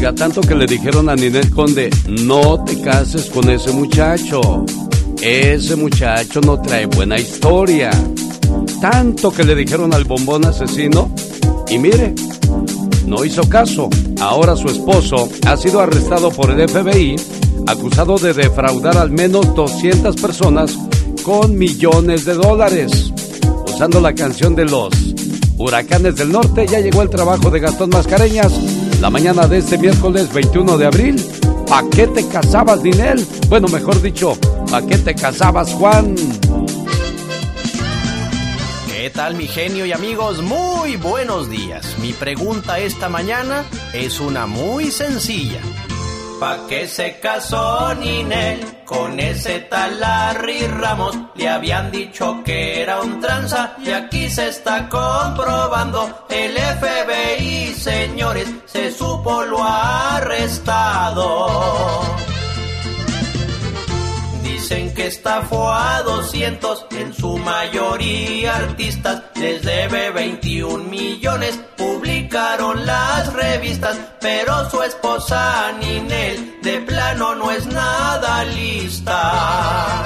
Tanto que le dijeron a Ninel Conde, no te cases con ese muchacho. Ese muchacho no trae buena historia. Tanto que le dijeron al bombón asesino. Y mire, no hizo caso. Ahora su esposo ha sido arrestado por el FBI, acusado de defraudar al menos 200 personas con millones de dólares. Usando la canción de los Huracanes del Norte, ya llegó el trabajo de Gastón Mascareñas. La mañana de este miércoles 21 de abril. ¿Pa' qué te casabas, Dinel? Bueno, mejor dicho, ¿pa' qué te casabas, Juan? ¿Qué tal mi genio y amigos? Muy buenos días. Mi pregunta esta mañana es una muy sencilla. ¿Pa' qué se casó Ninel con ese tal Larry Ramos? Le habían dicho que era un tranza y aquí se está comprobando. El FBI, señores, se supo lo ha arrestado. Dicen que estafó a 200, en su mayoría artistas, les debe 21 millones, publicaron las revistas, pero su esposa Ninel de plano no es nada lista.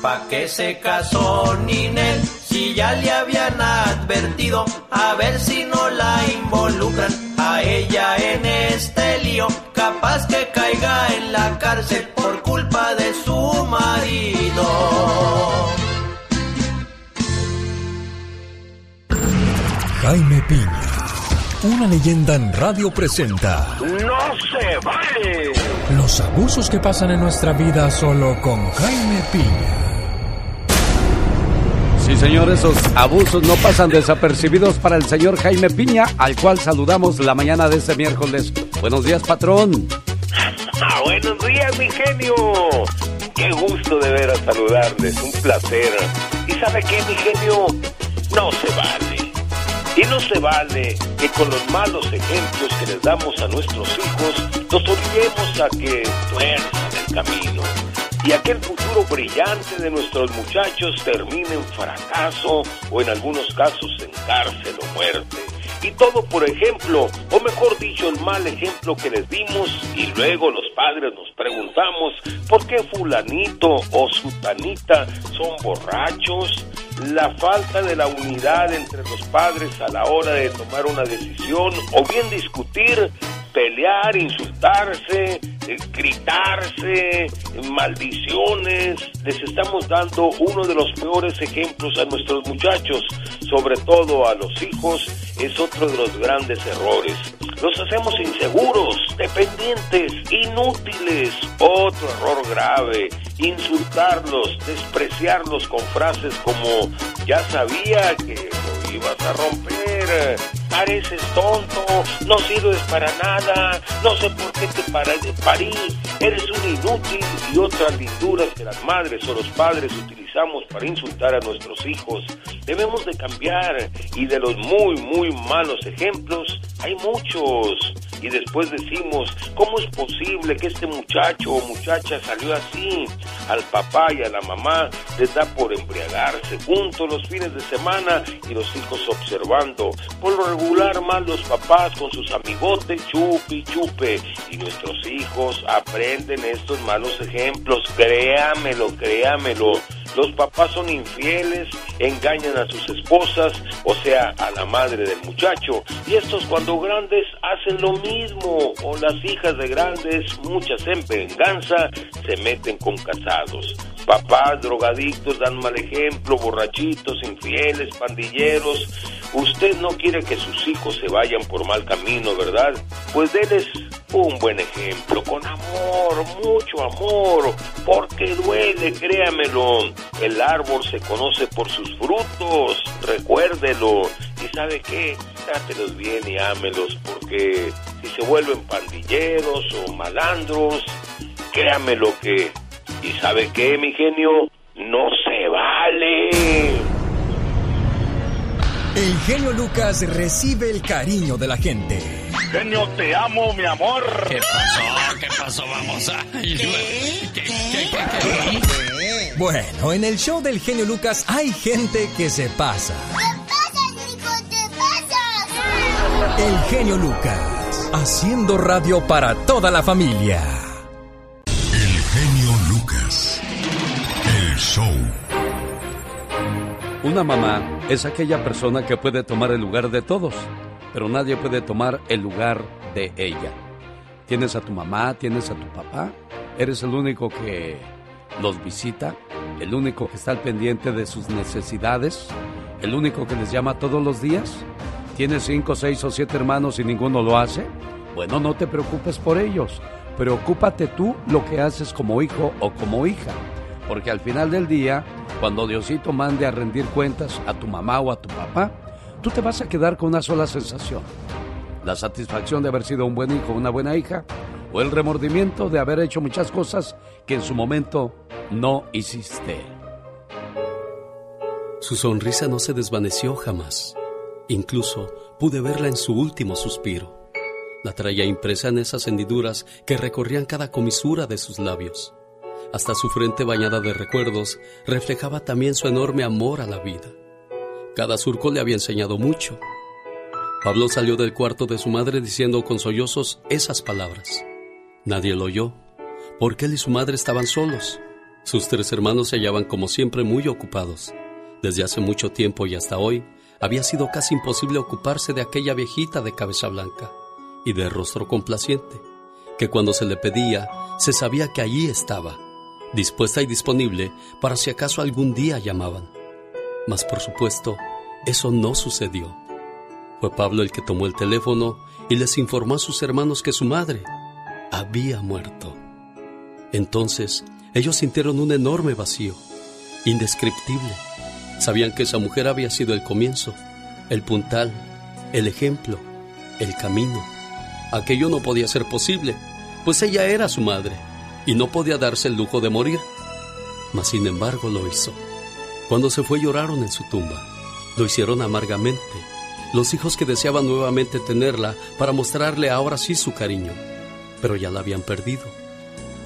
¿Pa' qué se casó Ninel? Si ya le habían advertido, a ver si no la involucran a ella en este lío, capaz que caiga en la cárcel por culpa de su marido. Jaime Piña, una leyenda en radio presenta. ¡No se vale! Los abusos que pasan en nuestra vida solo con Jaime Piña. Sí, señor, esos abusos no pasan desapercibidos para el señor Jaime Piña, al cual saludamos la mañana de este miércoles. Buenos días, patrón. Ah, buenos días, mi genio. Qué gusto de ver a saludarles, un placer. ¿Y sabe qué, mi genio? No se vale. Y no se vale que con los malos ejemplos que les damos a nuestros hijos nos orillemos a que tuerzan el camino y aquel futuro brillante de nuestros muchachos termine en fracaso o en algunos casos en cárcel o muerte. Y todo por ejemplo, o mejor dicho, el mal ejemplo que les dimos y luego los padres nos preguntamos por qué fulanito o sutanita son borrachos, la falta de la unidad entre los padres a la hora de tomar una decisión o bien discutir, pelear, insultarse, eh, gritarse, maldiciones. Les estamos dando uno de los peores ejemplos a nuestros muchachos, sobre todo a los hijos, es otro de los grandes errores. Los hacemos inseguros, dependientes, inútiles. Otro error grave, insultarlos, despreciarlos con frases como ya sabía que lo ibas a romper, pareces tonto, no sirves para nada, no sé por qué te para- parí, eres un inútil y otras linduras que las madres o los padres utilizamos para insultar a nuestros hijos. Debemos de cambiar y de los muy, muy malos ejemplos hay muchos. Y después decimos, ¿cómo es posible que este muchacho o muchacha salió así? Al papá y a la mamá les da por embriagarse juntos los fines de semana y los hijos observando. Por lo regular más los papás con sus amigotes chupe y chupe. Y nuestros hijos aprenden estos malos ejemplos. Créamelo, créamelo. Los papás son infieles, engañan a sus esposas, o sea, a la madre del muchacho. Y estos cuando grandes hacen lo mismo. O las hijas de grandes, muchas en venganza, se meten con casados. Papás drogadictos dan mal ejemplo, borrachitos, infieles, pandilleros. Usted no quiere que sus hijos se vayan por mal camino, ¿verdad? Pues déles un buen ejemplo, con amor, mucho amor, porque duele, créamelo. El árbol se conoce por sus frutos, recuérdelo. Y sabe qué, trátelos bien y ámelos, porque si se vuelven pandilleros o malandros, créamelo que... ¿Y sabe qué, mi genio? No se vale. El genio Lucas recibe el cariño de la gente. Genio, te amo, mi amor. ¿Qué pasó? ¿Qué pasó? Vamos a... ¿Qué, qué, qué, qué? Bueno, en el show del genio Lucas hay gente que se pasa. ¿Qué pasa, Nico? ¿Qué pasa? El genio Lucas. haciendo radio para toda la familia. Show. Una mamá es aquella persona que puede tomar el lugar de todos, pero nadie puede tomar el lugar de ella. Tienes a tu mamá, tienes a tu papá, eres el único que los visita, el único que está al pendiente de sus necesidades, el único que les llama todos los días. ¿Tienes cinco, seis o siete hermanos y ninguno lo hace? Bueno, no te preocupes por ellos. Preocúpate tú lo que haces como hijo o como hija. Porque al final del día, cuando Diosito mande a rendir cuentas a tu mamá o a tu papá, tú te vas a quedar con una sola sensación. La satisfacción de haber sido un buen hijo o una buena hija, o el remordimiento de haber hecho muchas cosas que en su momento no hiciste. Su sonrisa no se desvaneció jamás. Incluso pude verla en su último suspiro. La traía impresa en esas hendiduras que recorrían cada comisura de sus labios. Hasta su frente bañada de recuerdos reflejaba también su enorme amor a la vida. Cada surco le había enseñado mucho. Pablo salió del cuarto de su madre diciendo con sollozos esas palabras. Nadie lo oyó, porque él y su madre estaban solos. Sus tres hermanos se hallaban como siempre muy ocupados. Desde hace mucho tiempo y hasta hoy, había sido casi imposible ocuparse de aquella viejita de cabeza blanca y de rostro complaciente, que cuando se le pedía, se sabía que allí estaba, dispuesta y disponible para si acaso algún día llamaban. Mas por supuesto, eso no sucedió. Fue Pablo el que tomó el teléfono y les informó a sus hermanos que su madre había muerto. Entonces, ellos sintieron un enorme vacío, indescriptible. Sabían que esa mujer había sido el comienzo, el puntal, el ejemplo, el camino. Aquello no podía ser posible, pues ella era su madre y no podía darse el lujo de morir. Mas sin embargo lo hizo. Cuando se fue lloraron en su tumba. Lo hicieron amargamente. Los hijos que deseaban nuevamente tenerla para mostrarle ahora sí su cariño, pero ya la habían perdido.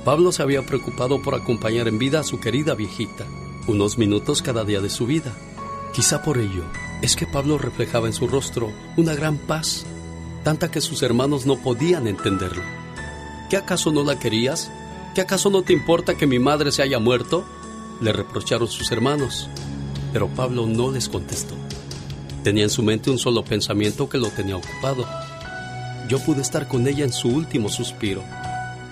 Pablo se había preocupado por acompañar en vida a su querida viejita, unos minutos cada día de su vida. Quizá por ello es que Pablo reflejaba en su rostro una gran paz, tanta que sus hermanos no podían entenderlo. ¿Qué acaso no la querías? ¿Qué acaso no te importa que mi madre se haya muerto? Le reprocharon sus hermanos, pero Pablo no les contestó. Tenía en su mente un solo pensamiento que lo tenía ocupado. Yo pude estar con ella en su último suspiro.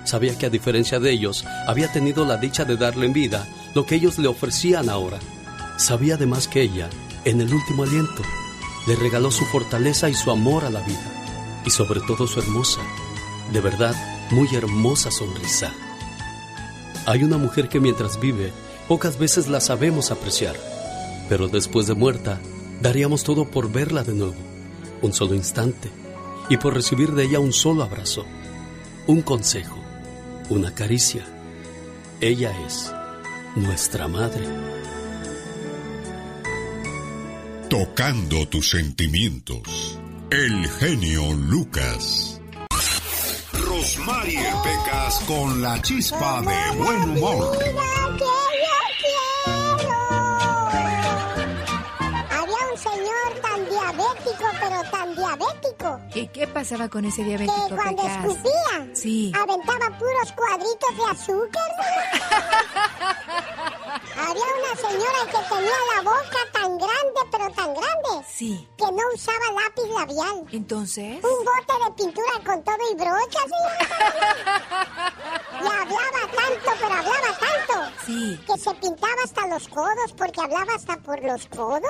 Sabía que a diferencia de ellos, había tenido la dicha de darle en vida lo que ellos le ofrecían ahora. Sabía además que ella, en el último aliento, le regaló su fortaleza y su amor a la vida. Y sobre todo su hermosa, de verdad, muy hermosa sonrisa. Hay una mujer que mientras vive, pocas veces la sabemos apreciar, pero después de muerta, daríamos todo por verla de nuevo, un solo instante, y por recibir de ella un solo abrazo, un consejo, una caricia. Ella es nuestra madre. Tocando tus sentimientos. El genio Lucas. Rosmarie Pecas con la chispa de buen humor. Había un señor tan diabético, pero tan diabético, ¿Y qué pasaba con ese diabético, que cuando Pecas? escupía, Sí. aventaba puros cuadritos de azúcar. Había una señora que tenía la boca tan grande, pero tan grande, Sí. que no usaba lápiz labial. Entonces, Un bote de pintura con todo y brochas. ¿sí? Y hablaba tanto, pero hablaba tanto. sí. Que se pintaba hasta los codos, porque hablaba hasta por los codos.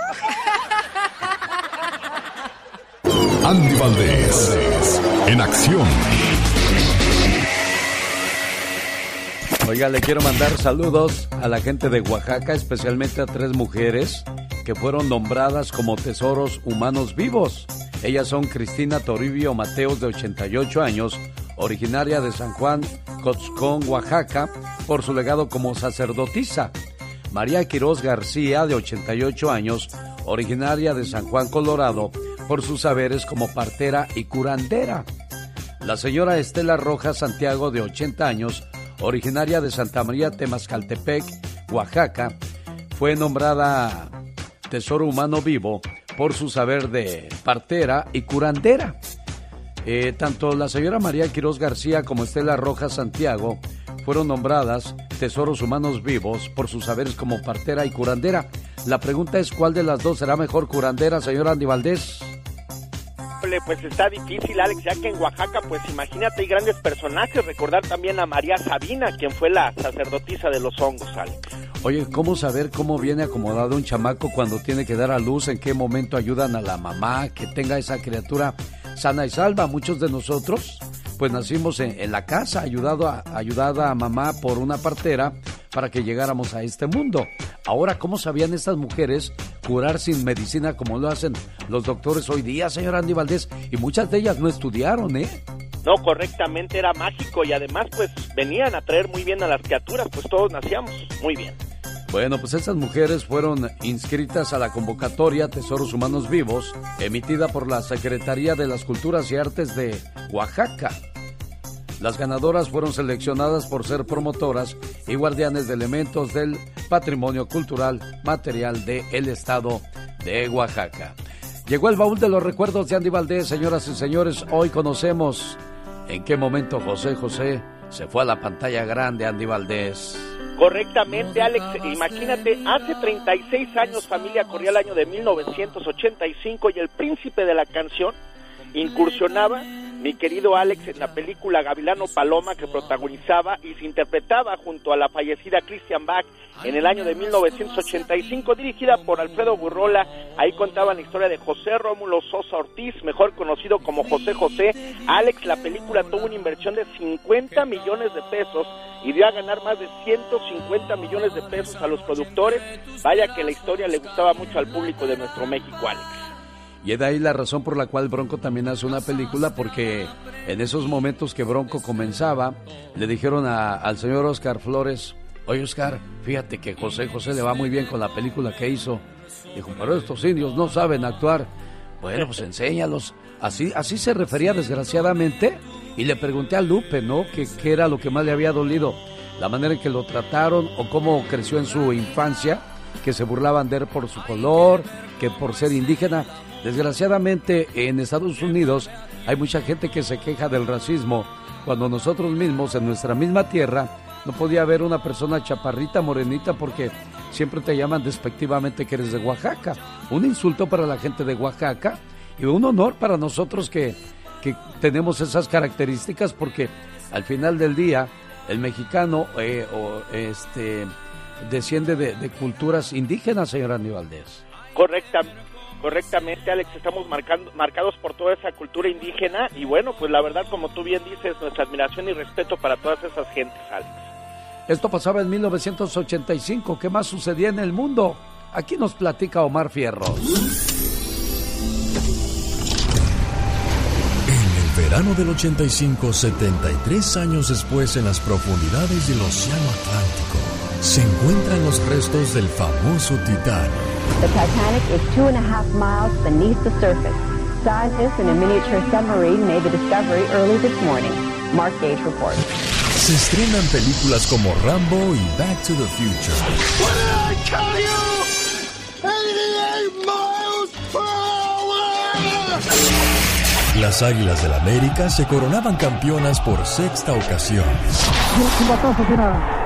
Andy Valdés. En acción. Oiga, le quiero mandar saludos a la gente de Oaxaca, especialmente a tres mujeres que fueron nombradas como tesoros humanos vivos. Ellas son Cristina Toribio Mateos, de 88 años, originaria de San Juan, Cotzcón, Oaxaca, por su legado como sacerdotisa. María Quiroz García, de 88 años, originaria de San Juan, Colorado, por sus saberes como partera y curandera. La señora Estela Rojas Santiago, de 80 años, originaria de Santa María Temascaltepec, Oaxaca, fue nombrada Tesoro Humano Vivo por su saber de partera y curandera. Eh, tanto la señora María Quiroz García como Estela Rojas Santiago fueron nombradas tesoros humanos vivos por sus saberes como partera y curandera. La pregunta es cuál de las dos será mejor curandera, señora Andy Valdés pues está difícil, Alex, ya que en Oaxaca, pues imagínate, hay grandes personajes. Recordar también a María Sabina, quien fue la sacerdotisa de los hongos, Alex. Oye, ¿cómo saber cómo viene acomodado un chamaco cuando tiene que dar a luz? ¿En qué momento ayudan a la mamá que tenga esa criatura sana y salva? Muchos de nosotros, pues nacimos en, la casa, ayudado a, ayudada a mamá por una partera para que llegáramos a este mundo. Ahora, ¿cómo sabían estas mujeres curar sin medicina como lo hacen los doctores hoy día, señor Andy Valdés? Y muchas de ellas no estudiaron, ¿eh? No, correctamente era mágico y además pues venían a traer muy bien a las criaturas, pues todos nacíamos muy bien. Bueno, pues estas mujeres fueron inscritas a la convocatoria Tesoros Humanos Vivos, emitida por la Secretaría de las Culturas y Artes de Oaxaca. Las ganadoras fueron seleccionadas por ser promotoras y guardianes de elementos del patrimonio cultural material del estado de Oaxaca. Llegó el baúl de los recuerdos de Andy Valdés, señoras y señores. Hoy conocemos en qué momento José José se fue a la pantalla grande, Andy Valdés. Correctamente, Alex. Imagínate, hace 36 años familia corría el año de 1985 y el príncipe de la canción incursionaba mi querido Alex en la película Gavilano Paloma que protagonizaba y se interpretaba junto a la fallecida Christian Bach en el año de 1985, dirigida por Alfredo Burrola. Ahí contaban la historia de José Rómulo Sosa Ortiz, mejor conocido como José José. Alex, la película tuvo una inversión de 50 millones de pesos y dio a ganar más de 150 millones de pesos a los productores. Vaya que la historia le gustaba mucho al público de nuestro México, Alex. Y es de ahí la razón por la cual Bronco también hace una película, porque en esos momentos que Bronco comenzaba, le dijeron al señor Oscar Flores, oye Oscar, fíjate que José José le va muy bien con la película que hizo. Dijo, pero estos indios no saben actuar. Bueno, pues enséñalos. Así, así se refería desgraciadamente. Y le pregunté a Lupe, ¿no? ¿Qué, ¿Qué era lo que más le había dolido? La manera en que lo trataron o cómo creció en su infancia, que se burlaban de él por su color, que por ser indígena. Desgraciadamente en Estados Unidos hay mucha gente que se queja del racismo cuando nosotros mismos en nuestra misma tierra no podía haber una persona chaparrita, morenita, porque siempre te llaman despectivamente que eres de Oaxaca. Un insulto para la gente de Oaxaca y un honor para nosotros que, que tenemos esas características porque al final del día el mexicano eh, o, este, desciende de, culturas indígenas, señor Aníbal Correctamente correctamente, Alex, estamos marcando, marcados por toda esa cultura indígena y bueno, pues la verdad, como tú bien dices, nuestra admiración y respeto para todas esas gentes, Alex. Esto pasaba en 1985, ¿qué más sucedía en el mundo? Aquí nos platica Omar Fierro. En el verano del 85, 73 años después, en las profundidades del Océano Atlántico, se encuentran los restos del famoso Titanic The Titanic is two and a half miles beneath the surface. Scientists in a miniature submarine made the discovery early this morning. Mark Gage reports. Se estrenan películas como Rambo y Back to the Future. What did I tell you? 88 miles per hour! Las Águilas del América se coronaban campeonas por sexta ocasión.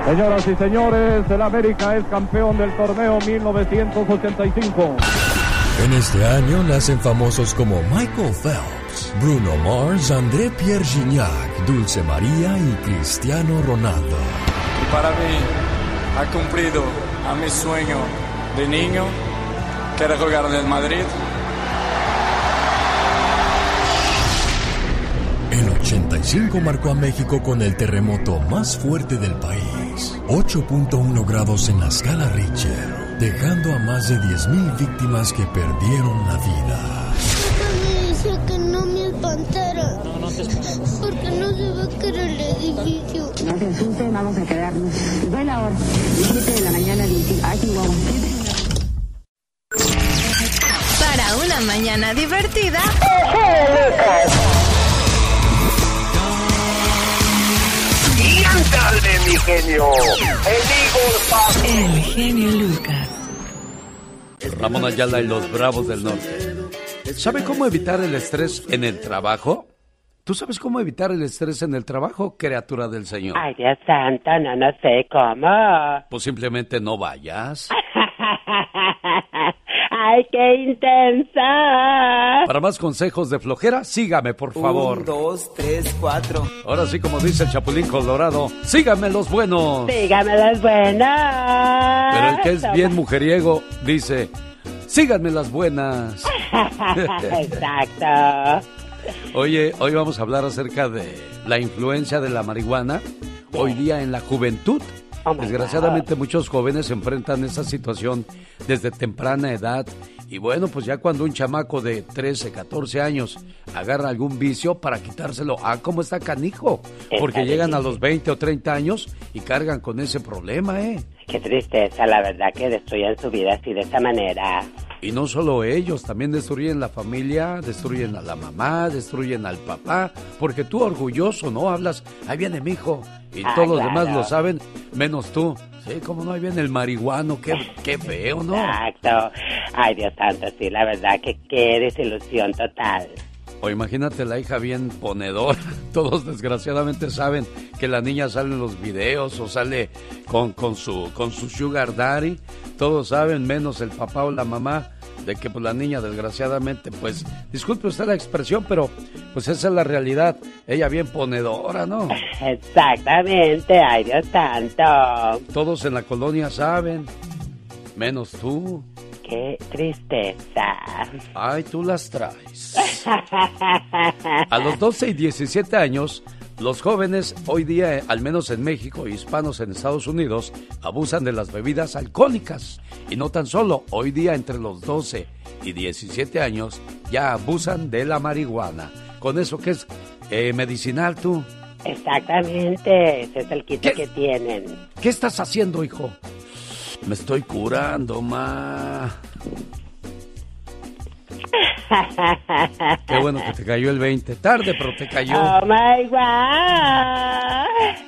Señoras y señores, el América es campeón del torneo 1985. En este año nacen famosos como Michael Phelps, Bruno Mars, André Pierre Gignac, Dulce María y Cristiano Ronaldo. Y para mí ha cumplido a mi sueño de niño, que era jugar en el Madrid. 85 marcó a México con el terremoto más fuerte del país, 8.1 grados en la escala Richter, dejando a más de 10.000 víctimas que perdieron la vida. Me dice que no me espantara, porque no se va a caer el edificio. No te asustes, vamos a quedarnos. La hora, 7 de la mañana, aquí vamos. Para una mañana divertida. ¡Ándale, genio! El genio Lucas. Ramón Ayala y los Bravos del Norte. ¿Sabe cómo evitar el estrés en el trabajo? ¿Tú sabes cómo evitar el estrés en el trabajo, criatura del Señor? Ay, Dios santo, no, no sé cómo. Pues simplemente no vayas. ¡Ay, qué intensa! Para más consejos de flojera, sígame, por favor. Un, dos, tres, cuatro. Ahora sí, como dice el Chapulín Colorado, sígame los buenos. Sígame los buenos. Pero el que es bien mujeriego dice, síganme las buenas. Exacto. Oye, hoy vamos a hablar acerca de la influencia de la marihuana hoy día en la juventud. Oh Desgraciadamente muchos jóvenes enfrentan esa situación desde temprana edad y bueno, pues ya cuando un chamaco de 13, 14 años agarra algún vicio para quitárselo, ah, ¿cómo está canijo? Porque llegan a los 20 o 30 años y cargan con ese problema, ¿eh? Qué tristeza, la verdad, que destruyen su vida así de esta manera. Y no solo ellos, también destruyen la familia, destruyen a la mamá, destruyen al papá, porque tú orgulloso, ¿no? Hablas, ahí viene mi hijo, y Ah, todos los demás lo saben, menos tú. Sí, como no, ahí viene el marihuano, qué, qué feo, ¿no? Exacto. Ay, Dios santo, sí, la verdad que qué desilusión total. O imagínate la hija bien ponedora. Todos desgraciadamente saben que la niña sale en los videos o sale con, con, su, con su sugar daddy. Todos saben, menos el papá o la mamá, de que pues, la niña desgraciadamente, pues, disculpe usted la expresión, pero pues esa es la realidad. Ella bien ponedora, ¿no? Exactamente, ay, Dios santo. Todos en la colonia saben, menos tú. Qué tristeza. Ay, tú las traes. A los 12 y 17 años, los jóvenes hoy día, al menos en México y hispanos en Estados Unidos, abusan de las bebidas alcohólicas. Y no tan solo, hoy día entre los 12 y 17 años ya abusan de la marihuana. Con eso que es eh, medicinal tú. Exactamente, ese es el quito que tienen. ¿Qué estás haciendo, hijo? Me estoy curando, ma. Qué bueno que te cayó el 20. Tarde, pero te cayó. Oh my God.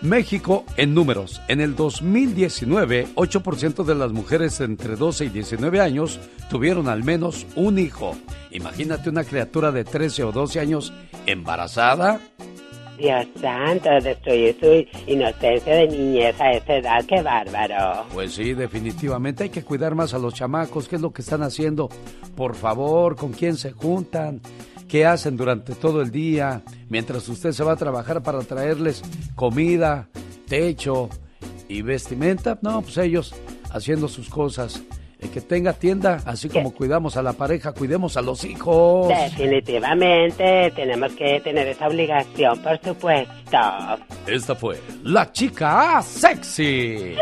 México en números. En el 2019, 8% de las mujeres entre 12 y 19 años tuvieron al menos un hijo. Imagínate una criatura de 13 o 12 años embarazada. Dios santo, destruir su inocencia de niñez a esa edad, qué bárbaro. Pues sí, definitivamente hay que cuidar más a los chamacos. ¿Qué es lo que están haciendo? Por favor, ¿con quién se juntan? ¿Qué hacen durante todo el día? Mientras usted se va a trabajar para traerles comida, techo y vestimenta. No, pues ellos haciendo sus cosas. El que tenga tienda, así como cuidamos a la pareja, cuidemos a los hijos. Definitivamente tenemos que tener esa obligación, por supuesto. Esta fue la chica sexy.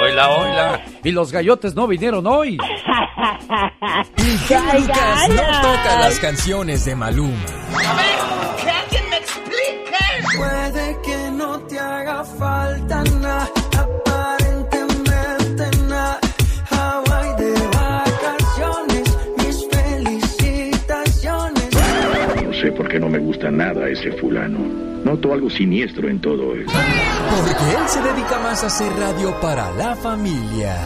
Hola, hola. Y los gallotes no vinieron hoy. Genio Lucas no toca las canciones de Maluma. Qué no me gusta nada ese fulano. Noto algo siniestro en todo eso. Porque él se dedica más a hacer radio para la familia.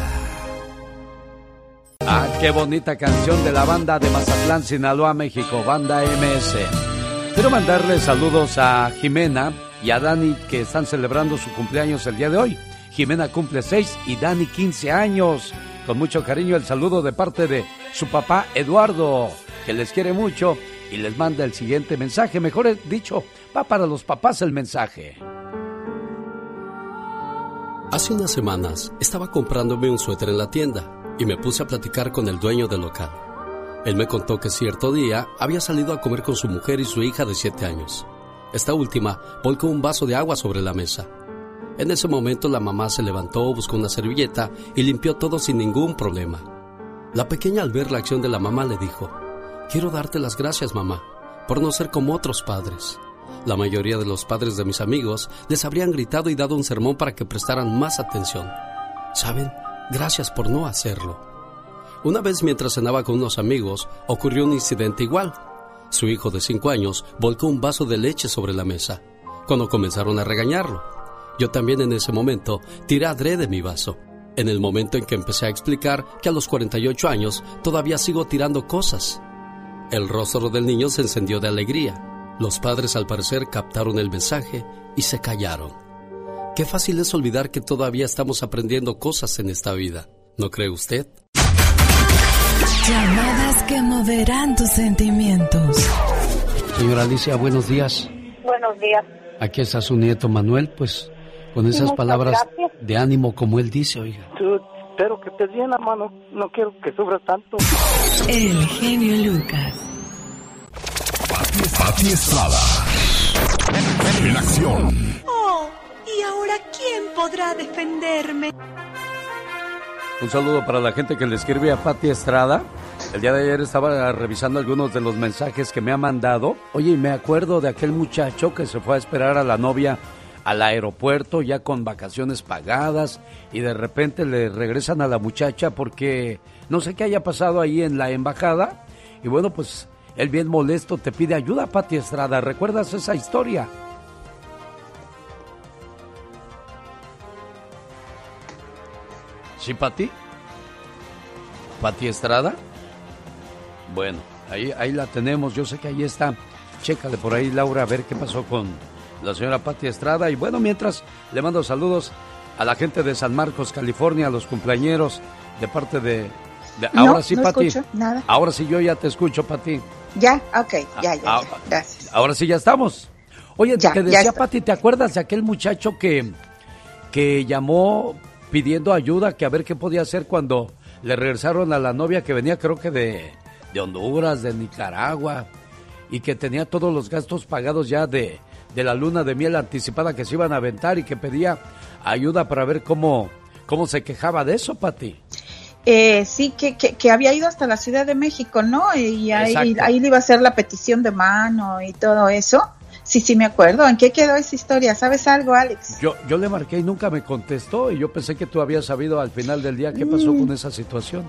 Ah, qué bonita canción de la banda de Mazatlán, Sinaloa, México, banda MS. Quiero mandarle saludos a Jimena y a Dani que están celebrando su cumpleaños el día de hoy. Jimena cumple 6 y Dani 15 años. Con mucho cariño el saludo de parte de su papá Eduardo, que les quiere mucho y les manda el siguiente mensaje. Mejor dicho, va para los papás el mensaje. Hace unas semanas estaba comprándome un suéter en la tienda y me puse a platicar con el dueño del local. Él me contó que cierto día había salido a comer con su mujer y su hija de 7 años. Esta última volcó un vaso de agua sobre la mesa. En ese momento la mamá se levantó, buscó una servilleta y limpió todo sin ningún problema. La pequeña al ver la acción de la mamá le dijo, Quiero darte las gracias mamá, por no ser como otros padres. La mayoría de los padres de mis amigos les habrían gritado y dado un sermón para que prestaran más atención. ¿Saben? Gracias por no hacerlo. Una vez mientras cenaba con unos amigos, ocurrió un incidente igual. Su hijo de cinco años volcó un vaso de leche sobre la mesa, cuando comenzaron a regañarlo. Yo también en ese momento tiré adrede mi vaso, en el momento en que empecé a explicar que a los 48 años todavía sigo tirando cosas. El rostro del niño se encendió de alegría Los padres al parecer captaron el mensaje y se callaron. Qué fácil es olvidar que todavía estamos aprendiendo cosas en esta vida, ¿no cree usted? Llamadas que moverán tus sentimientos. Señora Alicia, buenos días. Buenos días. Aquí está su nieto Manuel, pues con esas Muchas palabras gracias. de ánimo como él dice, oiga. Tú, espero que estés bien, hermano. No quiero que sufras tanto. El genio Lucas. Pati Estrada. En acción. Oh, ¿y ahora quién podrá defenderme? Un saludo para la gente que le escribe a Pati Estrada. El día de ayer estaba revisando algunos de los mensajes que me ha mandado. Oye, y me acuerdo de aquel muchacho que se fue a esperar a la novia al aeropuerto ya con vacaciones pagadas y de repente le regresan a la muchacha porque no sé qué haya pasado ahí en la embajada. Y bueno, pues él bien molesto te pide ayuda, Pati Estrada. ¿Recuerdas esa historia? ¿Sí, Pati? ¿Pati Estrada? Bueno, ahí, ahí la tenemos. Yo sé que ahí está. Chécale por ahí, Laura, a ver qué pasó con la señora Pati Estrada. Y bueno, mientras le mando saludos a la gente de San Marcos, California, a los cumpleañeros de parte de... de- No, ahora sí, no Pati. escucho nada. Ahora sí, yo ya te escucho, Pati. Ya, ok, ya, ya, Ah, ya. Gracias. Ahora sí ya estamos. Oye, Ya, te decía. Pati, ¿te acuerdas de aquel muchacho que, que llamó pidiendo ayuda, que a ver qué podía hacer cuando le regresaron a la novia que venía creo que de, de Honduras, de Nicaragua, y que tenía todos los gastos pagados ya de, de la luna de miel anticipada que se iban a aventar y que pedía ayuda para ver cómo, cómo se quejaba de eso, Pati? Eh, sí, que, que, que había ido hasta la Ciudad de México, ¿no? Y ahí, ahí le iba a hacer la petición de mano y todo eso. Sí, sí, me acuerdo. ¿En qué quedó esa historia? ¿Sabes algo, Alex? Yo, yo le marqué y nunca me contestó y yo pensé que tú habías sabido al final del día qué pasó con esa situación.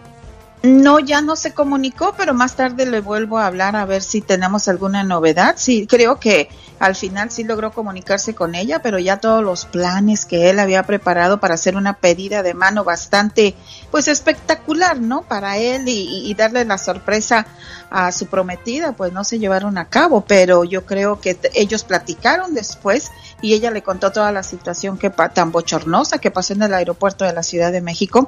No, ya no se comunicó, pero más tarde le vuelvo a hablar a ver si tenemos alguna novedad. Sí, creo que al final sí logró comunicarse con ella, pero ya todos los planes que él había preparado para hacer una pedida de mano bastante, pues espectacular, ¿no? Para él y, y darle la sorpresa a su prometida, pues no se llevaron a cabo, pero yo creo que ellos platicaron después y ella le contó toda la situación que tan bochornosa que pasó en el aeropuerto de la Ciudad de México,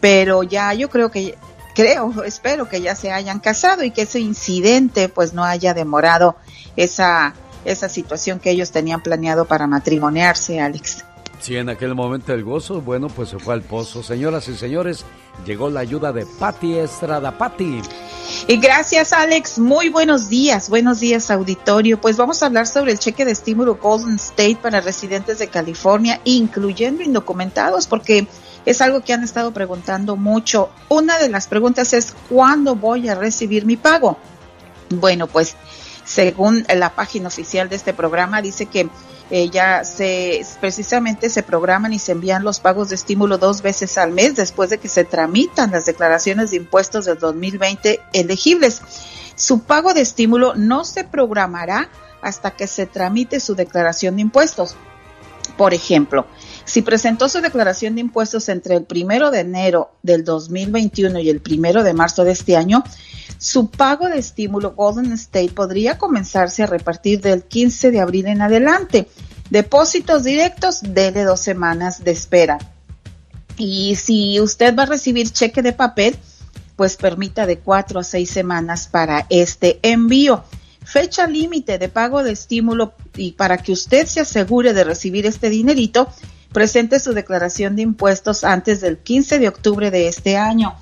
pero ya yo creo que creo, espero que ya se hayan casado y que ese incidente pues no haya demorado esa esa situación que ellos tenían planeado para matrimoniarse, Alex. Si en aquel momento el gozo, bueno, pues se fue al pozo. Señoras y señores, llegó la ayuda de Patti Estrada. Patti. Y gracias, Alex. Muy buenos días. Buenos días, auditorio. Pues vamos a hablar sobre el cheque de estímulo Golden State para residentes de California, incluyendo indocumentados, porque es algo que han estado preguntando mucho. Una de las preguntas es, ¿cuándo voy a recibir mi pago? Bueno, pues según la página oficial de este programa, dice que eh, ya se precisamente se programan y se envían los pagos de estímulo dos veces al mes después de que se tramitan las declaraciones de impuestos del 2020 elegibles. Su pago de estímulo no se programará hasta que se tramite su declaración de impuestos. Por ejemplo, si presentó su declaración de impuestos entre el primero de enero del 2021 y el primero de marzo de este año, su pago de estímulo Golden State podría comenzarse a repartir del 15 de abril en adelante. Depósitos directos, dele dos semanas de espera. Y si usted va a recibir cheque de papel, pues permita de cuatro a seis semanas para este envío. Fecha límite de pago de estímulo y para que usted se asegure de recibir este dinerito, presente su declaración de impuestos antes del 15 de octubre de este año.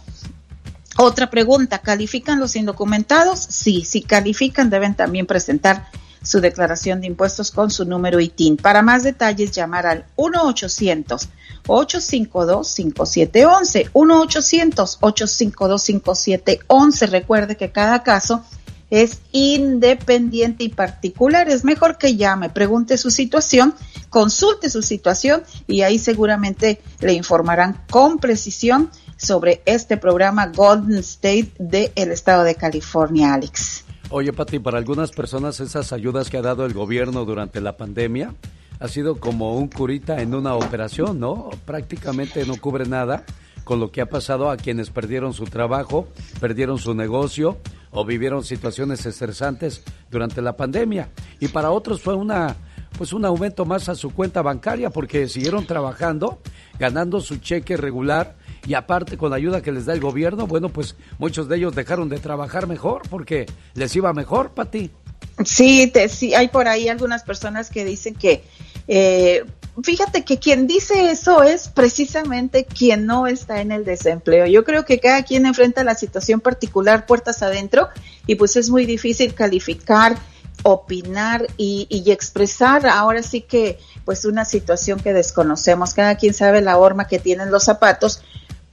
Otra pregunta, ¿califican los indocumentados? Sí, si califican deben también presentar su declaración de impuestos con su número ITIN. Para más detalles, llamar al 1-800-852-5711. 1-800-852-5711. Recuerde que cada caso es independiente y particular. Es mejor que llame, pregunte su situación, consulte su situación y ahí seguramente le informarán con precisión sobre este programa Golden State del estado de California, Alex. Oye, Pati, para algunas personas esas ayudas que ha dado el gobierno durante la pandemia ha sido como un curita en una operación, ¿no? Prácticamente no cubre nada con lo que ha pasado a quienes perdieron su trabajo, perdieron su negocio o vivieron situaciones estresantes durante la pandemia. Y para otros fue una pues un aumento más a su cuenta bancaria porque siguieron trabajando, ganando su cheque regular y aparte con la ayuda que les da el gobierno, bueno, pues muchos de ellos dejaron de trabajar mejor porque les iba mejor, Pati. Sí, sí, hay por ahí algunas personas que dicen que, eh, fíjate que quien dice eso es precisamente quien no está en el desempleo. Yo creo que cada quien enfrenta la situación particular puertas adentro y pues es muy difícil calificar opinar y, y, expresar ahora sí que pues una situación que desconocemos. Cada quien sabe la horma que tienen los zapatos,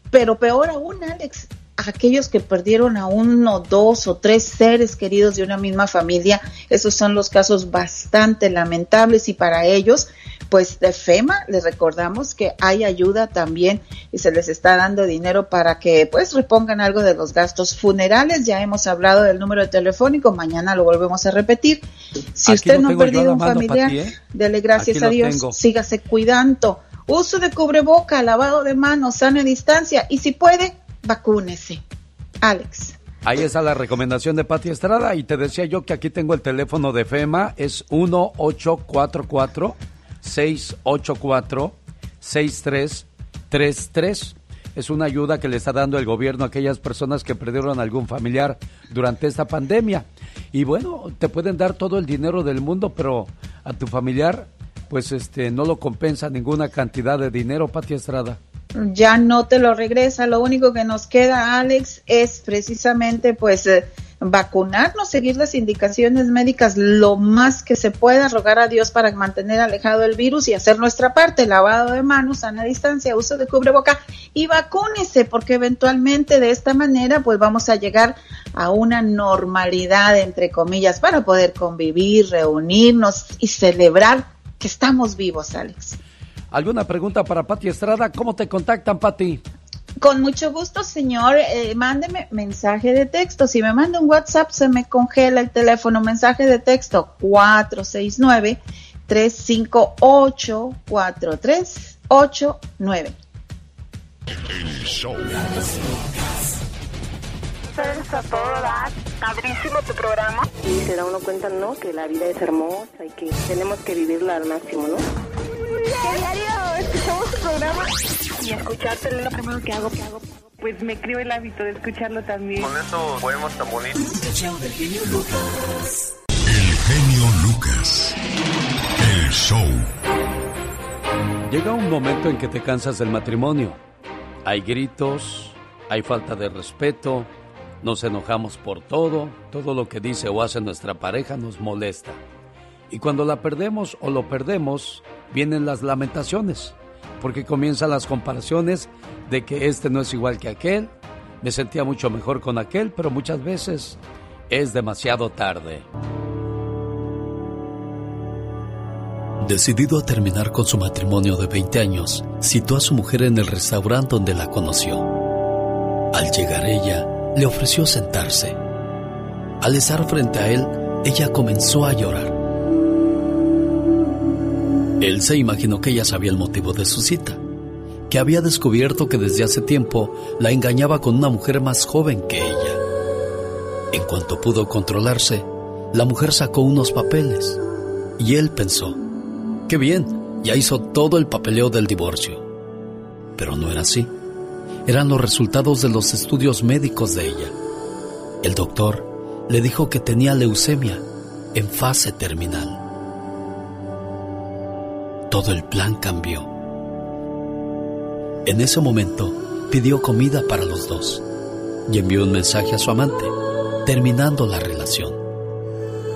pero peor aún, Alex, aquellos que perdieron a uno, dos o tres seres queridos de una misma familia, esos son los casos bastante lamentables y para ellos, pues de FEMA les recordamos que hay ayuda también y se les está dando dinero para que pues repongan algo de los gastos funerales. Ya hemos hablado del número telefónico, mañana lo volvemos a repetir. Si usted no ha perdido un familiar, ¿eh? dele gracias a Dios, sígase cuidando. Uso de cubreboca, lavado de manos, sana distancia y si puede, vacúnese. Alex. Ahí está la recomendación de Pati Estrada y te decía yo que aquí tengo el teléfono de FEMA, es 1844 684 6333. Es una ayuda que le está dando el gobierno a aquellas personas que perdieron algún familiar durante esta pandemia. Y bueno, te pueden dar todo el dinero del mundo, pero a tu familiar pues este no lo compensa ninguna cantidad de dinero, Pati Estrada ya no te lo regresa. Lo único que nos queda, Alex, es precisamente pues eh, vacunarnos, seguir las indicaciones médicas lo más que se pueda, rogar a Dios para mantener alejado el virus y hacer nuestra parte, lavado de manos, sana distancia, uso de cubreboca y vacúnese, porque eventualmente de esta manera pues vamos a llegar a una normalidad, entre comillas, para poder convivir, reunirnos y celebrar que estamos vivos, Alex. ¿Alguna pregunta para Pati Estrada? ¿Cómo te contactan, Pati? Con mucho gusto, señor. Eh, mándeme mensaje de texto. Si me manda un WhatsApp, se me congela el teléfono. Mensaje de texto 469-358-4389. El show. a todo Padrísimo tu programa. Y se da uno cuenta, ¿no? Que la vida es hermosa y que tenemos que vivirla al máximo, ¿no? Diario escuchamos tu programa y escucharte es lo primero que hago. Pues me creo el hábito de escucharlo también. Con eso podemos tan bonito. El genio Lucas. El genio Lucas. El show. Llega un momento en que te cansas del matrimonio. Hay gritos, hay falta de respeto, nos enojamos por todo, todo lo que dice o hace nuestra pareja nos molesta. Y cuando la perdemos o lo perdemos, vienen las lamentaciones, porque comienzan las comparaciones de que este no es igual que aquel, me sentía mucho mejor con aquel, pero muchas veces es demasiado tarde. Decidido a terminar con su matrimonio de 20 años, citó a su mujer en el restaurante donde la conoció. Al llegar ella, le ofreció sentarse. Al estar frente a él, ella comenzó a llorar. Él se imaginó que ella sabía el motivo de su cita, que había descubierto que desde hace tiempo la engañaba con una mujer más joven que ella. En cuanto pudo controlarse, la mujer sacó unos papeles y él pensó, qué bien, ya hizo todo el papeleo del divorcio. Pero no era así. Eran los resultados de los estudios médicos de ella. El doctor le dijo que tenía leucemia en fase terminal todo el plan cambió. En ese momento pidió comida para los dos y envió un mensaje a su amante, terminando la relación.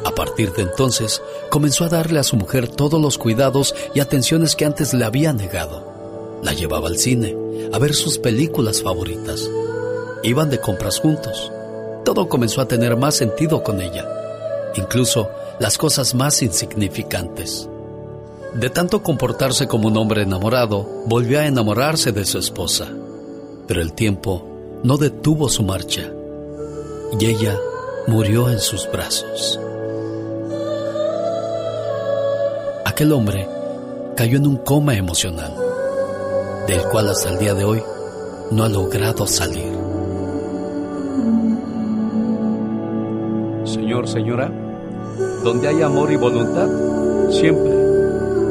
A partir de entonces, comenzó a darle a su mujer todos los cuidados y atenciones que antes le había negado. La llevaba al cine, a ver sus películas favoritas. Iban de compras juntos. Todo comenzó a tener más sentido con ella, incluso las cosas más insignificantes. De tanto comportarse como un hombre enamorado, volvió a enamorarse de su esposa. Pero el tiempo no detuvo su marcha y ella murió en sus brazos. Aquel hombre cayó en un coma emocional, del cual hasta el día de hoy no ha logrado salir. Señor, señora, donde hay amor y voluntad, siempre,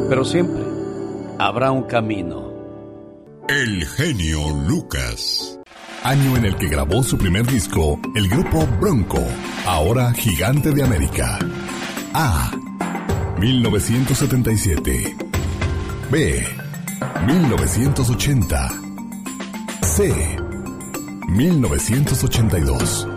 pero siempre, habrá un camino. El genio Lucas. Año en el que grabó su primer disco, el grupo Bronco, ahora gigante de América. A. 1977. B. 1980. C. 1982.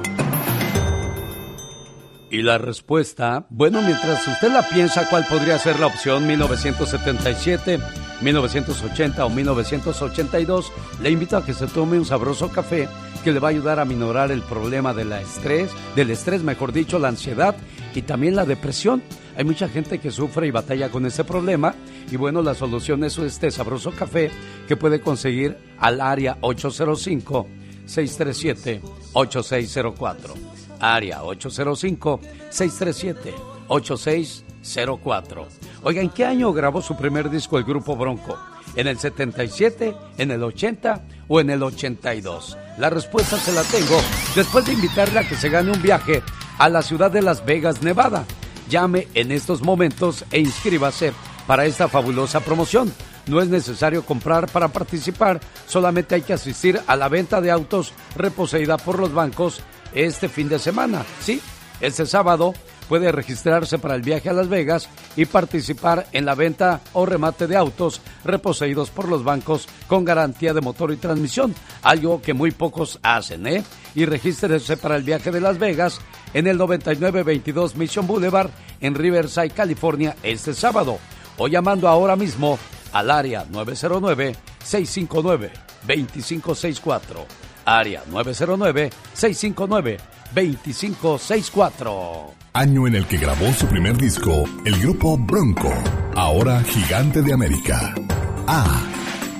Y la respuesta, bueno, mientras usted la piensa, ¿cuál podría ser la opción 1977, 1980 o 1982? Le invito a que se tome un sabroso café que le va a ayudar a minorar el problema de la estrés, del estrés, mejor dicho, la ansiedad y también la depresión. Hay mucha gente que sufre y batalla con ese problema y bueno, la solución es este sabroso café que puede conseguir al área 805 637 8604 área 805-637-8604. Oiga, ¿en qué año grabó su primer disco el grupo Bronco? ¿En el 77, en el 80 o en el 82? La respuesta se la tengo después de invitarle a que se gane un viaje a la ciudad de Las Vegas, Nevada. Llame en estos momentos e inscríbase para esta fabulosa promoción. No es necesario comprar para participar, solamente hay que asistir a la venta de autos reposeída por los bancos este fin de semana. Sí, este sábado puede registrarse para el viaje a Las Vegas y participar en la venta o remate de autos reposeídos por los bancos con garantía de motor y transmisión, algo que muy pocos hacen, ¿eh? Y regístrese para el viaje de Las Vegas en el 9922 Mission Boulevard en Riverside, California, este sábado, o llamando ahora mismo al área 909 659 2564 área 909-659-2564. Año en el que grabó su primer disco, el grupo Bronco, ahora gigante de América. A.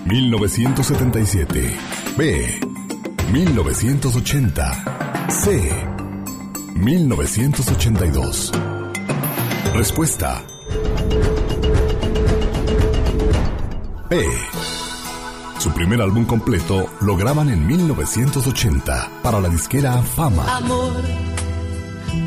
1977. B. 1980. C. 1982. Respuesta. B. Su primer álbum completo lo graban en 1980 para la disquera Fama. Amor,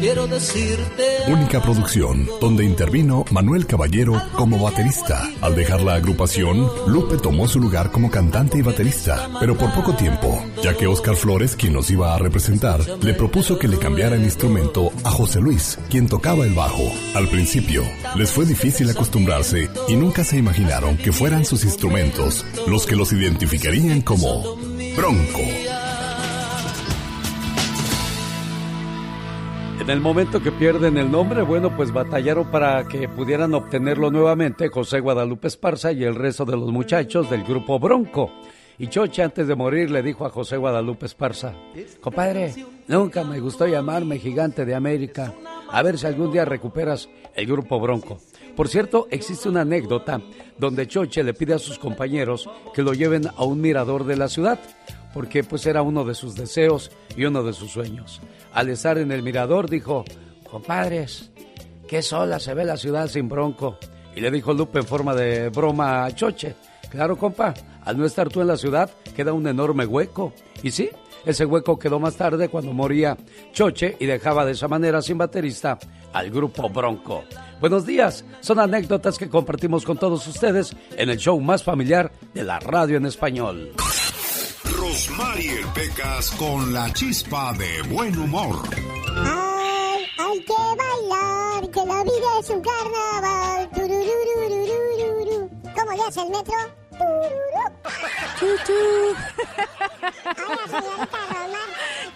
quiero decirte. Única producción donde intervino Manuel Caballero como baterista. Al dejar la agrupación, Lupe tomó su lugar como cantante y baterista, pero por poco tiempo, ya que Oscar Flores, quien los iba a representar, le propuso que le cambiara el instrumento a José Luis, quien tocaba el bajo. Al principio, les fue difícil acostumbrarse y nunca se imaginaron que fueran sus instrumentos los que los identificarían como Bronco. En el momento que pierden el nombre, bueno, pues batallaron para que pudieran obtenerlo nuevamente José Guadalupe Esparza y el resto de los muchachos del grupo Bronco. Y Choche antes de morir le dijo a José Guadalupe Esparza, compadre, nunca me gustó llamarme gigante de América. A ver si algún día recuperas el grupo Bronco. Por cierto, existe una anécdota donde Choche le pide a sus compañeros que lo lleven a un mirador de la ciudad, porque pues era uno de sus deseos y uno de sus sueños. Al estar en el mirador dijo, compadres, qué sola se ve la ciudad sin bronco. Y le dijo Lupe en forma de broma a Choche, claro compa, al no estar tú en la ciudad queda un enorme hueco. Y sí, ese hueco quedó más tarde cuando moría Choche y dejaba de esa manera sin baterista al grupo Bronco. Buenos días, son anécdotas que compartimos con todos ustedes en el show más familiar de la radio en español. Rosmarie Pecas con la chispa de buen humor. Ay, hay que bailar, que la vida es un carnaval. ¿Cómo le hace el metro? Chuchu.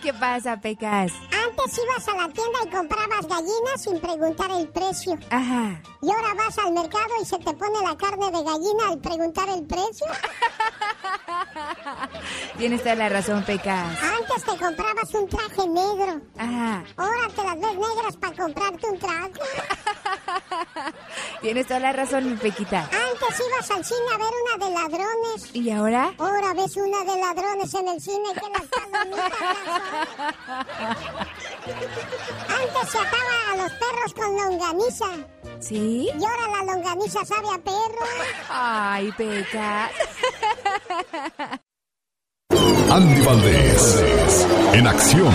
¿Qué pasa, Pecas? Antes ibas a la tienda y comprabas gallinas sin preguntar el precio. Ajá. Y ahora vas al mercado y se te pone la carne de gallina al preguntar el precio. Tienes toda la razón, Pecas. Antes te comprabas un traje negro. Ajá. Ahora te las ves negras para comprarte un traje. Tienes toda la razón, mi Pequita. Antes ibas al cine a ver una de ladrones. ¿Y ahora? Ahora ves una de ladrones en el cine que las palomitas Antes se ataba a los perros con longaniza. ¿Sí? Y ahora la longaniza sabe a perro. Ay, Peca. Andy Valdés, en acción.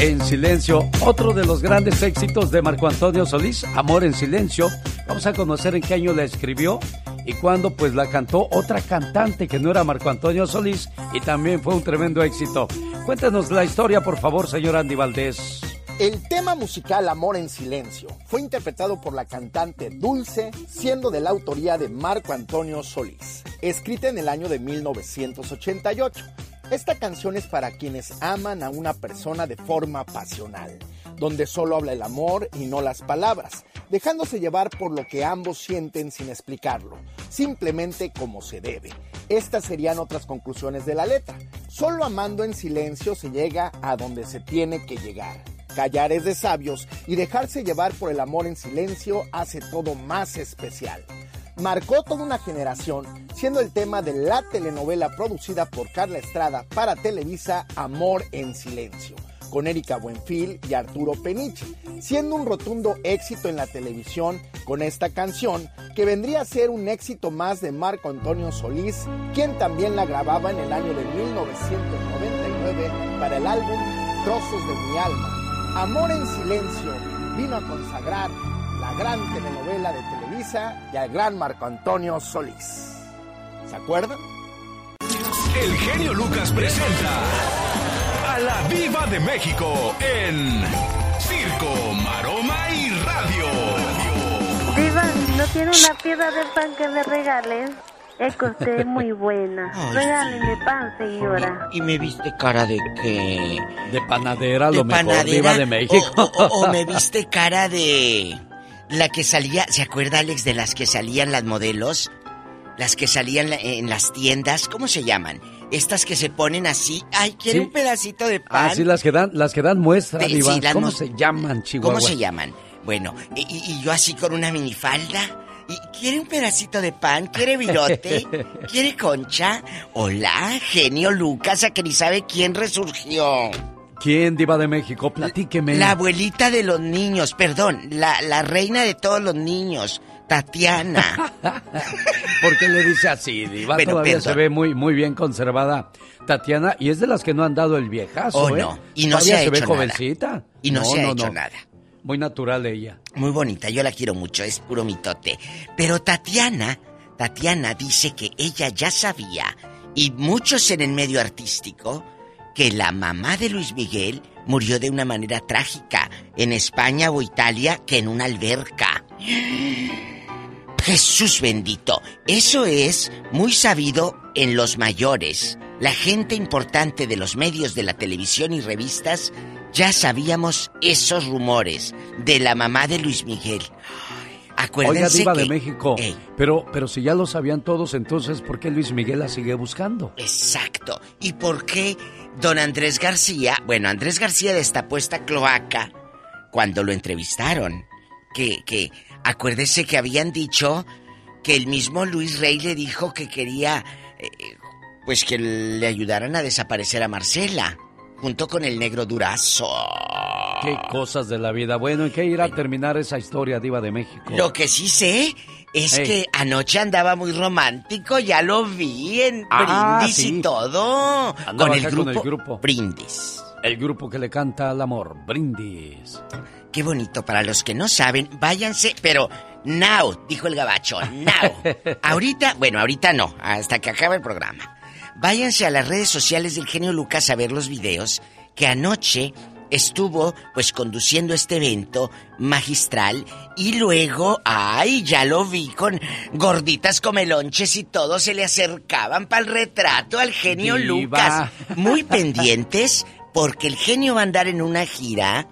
En silencio. Otro de los grandes éxitos de Marco Antonio Solís, Amor en silencio. Vamos a conocer en qué año la escribió y cuándo pues la cantó otra cantante que no era Marco Antonio Solís y también fue un tremendo éxito. Cuéntanos la historia, por favor, señor Andy Valdés. El tema musical Amor en Silencio fue interpretado por la cantante Dulce, siendo de la autoría de Marco Antonio Solís, escrita en el año de 1988. Esta canción es para quienes aman a una persona de forma pasional, donde solo habla el amor y no las palabras, dejándose llevar por lo que ambos sienten sin explicarlo, simplemente como se debe. Estas serían otras conclusiones de la letra. Solo amando en silencio se llega a donde se tiene que llegar. Callar es de sabios y dejarse llevar por el amor en silencio hace todo más especial. Marcó toda una generación, siendo el tema de la telenovela producida por Carla Estrada para Televisa Amor en Silencio, con Erika Buenfil y Arturo Peniche, siendo un rotundo éxito en la televisión con esta canción, que vendría a ser un éxito más de Marco Antonio Solís, quien también la grababa en el año de 1999 para el álbum Trozos de mi alma. Amor en Silencio vino a consagrar la gran telenovela de Televisa y al gran Marco Antonio Solís. ¿Se acuerdan? El genio Lucas presenta a la Viva de México en Circo, Maroma y Radio. Viva, ¿no tiene una piedra de pan que me regales? Es que usted es muy buena. Regáleme pan, señora. ¿Y me viste cara de qué? De panadera, ¿De lo mejor, panadera? Diva de México. O, o- o me viste cara de... La que salía, ¿se acuerda Alex de las que salían las modelos? Las que salían en las tiendas, ¿cómo se llaman? Estas que se ponen así, ay, quiere Sí. un pedacito de pan. Ah, sí, las que dan, las que dan muestra, De- sí, ¿Cómo se llaman, Chihuahua? ¿Cómo se llaman? Bueno, y yo así con una minifalda. ¿Y quiere un pedacito de pan? ¿Quiere virote? ¿Quiere concha? Hola, genio Lucas, a que ni sabe quién resurgió. ¿Quién, Diva de México? Platíqueme. La abuelita de los niños, perdón, la, la reina de todos los niños, Tatiana. ¿Por qué le dice así, Diva? Bueno, Todavía perdón. se ve muy, muy bien conservada Tatiana y es de las que no han dado el viejazo, Oh, ¿eh? no. Y no Todavía se ha ve hecho nada. jovencita. Y no se ha hecho nada. Muy natural ella. Muy bonita, yo la quiero mucho, es puro mitote. Pero Tatiana, Tatiana dice que ella ya sabía, y muchos en el medio artístico, que la mamá de Luis Miguel murió de una manera trágica en España o Italia que en una alberca. Jesús bendito, eso es muy sabido en los mayores. La gente importante de los medios de la televisión y revistas ya sabíamos esos rumores de la mamá de Luis Miguel. Oiga, Acuérdense Diva que... de México. Ey. Pero, pero si ya lo sabían todos, entonces, ¿por qué Luis Miguel la sigue buscando? Exacto. ¿Y por qué don Andrés García, bueno, Andrés García destapó esta cloaca cuando lo entrevistaron? Que, que, acuérdese que habían dicho que el mismo Luis Rey le dijo que quería, eh, pues que le ayudaran a desaparecer a Marcela, junto con el negro Durazo. Qué cosas de la vida. Bueno, ¿en qué irá a terminar esa historia, Diva de México? Lo que sí sé es que anoche andaba muy romántico, ya lo vi en Ah, brindis sí. y todo. Andaba con el, acá grupo con el grupo. Brindis. El grupo que le canta al amor, Brindis. Qué bonito, para los que no saben, váyanse, pero now, dijo el gabacho, now. ahorita, bueno, ahorita no, hasta que acabe el programa. Váyanse a las redes sociales del genio Lucas a ver los videos que anoche estuvo pues conduciendo este evento magistral y luego, ay, ya lo vi con gorditas comelonches y todo se le acercaban para el retrato al genio Diva. Lucas. Muy pendientes porque el genio va a andar en una gira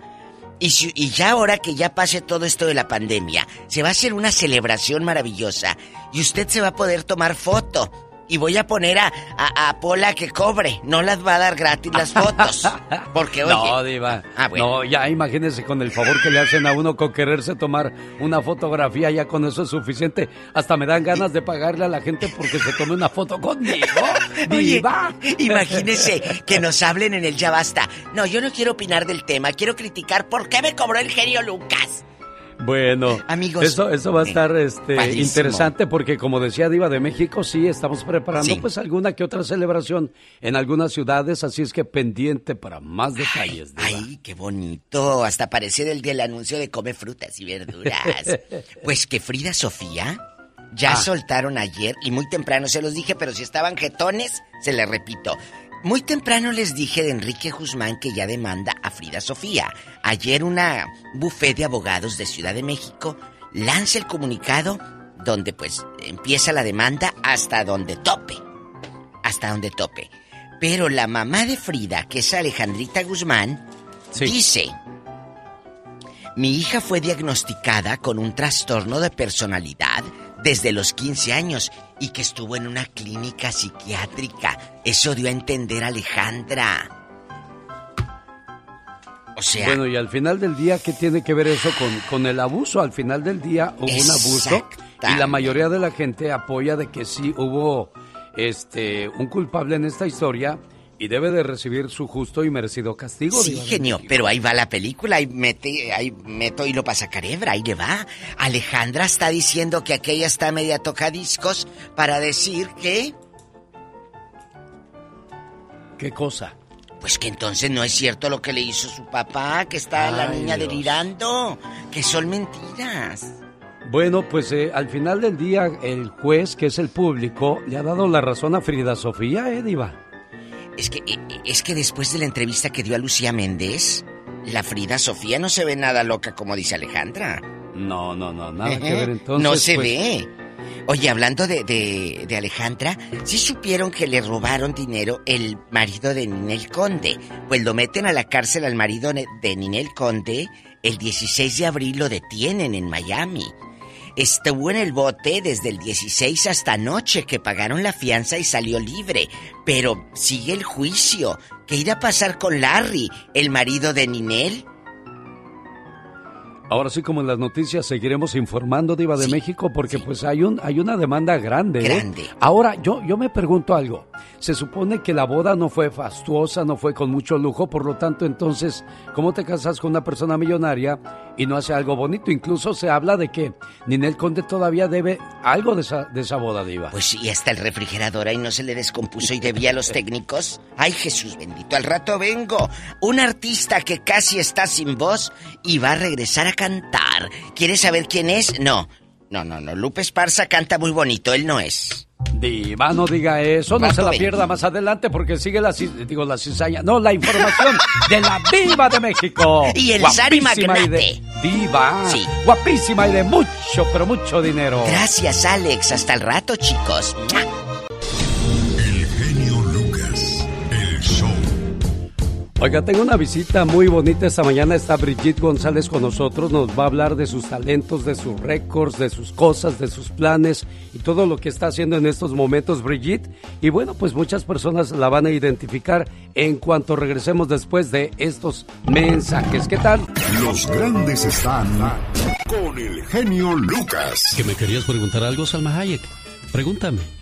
y, si- y ya ahora que ya pase todo esto de la pandemia, se va a hacer una celebración maravillosa y usted se va a poder tomar foto. Y voy a poner a, a, a Pola que cobre, no las va a dar gratis las fotos. Porque, oye, No, Diva. Ah, bueno. No, ya imagínese con el favor que le hacen a uno con quererse tomar una fotografía, ya con eso es suficiente. Hasta me dan ganas de pagarle a la gente porque se tome una foto conmigo. Oye, Diva. imagínese que nos hablen en el Ya Basta. No, yo no quiero opinar del tema, quiero criticar por qué me cobró el genio Lucas. Bueno, amigos, eso, eso va a estar este, padrísimo. interesante porque como decía Diva de México, sí, estamos preparando Sí. pues alguna que otra celebración en algunas ciudades, así es que pendiente para más detalles. Diva. Ay, qué bonito. Hasta parecer el del anuncio de come frutas y verduras. pues que Frida Sofía ya Ah. soltaron ayer y muy temprano se los dije, pero si estaban jetones, se les repito. Muy temprano les dije de Enrique Guzmán que ya demanda a Frida Sofía. Ayer una buffet de abogados de Ciudad de México lanza el comunicado donde pues empieza la demanda hasta donde tope. Hasta donde tope. Pero la mamá de Frida, que es Alejandrita Guzmán, dice, mi hija fue diagnosticada con un trastorno de personalidad desde los 15 años y que estuvo en una clínica psiquiátrica. Eso dio a entender a Alejandra. O sea, Bueno, y al final del día, ¿qué tiene que ver eso con, con el abuso? Al final del día hubo un abuso y la mayoría de la gente apoya de que sí hubo este un culpable en esta historia y debe de recibir su justo y merecido castigo. Sí, genio, pero ahí va la película, ahí mete, ahí meto y lo pasa carebra, ahí le va. Alejandra está diciendo que aquella está media tocadiscos para decir que, ¿Qué cosa? pues que entonces no es cierto lo que le hizo su papá, que está la niña Dios. delirando, que son mentiras. Bueno, pues eh, al final del día el juez, que es el público, le ha dado la razón a Frida Sofía, ¿eh, Diva? Es que, eh, es que después de la entrevista que dio a Lucía Méndez, la Frida Sofía no se ve nada loca como dice Alejandra. No, no, no, nada que ver entonces. no se pues, ve. Oye, hablando de, de, de Alejandra, ¿sí supieron que le robaron dinero el marido de Ninel Conde? Pues lo meten a la cárcel al marido de Ninel Conde. El 16 de abril lo detienen en Miami. Estuvo en el bote desde el 16 hasta anoche que pagaron la fianza y salió libre. Pero sigue el juicio. ¿Qué irá a pasar con Larry, el marido de Ninel? Ahora sí, como en las noticias, seguiremos informando, Diva de México, porque pues hay, un, hay una demanda grande. ¿eh? Grande. Ahora, yo, yo me pregunto algo. Se supone que la boda no fue fastuosa, no fue con mucho lujo, por lo tanto, entonces, ¿cómo te casas con una persona millonaria y no hace algo bonito? Incluso se habla de que Ninel Conde todavía debe algo de esa, de esa boda, Diva. Pues sí, hasta el refrigerador ahí no se le descompuso y debía a los técnicos. Ay, Jesús bendito, al rato vengo. Un artista que casi está sin voz y va a regresar a cantar. ¿Quieres saber quién es? No. No, no, no. Lupe Esparza canta muy bonito, él no es. Diva, no diga eso, no se la pierda más adelante porque sigue la, digo, la cizaña, no, la información de la Diva de México. Y el Sari Magnate. Diva. Sí. Guapísima y de mucho, pero mucho dinero. Gracias, Alex. Hasta el rato, chicos. Oiga, tengo una visita muy bonita esta mañana. Está Brigitte González con nosotros. Nos va a hablar de sus talentos, de sus récords, de sus cosas, de sus planes y todo lo que está haciendo en estos momentos Brigitte. Y bueno, pues muchas personas la van a identificar en cuanto regresemos después de estos mensajes. ¿Qué tal? Los grandes están con el genio Lucas. ¿Que me querías preguntar algo, Salma Hayek? Pregúntame.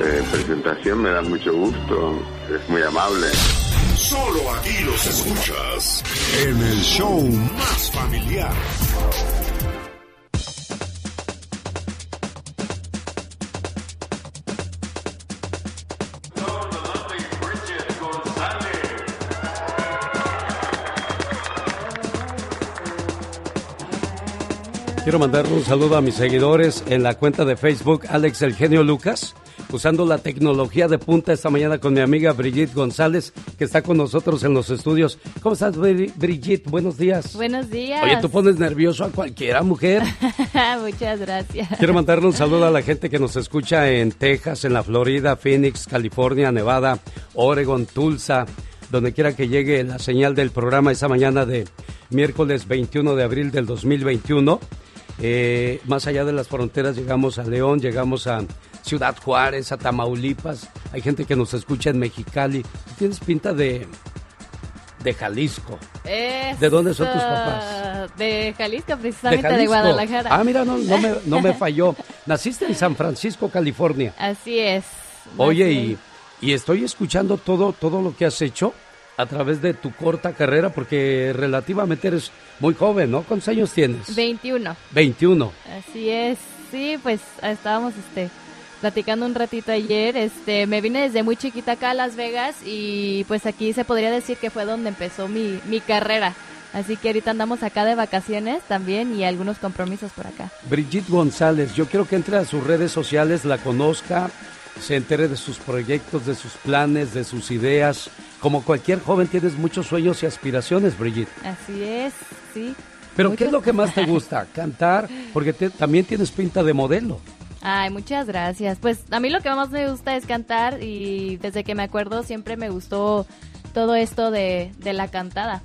eh, presentación, me da mucho gusto, es muy amable. Solo aquí los escuchas en el show más familiar. Quiero mandarle un saludo a mis seguidores en la cuenta de Facebook Alex El Genio Lucas, usando la tecnología de punta esta mañana con mi amiga Brigitte González, que está con nosotros en los estudios. ¿Cómo estás, Bri- Brigitte? Buenos días. Buenos días. Oye, tú pones nervioso a cualquiera, mujer. Muchas gracias. Quiero mandarle un saludo a la gente que nos escucha en Texas, en la Florida, Phoenix, California, Nevada, Oregon, Tulsa, donde quiera que llegue la señal del programa esa mañana de miércoles 21 de abril del 2021. Eh, más allá de las fronteras llegamos a León, llegamos a Ciudad Juárez, a Tamaulipas. Hay gente que nos escucha en Mexicali. Tienes pinta de de Jalisco. ¿De dónde son tus papás? De Jalisco, precisamente de, Guadalajara. Ah, mira, no, no, me, no me falló. Naciste en San Francisco, California. Así es. Oye, y, y, estoy escuchando todo, todo lo que has hecho a través de tu corta carrera, porque relativamente eres muy joven, ¿no? ¿Cuántos años tienes? 21. 21. Así es. Sí, pues estábamos este platicando un ratito ayer, este, me vine desde muy chiquita acá a Las Vegas y pues aquí se podría decir que fue donde empezó mi, mi carrera. Así que ahorita andamos acá de vacaciones también y algunos compromisos por acá. Brigitte González, yo quiero que entre a sus redes sociales, la conozca, se entere de sus proyectos, de sus planes, de sus ideas. Como cualquier joven tienes muchos sueños y aspiraciones, Brigitte. Así es, sí. Pero ¿qué es lo que más te gusta? Cantar, porque también tienes pinta de modelo. Ay, muchas gracias. Pues a mí lo que más me gusta es cantar y desde que me acuerdo siempre me gustó todo esto de, de la cantada.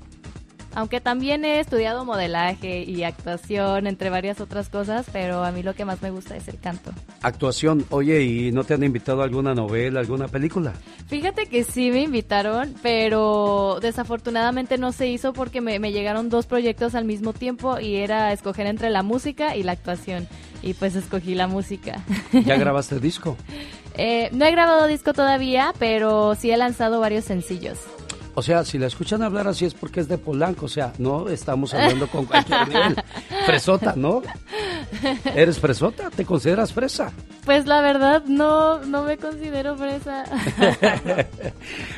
Aunque también he estudiado modelaje y actuación, entre varias otras cosas, pero a mí lo que más me gusta es el canto. Actuación, oye, ¿y no te han invitado a alguna novela, alguna película? Fíjate que sí me invitaron, pero desafortunadamente no se hizo porque me, me llegaron dos proyectos al mismo tiempo y era escoger entre la música y la actuación y pues escogí la música. ¿Ya grabaste disco? Eh, no he grabado disco todavía, pero sí he lanzado varios sencillos. O sea, si la escuchan hablar así es porque es de Polanco, o sea, no estamos hablando con cualquier nivel. Fresota, ¿no? ¿Eres fresota? ¿Te consideras fresa? Pues la verdad no, no me considero fresa.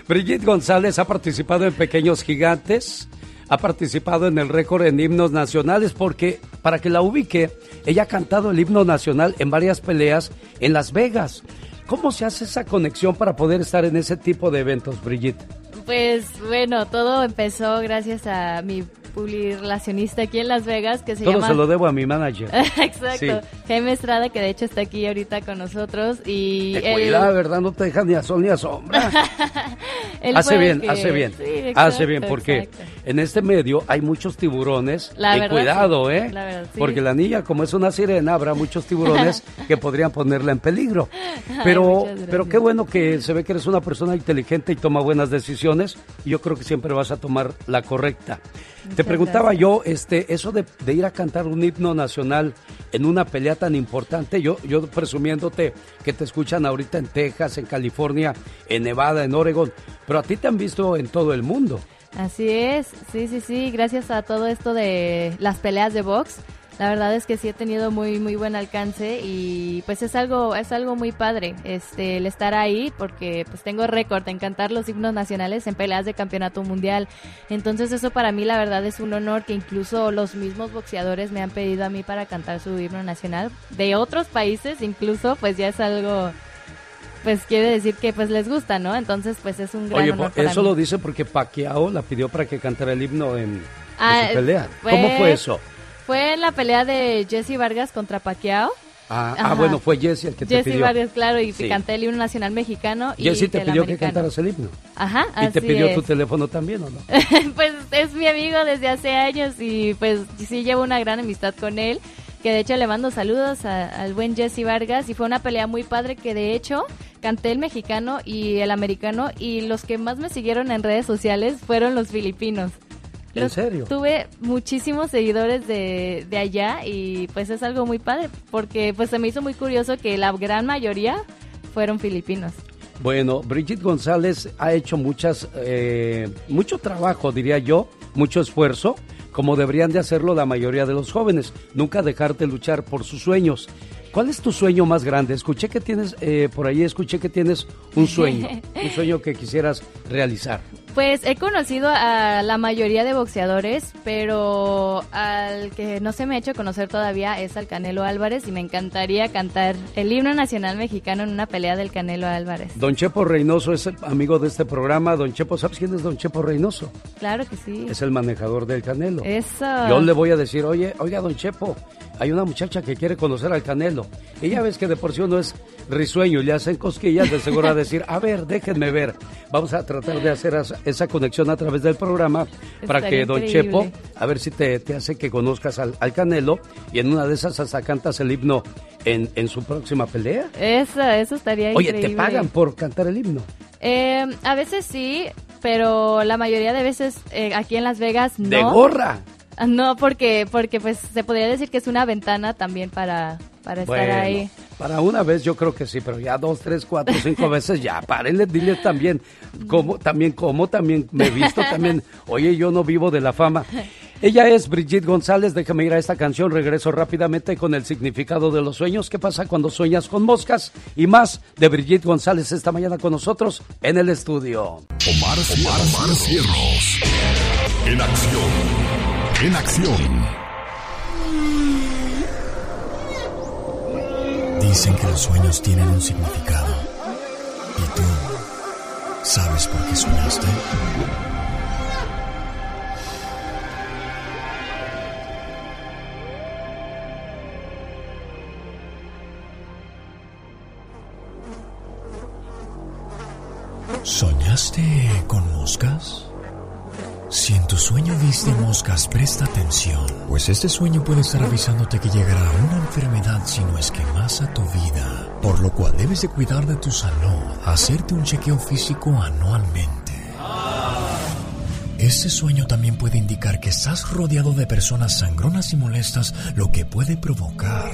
Brigitte González ha participado en Pequeños Gigantes, ha participado en el récord en himnos nacionales porque, para que la ubique, ella ha cantado el himno nacional en varias peleas en Las Vegas. ¿Cómo se hace esa conexión para poder estar en ese tipo de eventos, Brigitte? Pues bueno, todo empezó gracias a mi relacionista aquí en Las Vegas que se Todo llama... se lo debo a mi manager. Exacto. Jaime Estrada, que de hecho está aquí ahorita con nosotros y... Te cuida, ¿verdad? No te deja ni a sol ni a sombra. hace bien, hace bien, hace bien, porque en este medio hay muchos tiburones. y cuidado, ¿eh? Porque la niña, como es una sirena, habrá muchos tiburones que podrían ponerla en peligro. Pero, pero qué bueno que se ve que eres una persona inteligente y toma buenas decisiones. Y yo creo que siempre vas a tomar la correcta. Te preguntaba yo, este, eso de, ir a cantar un himno nacional en una pelea tan importante, yo, yo presumiéndote que te escuchan ahorita en Texas, en California, en Nevada, en Oregon, pero a ti te han visto en todo el mundo. Así es, sí, sí, sí, gracias a todo esto de las peleas de box la verdad es que sí he tenido muy muy buen alcance y pues es algo es algo muy padre este el estar ahí porque pues tengo récord en cantar los himnos nacionales en peleas de campeonato mundial entonces eso para mí la verdad es un honor que incluso los mismos boxeadores me han pedido a mí para cantar su himno nacional de otros países incluso pues ya es algo pues quiere decir que pues les gusta, ¿no? Entonces pues es un gran Oye, honor eso lo dice porque Pacquiao la pidió para que cantara el himno en, ah, su pelea. ¿Cómo fue eso? Fue en la pelea de Jesse Vargas contra Pacquiao. Ah, ah bueno, fue Jesse el que te pidió. Jesse Vargas, claro, y canté el himno nacional mexicano. Y Jesse te pidió que cantaras el himno. Ajá, ¿Y te pidió tu teléfono también o no? pues es mi amigo desde hace años y pues sí llevo una gran amistad con él. Que de hecho le mando saludos al buen Jesse Vargas y fue una pelea muy padre que de hecho canté el mexicano y el americano y los que más me siguieron en redes sociales fueron los filipinos. ¿En serio? Tuve muchísimos seguidores de, de allá y pues es algo muy padre porque pues se me hizo muy curioso que la gran mayoría fueron filipinos. Bueno, Brigitte González ha hecho muchas, eh, mucho trabajo, diría yo, mucho esfuerzo, como deberían de hacerlo la mayoría de los jóvenes. Nunca dejar de luchar por sus sueños. ¿Cuál es tu sueño más grande? Escuché que tienes, eh, por ahí escuché que tienes un sueño, un sueño que quisieras realizar. Pues he conocido a la mayoría de boxeadores, pero al que no se me ha hecho conocer todavía es al Canelo Álvarez y me encantaría cantar el himno nacional mexicano en una pelea del Canelo Álvarez. Don Chepo Reynoso es amigo de este programa. Don Chepo, ¿sabes quién es Don Chepo Reynoso? Claro que sí. Es el manejador del Canelo. Eso. Yo le voy a decir, oye, oiga, Don Chepo, hay una muchacha que quiere conocer al Canelo. Y ya ves que de por sí uno es risueño y le hacen cosquillas, de seguro a decir, a ver, déjenme ver. Vamos a tratar de hacer esa conexión a través del programa para que Don increíble. Chepo, a ver si te, te hace que conozcas al, al Canelo y en una de esas hasta cantas el himno en, en su próxima pelea. Eso, eso estaría Oye, increíble. ¿te pagan por cantar el himno? Eh, a veces sí, pero la mayoría de veces eh, aquí en Las Vegas no. ¡De gorra! No, porque, porque pues se podría decir que es una ventana también para, para estar Bueno, ahí. Para una vez yo creo que sí, pero ya dos, tres, cuatro, cinco veces ya, párenle, dile también cómo, también cómo, también me he visto, también, oye, yo no vivo de la fama. Ella es Brigitte González, déjame ir a esta canción, regreso rápidamente con el significado de los sueños, qué pasa cuando sueñas con moscas y más de Brigitte González esta mañana con nosotros en el estudio. Omar, Omar, Omar Cierros. En acción. En acción. Dicen que los sueños tienen un significado. ¿Y tú sabes por qué soñaste? ¿Soñaste con moscas? Si en tu sueño viste moscas, presta atención, pues este sueño puede estar avisándote que llegará una enfermedad si no es que más a tu vida, por lo cual debes de cuidar de tu salud, hacerte un chequeo físico anualmente. Este sueño también puede indicar que estás rodeado de personas sangronas y molestas, lo que puede provocar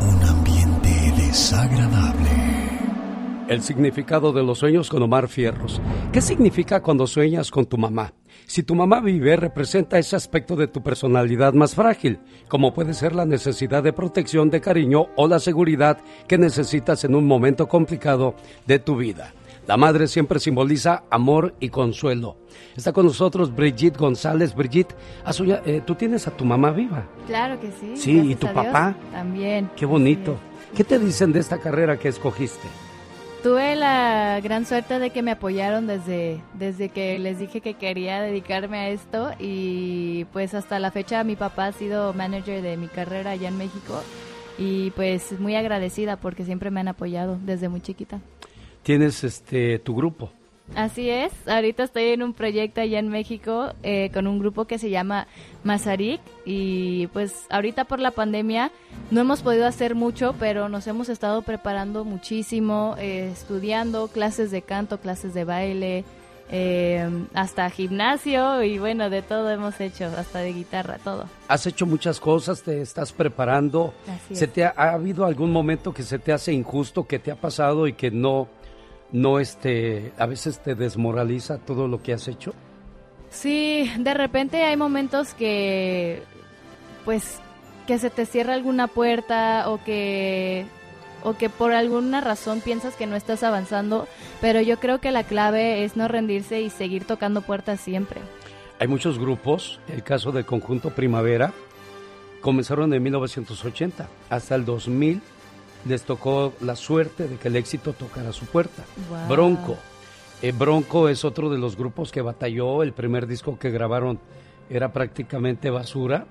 un ambiente desagradable. El significado de los sueños con Omar Fierros. ¿Qué significa cuando sueñas con tu mamá? Si tu mamá vive, representa ese aspecto de tu personalidad más frágil, como puede ser la necesidad de protección, de cariño o la seguridad que necesitas en un momento complicado de tu vida. La madre siempre simboliza amor y consuelo. Está con nosotros Brigitte González. Brigitte, ¿has soñado- eh, ¿tú tienes a tu mamá viva? Claro que sí. Sí, ¿y tu papá? También. Qué bonito. ¿Qué te dicen de esta carrera que escogiste? Tuve la gran suerte de que me apoyaron desde, desde que les dije que quería dedicarme a esto y pues hasta la fecha mi papá ha sido manager de mi carrera allá en México y pues muy agradecida porque siempre me han apoyado desde muy chiquita. Tienes este tu grupo. Así es, ahorita estoy en un proyecto allá en México eh, con un grupo que se llama Mazarik y pues ahorita por la pandemia no hemos podido hacer mucho, pero nos hemos estado preparando muchísimo, eh, estudiando clases de canto, clases de baile, eh, hasta gimnasio y bueno, de todo hemos hecho, hasta de guitarra, todo. Has hecho muchas cosas, te estás preparando. Así ¿Se es. te ha, ha habido algún momento que se te hace injusto, que te ha pasado y que no, no este, a veces te desmoraliza todo lo que has hecho? Sí, de repente hay momentos que, pues, que se te cierra alguna puerta o que, o que por alguna razón piensas que no estás avanzando, pero yo creo que la clave es no rendirse y seguir tocando puertas siempre. Hay muchos grupos, el caso del conjunto Primavera, comenzaron en 1980. Hasta el 2000 les tocó la suerte de que el éxito tocara su puerta. Wow. Bronco. Eh, Bronco es otro de los grupos que batalló. El primer disco que grabaron era prácticamente basura.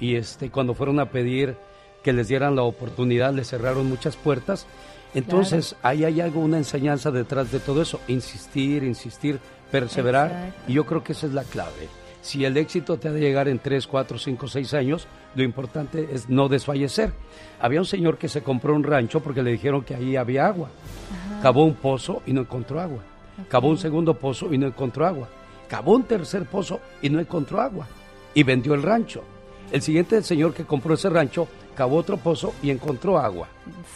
Y este, cuando fueron a pedir que les dieran la oportunidad, les cerraron muchas puertas. Entonces, ahí hay algo, una enseñanza detrás de todo eso. Insistir, insistir, perseverar. Exacto. Y yo creo que esa es la clave. Si el éxito te ha de llegar en 3, 4, 5, 6 años, lo importante es no desfallecer. Había un señor que se compró un rancho porque le dijeron que ahí había agua. Cavó un pozo y no encontró agua. Cavó un segundo pozo y no encontró agua. Cavó un tercer pozo y no encontró agua. Y vendió el rancho. El siguiente señor que compró ese rancho cavó otro pozo y encontró agua.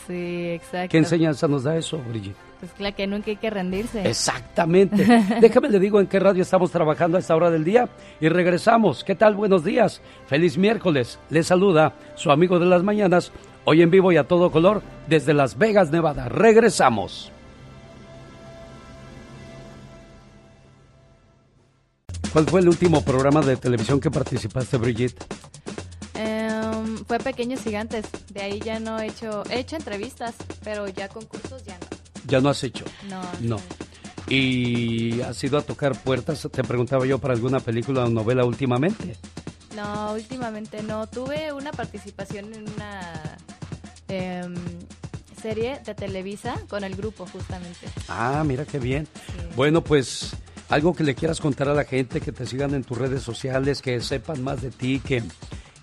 Sí, exacto. ¿Qué enseñanza nos da eso, Brigitte? Pues claro que nunca hay que rendirse. Exactamente. Déjame le digo en qué radio estamos trabajando a esta hora del día y regresamos. ¿Qué tal? Buenos días. Feliz miércoles. Les saluda su amigo de las mañanas, hoy en vivo y a todo color desde Las Vegas, Nevada. Regresamos. ¿Cuál fue el último programa de televisión que participaste, Brigitte? Em, fue Pequeños Gigantes. De ahí ya no he hecho, he hecho entrevistas, pero ya concursos ya no. Ya no has hecho. No. No. ¿Y has ido a tocar puertas? Te preguntaba yo para alguna película o novela últimamente. No, últimamente no. Tuve una participación en una em, serie de Televisa con el grupo justamente. Ah, mira qué bien. Bueno, pues algo que le quieras contar a la gente, que te sigan en tus redes sociales, que sepan más de ti, que,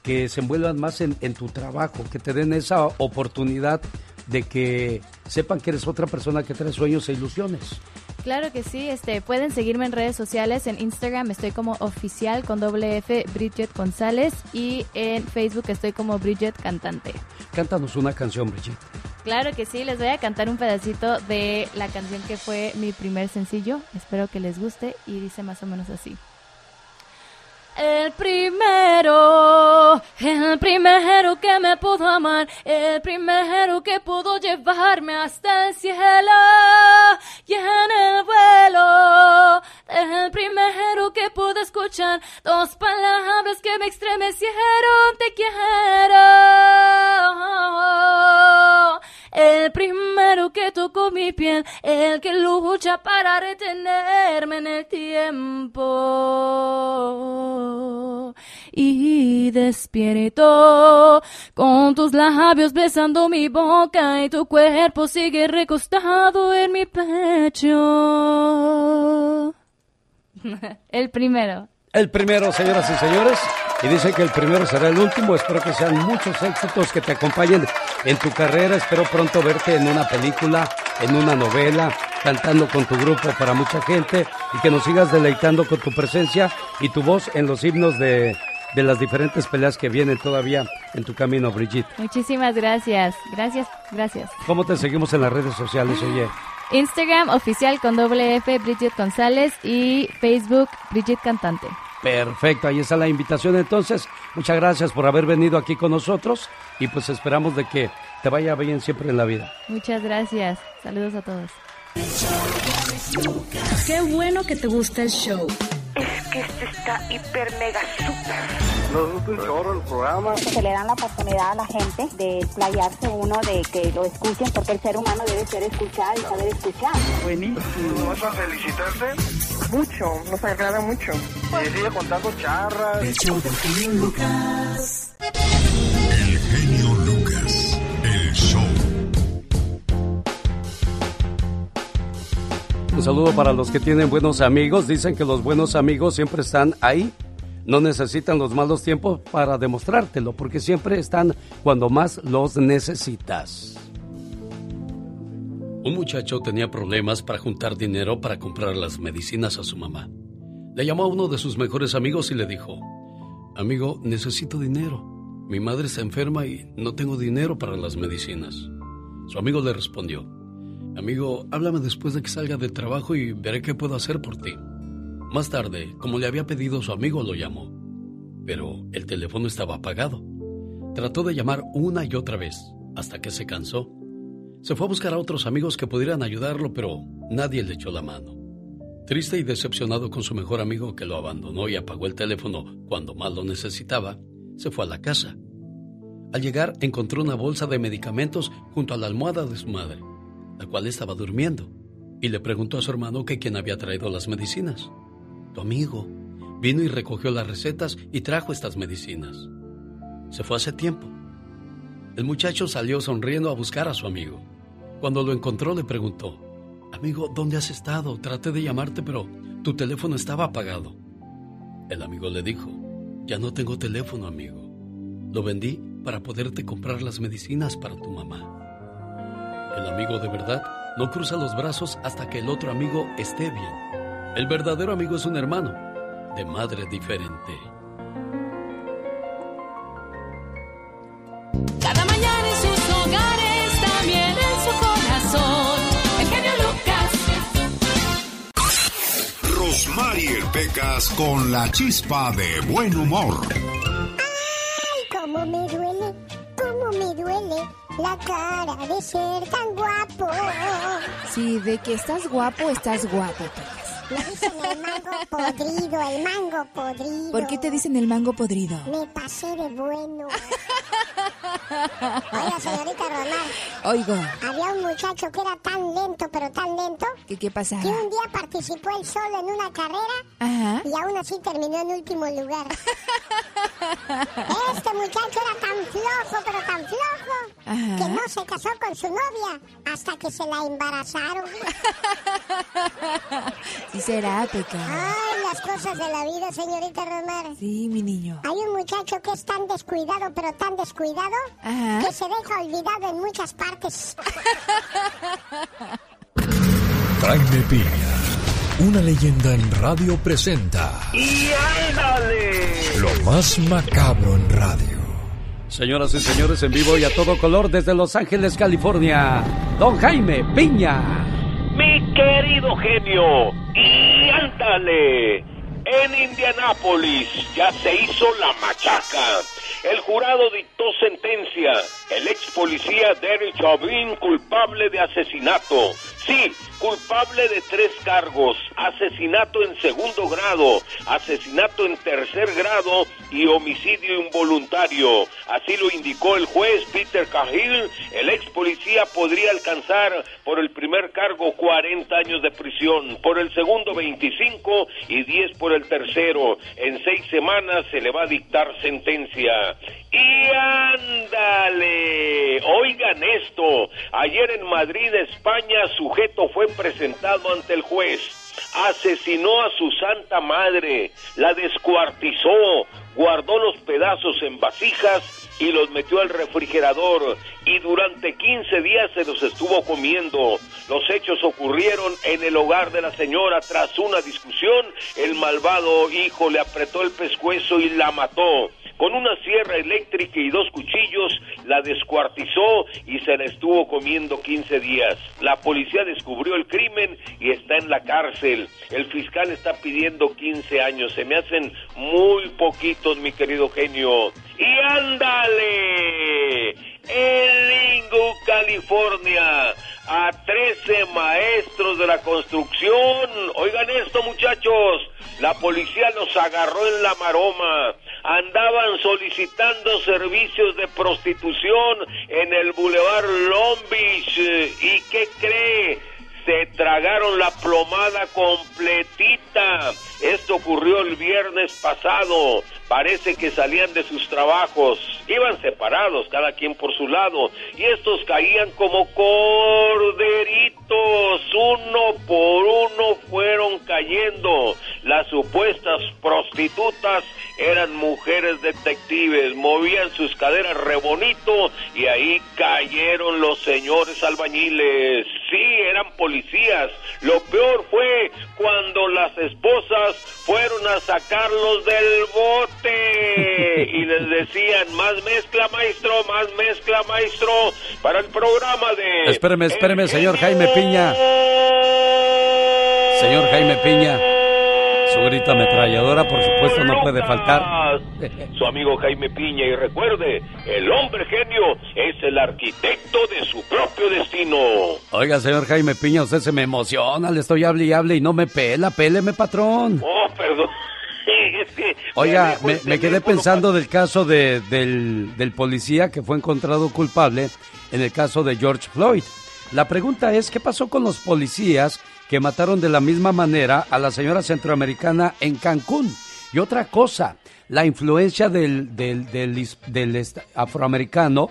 que se envuelvan más en, en tu trabajo, que te den esa oportunidad de que sepan que eres otra persona que trae sueños e ilusiones. Claro que sí, este, pueden seguirme en redes sociales, en Instagram estoy como oficial con doble F Bridget González y en Facebook estoy como Bridget Cantante. Cántanos una canción, Bridget. Claro que sí, les voy a cantar un pedacito de la canción que fue mi primer sencillo, espero que les guste y dice más o menos así. El primero, el primero que me pudo amar, el primero que pudo llevarme hasta el cielo y en el vuelo, el primero que pudo escuchar dos palabras que me estremecieron, te quiero. El primero que tocó mi piel, el que lucha para retenerme en el tiempo. Y despierto con tus labios besando mi boca y tu cuerpo sigue recostado en mi pecho. El primero. El primero, señoras y señores. Y dice que el primero será el último. Espero que sean muchos éxitos que te acompañen en tu carrera. Espero pronto verte en una película, en una novela, cantando con tu grupo para mucha gente y que nos sigas deleitando con tu presencia y tu voz en los himnos de, de las diferentes peleas que vienen todavía en tu camino, Brigitte. Muchísimas gracias. Gracias, gracias. ¿Cómo te seguimos en las redes sociales, oye? Instagram oficial con doble F Bridget González y Facebook Bridget Cantante. Perfecto, ahí está la invitación entonces. Muchas gracias por haber venido aquí con nosotros y pues esperamos de que te vaya bien siempre en la vida. Muchas gracias. Saludos a todos. Qué bueno que te gusta el show. Es que este está hiper mega super. Nos gusta un chorro el programa. Se le dan la oportunidad a la gente de playarse uno, de que lo escuchen, porque el ser humano debe ser escuchado y saber escuchar. Buenísimo. ¿Vas a felicitarte? Mucho, nos agrada mucho. Y sigue contando charras. El show del genio Lucas. El genio Lucas. El show. Un saludo para los que tienen buenos amigos. Dicen que los buenos amigos siempre están ahí. No necesitan los malos tiempos para demostrártelo, porque siempre están cuando más los necesitas. Un muchacho tenía problemas para juntar dinero para comprar las medicinas a su mamá. Le llamó a uno de sus mejores amigos y le dijo, Amigo, necesito dinero. Mi madre está enferma y no tengo dinero para las medicinas. Su amigo le respondió, Amigo, háblame después de que salga del trabajo y veré qué puedo hacer por ti. Más tarde, como le había pedido su amigo, lo llamó. Pero el teléfono estaba apagado. Trató de llamar una y otra vez, hasta que se cansó. Se fue a buscar a otros amigos que pudieran ayudarlo, pero nadie le echó la mano. Triste y decepcionado con su mejor amigo que lo abandonó y apagó el teléfono cuando más lo necesitaba, se fue a la casa. Al llegar encontró una bolsa de medicamentos junto a la almohada de su madre, la cual estaba durmiendo, y le preguntó a su hermano que quién había traído las medicinas. Tu amigo vino y recogió las recetas y trajo estas medicinas. Se fue hace tiempo. El muchacho salió sonriendo a buscar a su amigo. Cuando lo encontró le preguntó, Amigo, ¿dónde has estado? Traté de llamarte, pero tu teléfono estaba apagado. El amigo le dijo, Ya no tengo teléfono, amigo. Lo vendí para poderte comprar las medicinas para tu mamá. El amigo de verdad no cruza los brazos hasta que el otro amigo esté bien. El verdadero amigo es un hermano, de madre diferente. Cada mañana en sus hogares, también en su corazón. El genio Lucas. Rosmarie Pecas con la chispa de buen humor. Ser tan guapo. Sí, de que estás guapo, estás guapo. Me dicen el mango podrido, el mango podrido. ¿Por qué te dicen el mango podrido? Me pasé de bueno. Oiga, señorita Román. Oigo. Había un muchacho que era tan lento, pero tan lento, ¿Qué, qué pasa? Que un día participó él solo en una carrera Ajá. y aún así terminó en último lugar. Este muchacho era tan flojo, pero tan flojo, Ajá. que no se casó con su novia hasta que se la embarazaron. Sí será, Peca. Ay, las cosas de la vida, señorita Romar. Sí, mi niño. Hay un muchacho que es tan descuidado, pero tan descuidado, Ajá. que se deja olvidado en muchas partes. Jaime Piña, una leyenda en radio presenta ¡Y ándale! lo más macabro en radio. Señoras y señores, en vivo y a todo color desde Los Ángeles, California, Don Jaime Piña. Mi querido genio, y ándale. En Indianápolis ya se hizo la machaca. El jurado dictó sentencia. El ex policía Derek Chauvin culpable de asesinato. Sí, culpable de tres cargos. Asesinato en segundo grado, asesinato en tercer grado y homicidio involuntario. Así lo indicó el juez Peter Cahill. El ex policía podría alcanzar por el primer cargo 40 años de prisión, por el segundo 25 y 10 por el tercero. En seis semanas se le va a dictar sentencia. Y ándale, oigan esto, ayer en Madrid, España, sujeto fue presentado ante el juez. Asesinó a su santa madre, la descuartizó, guardó los pedazos en vasijas y los metió al refrigerador y durante 15 días se los estuvo comiendo. Los hechos ocurrieron en el hogar de la señora tras una discusión. El malvado hijo le apretó el pescuezo y la mató. Con una sierra eléctrica y dos cuchillos la descuartizó y se la estuvo comiendo 15 días. La policía descubrió el crimen y está en la cárcel. El fiscal está pidiendo 15 años. Se me hacen muy poquitos, mi querido genio. Y ándale. En Lingo, California, a 13 maestros de la construcción. Oigan esto, muchachos. La policía los agarró en la maroma. Andaban solicitando servicios de prostitución en el Boulevard Long Beach. ¿Y qué cree? se tragaron la plomada completita. Esto ocurrió el viernes pasado. Parece que salían de sus trabajos. Iban separados, cada quien por su lado. Y estos caían como corderitos. Uno por uno fueron cayendo. Las supuestas prostitutas eran mujeres detectives. Movían sus caderas re bonito. Y ahí cayeron los señores albañiles. Sí, eran policías. Lo peor fue cuando las esposas fueron a sacarlos del bote y les decían más mezcla maestro, más mezcla maestro para el programa de... Espéreme, espéreme, señor Jaime Piña. Señor Jaime Piña. Su grito ametralladora, por supuesto, no puede faltar. Su amigo Jaime Piña y recuerde, el hombre genio es el arquitecto de su propio destino. Oiga, señor Jaime Piña, usted se me emociona, le estoy hable y hable y no me pela, péleme, patrón. Oh, perdón. Es que Oiga, me quedé pensando del caso de- del, del policía que fue encontrado culpable en el caso de George Floyd. La pregunta es, ¿qué pasó con los policías que mataron de la misma manera a la señora centroamericana en Cancún? Y otra cosa, la influencia del, del, del afroamericano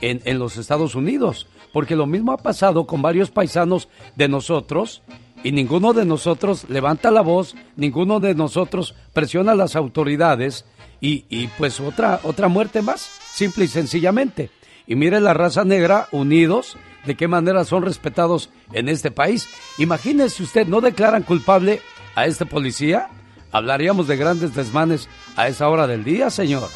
en, en los Estados Unidos. Porque lo mismo ha pasado con varios paisanos de nosotros y ninguno de nosotros levanta la voz, ninguno de nosotros presiona a las autoridades y, y pues otra, otra muerte más, simple y sencillamente. Y mire la raza negra unidos, de qué manera son respetados en este país. Imagínese usted, ¿no declaran culpable a este policía? Hablaríamos de grandes desmanes a esa hora del día, señor.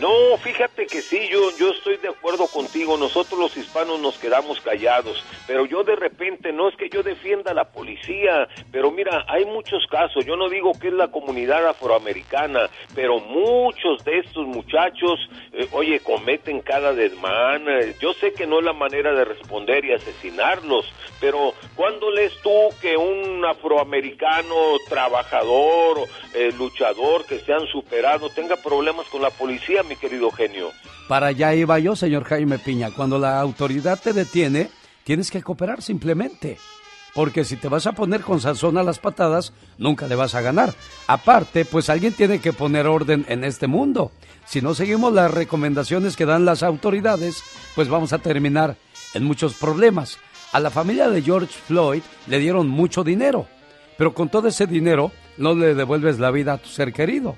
No, fíjate que sí, yo, yo estoy de acuerdo contigo. Nosotros los hispanos nos quedamos callados, pero yo de repente no es que yo defienda a la policía, pero mira, hay muchos casos. Yo no digo que es la comunidad afroamericana, pero muchos de estos muchachos, eh, oye, cometen cada desmán. Yo sé que no es la manera de responder y asesinarlos, pero ¿cuándo lees tú que un afroamericano trabajador, eh, luchador, que se han superado, tenga problemas con la policía, mi querido genio? Para allá iba yo, señor Jaime Piña. Cuando la autoridad te detiene, tienes que cooperar simplemente. porque si te vas a poner con sazón a las patadas, nunca le vas a ganar. Aparte, pues alguien tiene que poner orden en este mundo. Si no seguimos las recomendaciones que dan las autoridades, pues vamos a terminar en muchos problemas. A la familia de George Floyd le dieron mucho dinero, pero con todo ese dinero no le devuelves la vida a tu ser querido.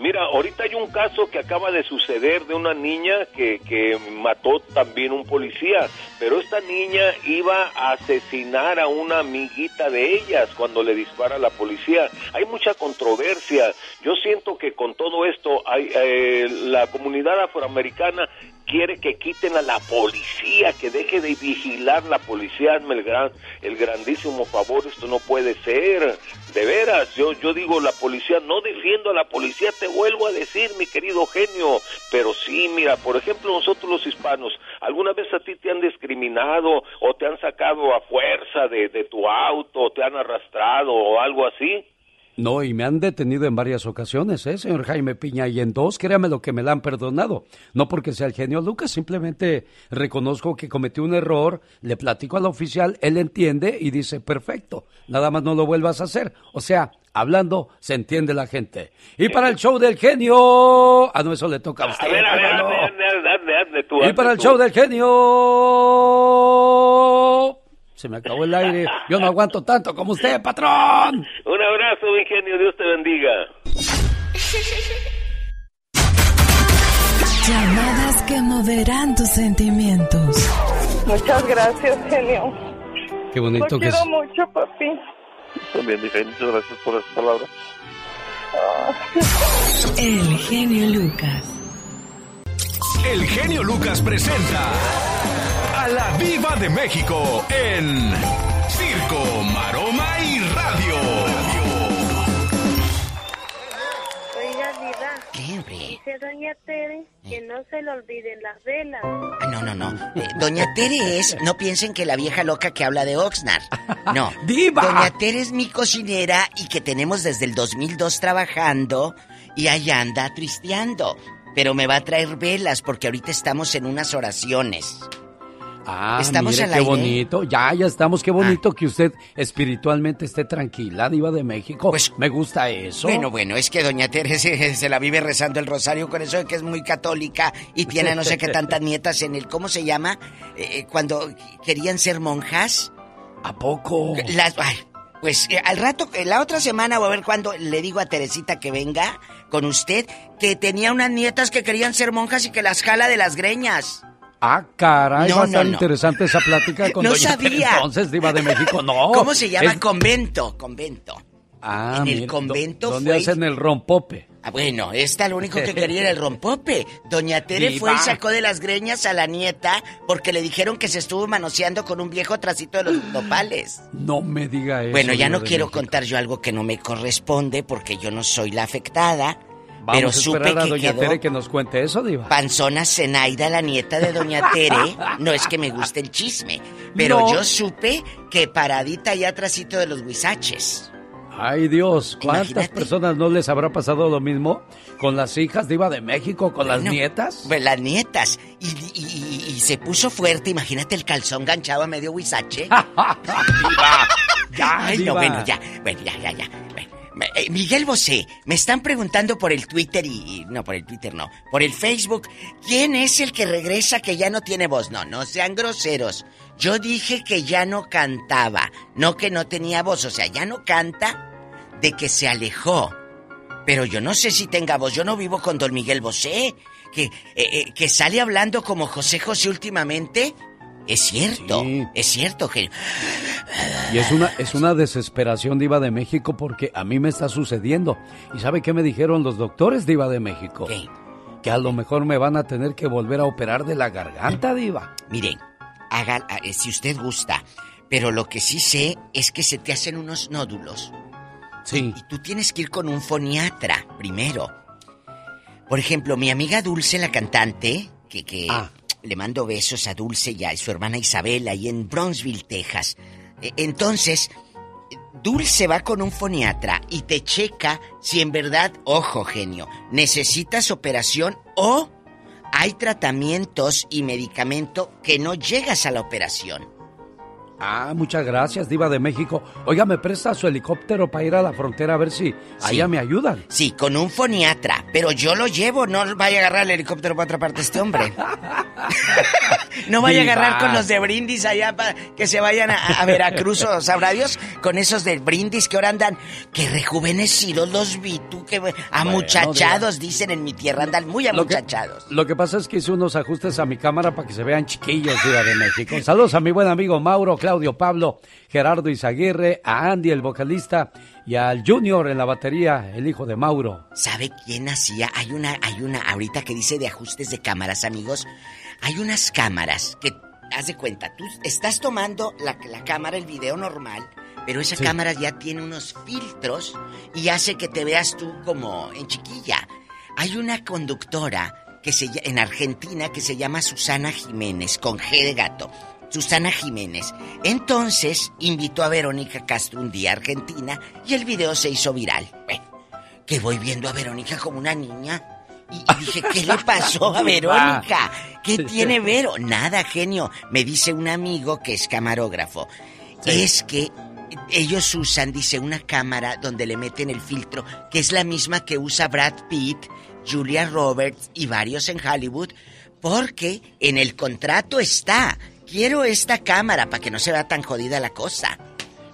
Mira, ahorita hay un caso que acaba de suceder de una niña que, que mató también un policía, pero esta niña iba a asesinar a una amiguita de ellas cuando le dispara la policía. Hay mucha controversia. Yo siento que con todo esto hay, eh, la comunidad afroamericana quiere que quiten a la policía, que deje de vigilar la policía, hazme el, gran, el grandísimo favor, esto no puede ser, de veras, yo, yo digo la policía, no defiendo a la policía, te vuelvo a decir, mi querido genio, pero sí, mira, por ejemplo, nosotros los hispanos, ¿alguna vez a ti te han discriminado o te han sacado a fuerza de, de tu auto, o te han arrastrado o algo así? No, y me han detenido en varias ocasiones, ¿eh, señor Jaime Piña? Y en dos, créame lo que me la han perdonado. No porque sea el genio Lucas, simplemente reconozco que cometí un error, le platico al oficial, él entiende y dice, perfecto, nada más no lo vuelvas a hacer. O sea, hablando, se entiende la gente. Y para el show del genio... Ah, no, eso le toca a usted. A ver, a ver, cómo no. hazle, hazle, hazle, hazle tú, Y para el tú. show del genio... Se me acabó el aire. Yo no aguanto tanto como usted, patrón. Un abrazo, mi genio, Dios te bendiga. Llamadas que moverán tus sentimientos. Muchas gracias, genio. Qué bonito Lo que es. quiero mucho, papi. También, muchas gracias por esas palabras. El genio Lucas. El genio Lucas presenta a la Viva de México en Circo, Maroma y Radio. Oiga, Diva. ¿Qué, hombre? Dice Doña Tere que no se le olviden las velas. Ah, no, no, no. Eh, Doña Tere es, no piensen que la vieja loca que habla de Oxnard. No. ¡Diva! Doña Tere es mi cocinera y que tenemos desde el 2002 trabajando y ahí anda tristeando. Pero me va a traer velas porque ahorita estamos en unas oraciones. Ah, ¿Estamos mire qué aire? Ah. bonito. Ya, ya estamos. Qué bonito que usted espiritualmente esté tranquila, diva de México. Pues me gusta eso. Bueno, bueno, es que Doña Tere se, la vive rezando el rosario con eso de que es muy católica y tiene no sé qué tantas nietas en el, ¿cómo se llama? Eh, cuando querían ser monjas. ¿A poco? Las, ay, pues eh, al rato, eh, la otra semana voy a ver cuando le digo a Teresita que venga con usted, que tenía unas nietas que querían ser monjas y que las jala de las greñas. Ah, caray, No, va a estar no, no. interesante esa plática con No doña sabía. Entonces, diva de México, no. ¿Cómo se llama? Es- Convento, convento. Ah, en el convento ¿Dónde fue- hacen el rompope? Ah, bueno, esta lo único que quería era el rompope. Doña Tere Diva. fue y sacó de las greñas a la nieta porque le dijeron que se estuvo manoseando con un viejo tracito de los nopales. No me diga eso. Bueno, ya no quiero México. contar yo algo que no me corresponde porque yo no soy la afectada. Vamos pero a supe esperar a que doña quedó Tere que nos cuente eso, diva. panzona Zenaida, la nieta de doña Tere. No es que me guste el chisme, pero No. yo supe que paradita allá atrásito de los huizaches. Ay, Dios, ¿cuántas Imagínate. personas no les habrá pasado lo mismo con las hijas diva de México, con las nietas? Pues las nietas. Y, y- y- y se puso fuerte, imagínate el calzón ganchado a medio huizache. Ya, Ay, diva. no, bueno, ya. Bueno, ya, ya, ya. Eh, Miguel Bosé, me están preguntando por el Twitter y, y- No, por el Twitter no. Por el Facebook. ¿Quién es el que regresa que ya no tiene voz? No, no sean groseros. Yo dije que ya no cantaba, no que no tenía voz. O sea, ya no canta de que se alejó. Pero yo no sé si tenga voz. Yo no vivo con don Miguel Bosé. Que, eh, eh, que sale hablando como José José últimamente. Es cierto, es cierto, genio. Y es una, es una desesperación diva de México porque a mí me está sucediendo. ¿Y sabe qué me dijeron los doctores diva de México? Que a lo mejor me van a tener que volver a operar de la garganta diva. Miren, haga, eh, si usted gusta. Pero lo que sí sé es que se te hacen unos nódulos. Sí. Y tú tienes que ir con un foniatra primero. Por ejemplo, mi amiga Dulce, la cantante, que, que le mando besos a Dulce y a su hermana Isabel ahí en Bronzeville, Texas. E- Entonces, Dulce va con un foniatra y te checa si en verdad, ojo genio, necesitas operación o hay tratamientos y medicamento que no llegas a la operación. Ah, muchas gracias, Diva de México. Oiga, ¿me presta su helicóptero para ir a la frontera a ver si allá me ayudan? Sí, con un foniatra, pero yo lo llevo, no vaya a agarrar el helicóptero para otra parte este hombre. no vaya a agarrar con los de brindis allá para que se vayan a, a Veracruz o sabrá Dios, con esos de brindis que ahora andan, que rejuvenecidos los vi tú, que amuchachados, dicen en mi tierra, andan muy Lo que- amuchachados. Lo que pasa es que hice unos ajustes a mi cámara para que se vean chiquillos, Diva de México. Saludos a mi buen amigo Mauro, Claudio, Pablo, Gerardo Izaguirre, a Andy, el vocalista, y al Junior en la batería, el hijo de Mauro. ¿Sabe quién hacía? Hay una, hay una, ahorita que dice de ajustes de cámaras, amigos. Hay unas cámaras que, haz de cuenta, tú estás tomando la, la cámara, el video normal, pero esa Sí. cámara ya tiene unos filtros y hace que te veas tú como en chiquilla. Hay una conductora que se, en Argentina que se llama Susana Jiménez, con G de gato. Susana Jiménez. Entonces invitó a Verónica Castro un día a Argentina y el video se hizo viral. Bueno, que voy viendo a Verónica como una niña. Y, dije, ¿qué le pasó a Verónica? ¿Qué tiene Vero? Nada, genio. Me dice un amigo que es camarógrafo. Es que ellos usan, dice, una cámara donde le meten el filtro, que es la misma que usa Brad Pitt, Julia Roberts y varios en Hollywood, porque en el contrato está, quiero esta cámara para que no se vea tan jodida la cosa.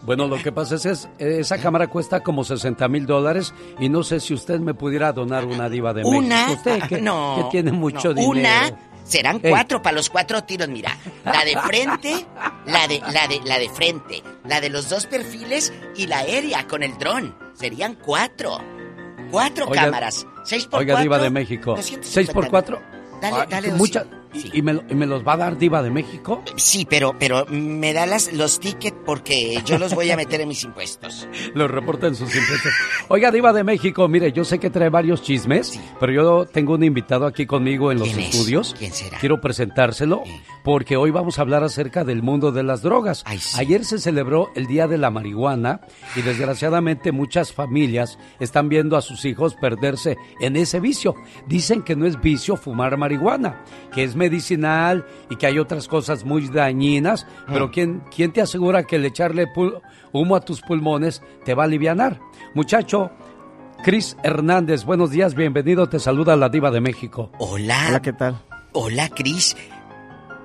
Bueno, lo que pasa es, es esa cámara cuesta como 60 mil dólares y no sé si usted me pudiera donar una diva de Una, México. Usted que, no, que tiene mucho no, dinero. Una, serán Ey. cuatro para los cuatro tiros, mira. La de frente, la de, la de, la de frente, la de los dos perfiles y la aérea con el dron. Serían cuatro. Cuatro Oiga- cámaras. Seis por Oiga, cuatro. Diva de México. 250 ¿Seis por cuatro? Dale, dale, mucha- ¿Y, y me, y me los va a dar Diva de México? Sí, pero, pero me da las, los tickets porque yo los voy a meter en mis impuestos. Los reporta en sus impuestos. Oiga, Diva de México, mire, yo sé que trae varios chismes, pero yo tengo un invitado aquí conmigo en los ¿Quién es? estudios. ¿Quién será? Quiero presentárselo porque hoy vamos a hablar acerca del mundo de las drogas. Ayer se celebró el Día de la Marihuana y desgraciadamente muchas familias están viendo a sus hijos perderse en ese vicio. Dicen que no es vicio fumar marihuana, que es medicinal y que hay otras cosas muy dañinas, pero ¿quién, quién te asegura que el echarle humo a tus pulmones te va a alivianar? Muchacho, Cris Hernández, buenos días, bienvenido, te saluda la diva de México. Hola. Hola, ¿qué tal? Hola, Cris.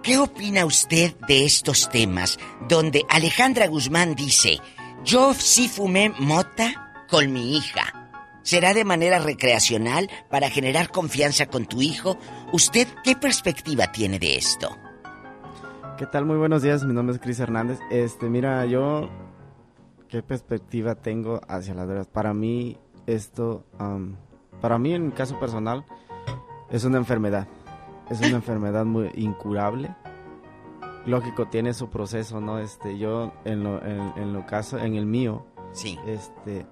¿Qué opina usted de estos temas donde Alejandra Guzmán dice, yo sí fumé mota con mi hija? ¿Será de manera recreacional para generar confianza con tu hijo? ¿Usted qué perspectiva tiene de esto? ¿Qué tal? Muy buenos días, mi nombre es Cris Hernández. Este, mira, yo qué perspectiva tengo hacia las drogas. Para mí esto, am, para mí en mi caso personal, es una enfermedad. Es una enfermedad muy incurable. Lógico, tiene su proceso, ¿no? Este, yo en lo, en, en lo caso, en el mío, sí. este,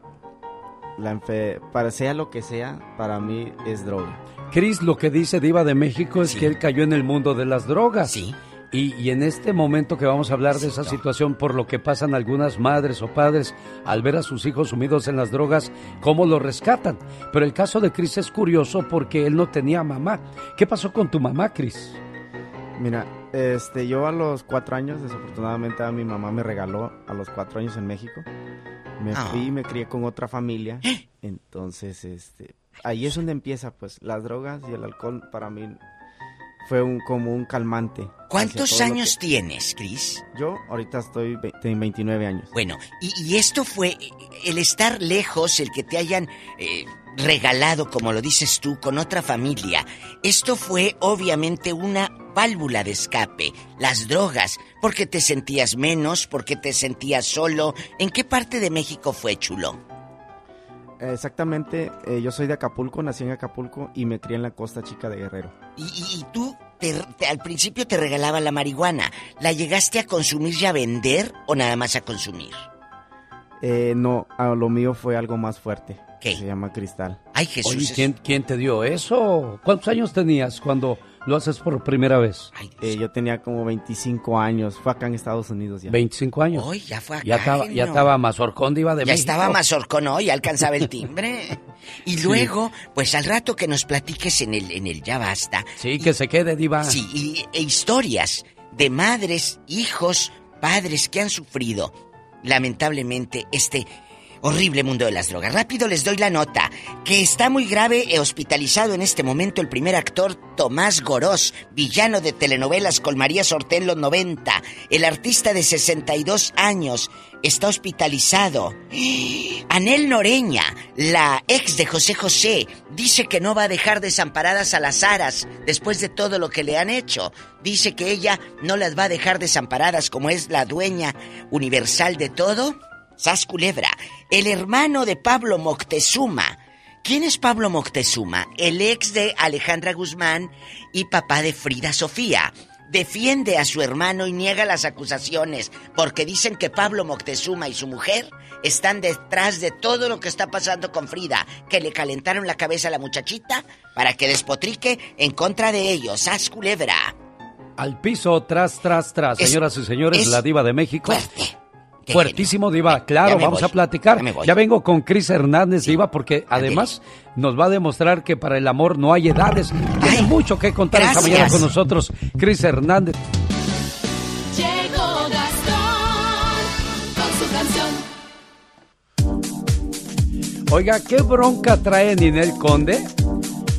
la enfe para sea lo que sea, para mí es droga. Cris, lo que dice Diva de México es que él cayó en el mundo de las drogas. Sí. Y, y en este momento que vamos a hablar de esa situación, por lo que pasan algunas madres o padres al ver a sus hijos sumidos en las drogas, cómo lo rescatan. Pero el caso de Cris es curioso porque él no tenía mamá. ¿Qué pasó con tu mamá, Cris? Mira, este, yo a los cuatro años, desafortunadamente a mi mamá me regaló a los cuatro años en México. Me Ah. fui y me crié con otra familia. Entonces, este, ahí es donde empieza, pues, las drogas y el alcohol para mí fue un, como un calmante. ¿Cuántos años que- tienes, Cris? Yo ahorita estoy ve- tengo 29 años. Bueno, y, y esto fue el estar lejos, el que te hayan eh, regalado, como lo dices tú, con otra familia. Esto fue obviamente una válvula de escape, las drogas, porque te sentías menos, porque te sentías solo. ¿En qué parte de México fue, chulo? Exactamente, eh, yo soy de Acapulco, nací en Acapulco y me crié en la costa chica de Guerrero. Y, y- y tú te- te- al principio te regalaba la marihuana. ¿La llegaste a consumir y a vender o nada más a consumir? Eh, no, a lo mío fue algo más fuerte. ¿Qué? Se llama cristal. Ay, Jesús. Oye, ¿quién, quién te dio eso? ¿Cuántos años tenías cuando lo haces por primera vez? Eh, yo tenía como 25 años, fue acá en Estados Unidos ya. 25 años. Hoy ya fue acá, Ya estaba, ya estaba Mazorcón Diva de ya México. estaba Mazorcón, ¿no? Ya alcanzaba el timbre. Y Sí. luego, pues al rato que nos platiques en el, en el Ya Basta. Sí, que se quede, Diva. Sí, y, e historias de madres, hijos, padres que han sufrido lamentablemente este horrible mundo de las drogas. Rápido les doy la nota, que está muy grave e hospitalizado en este momento el primer actor Tomás Gorós, villano de telenovelas con María Sorté en los 90. El artista de 62 años está hospitalizado. Anel Noreña, la ex de José José, dice que no va a dejar desamparadas a las aras después de todo lo que le han hecho. Dice que ella no las va a dejar desamparadas como es la dueña universal de todo. Sas Culebra, el hermano de Pablo Moctezuma. ¿Quién es Pablo Moctezuma? El ex de Alejandra Guzmán y papá de Frida Sofía. Defiende a su hermano y niega las acusaciones porque dicen que Pablo Moctezuma y su mujer están detrás de todo lo que está pasando con Frida, que le calentaron la cabeza a la muchachita para que despotrique en contra de ellos. Sas Culebra. Al piso, tras, tras, tras. Es- Señoras y señores, es la diva de México. Qué Fuertísimo, Diva. Claro, vamos voy. a platicar. Ya vengo con Cris Hernández, Diva, porque además nos va a demostrar que para el amor no hay edades. Tiene mucho que contar esta mañana con nosotros, Cris Hernández. Llegó Gastón con su canción. Oiga, ¿qué bronca trae Ninel Conde?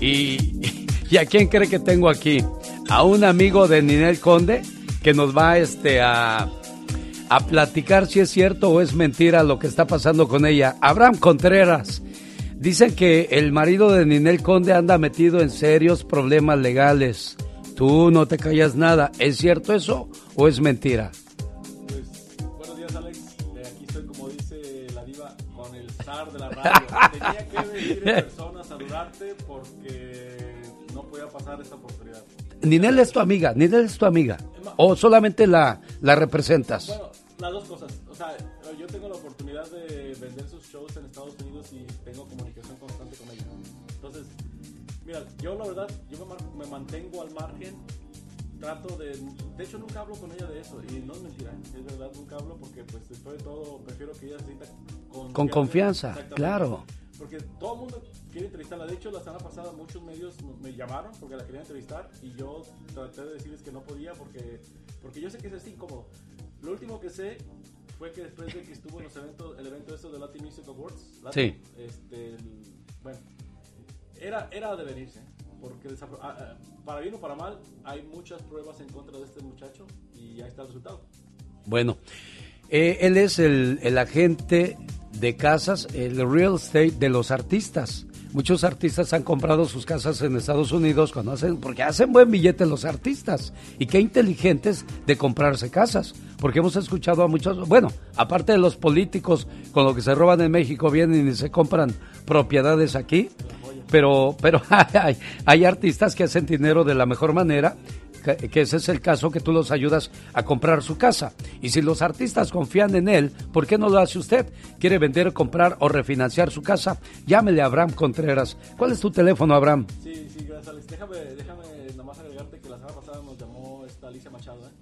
Y, ¿Y a quién cree que tengo aquí? A un amigo de Ninel Conde que nos va este, a, a platicar si es cierto o es mentira lo que está pasando con ella. Abraham Contreras. Dicen que el marido de Ninel Conde anda metido en serios problemas legales. Tú no te callas nada. ¿Es cierto eso o es mentira? Buenos días, Alex. Eh, aquí estoy, como dice la diva, con el zar de la radio. Tenía que venir en persona a saludarte porque no podía pasar esta oportunidad. Ninel es tu amiga, Ninel es tu amiga. ¿O solamente la, la representas? Bueno, las dos cosas. O sea, yo tengo la oportunidad de vender sus shows en Estados Unidos y tengo comunicación constante con ella. Entonces, mira, yo la verdad, yo me, me mantengo al margen. Trato de... De hecho, nunca hablo con ella de eso. Y no es mentira, es verdad, nunca hablo porque, pues, después de todo, prefiero que ella se sienta confiada. Con confianza, claro. Porque todo el mundo quiere entrevistarla. De hecho, la semana pasada muchos medios me llamaron porque la querían entrevistar y yo traté de decirles que no podía porque, porque yo sé que es así incómodo. Lo último que sé fue que después de que estuvo en los eventos, el evento esto de Latin Music Awards, Latin, Sí. este, el- bueno, era, era de venirse. Porque ah, ah, para bien o para mal, hay muchas pruebas en contra de este muchacho y ahí está el resultado. Bueno, eh, él es el, el agente de casas, el real estate de los artistas. Muchos artistas han comprado sus casas en Estados Unidos cuando hacen, porque hacen buen billete los artistas. Y qué inteligentes de comprarse casas. Porque hemos escuchado a muchos, bueno, aparte de los políticos con lo que se roban en México, vienen y se compran propiedades aquí. Pero, pero hay, hay artistas que hacen dinero de la mejor manera, que, ese es el caso que tú los ayudas a comprar su casa. Y si los artistas confían en él, ¿por qué no lo hace usted? ¿Quiere vender, comprar o refinanciar su casa? Llámele a Abraham Contreras. ¿Cuál es tu teléfono, Abraham? Sí, sí, gracias Alex. Déjame, déjame nomás agregarte que la semana pasada nos llamó esta Alicia Machado, ¿eh?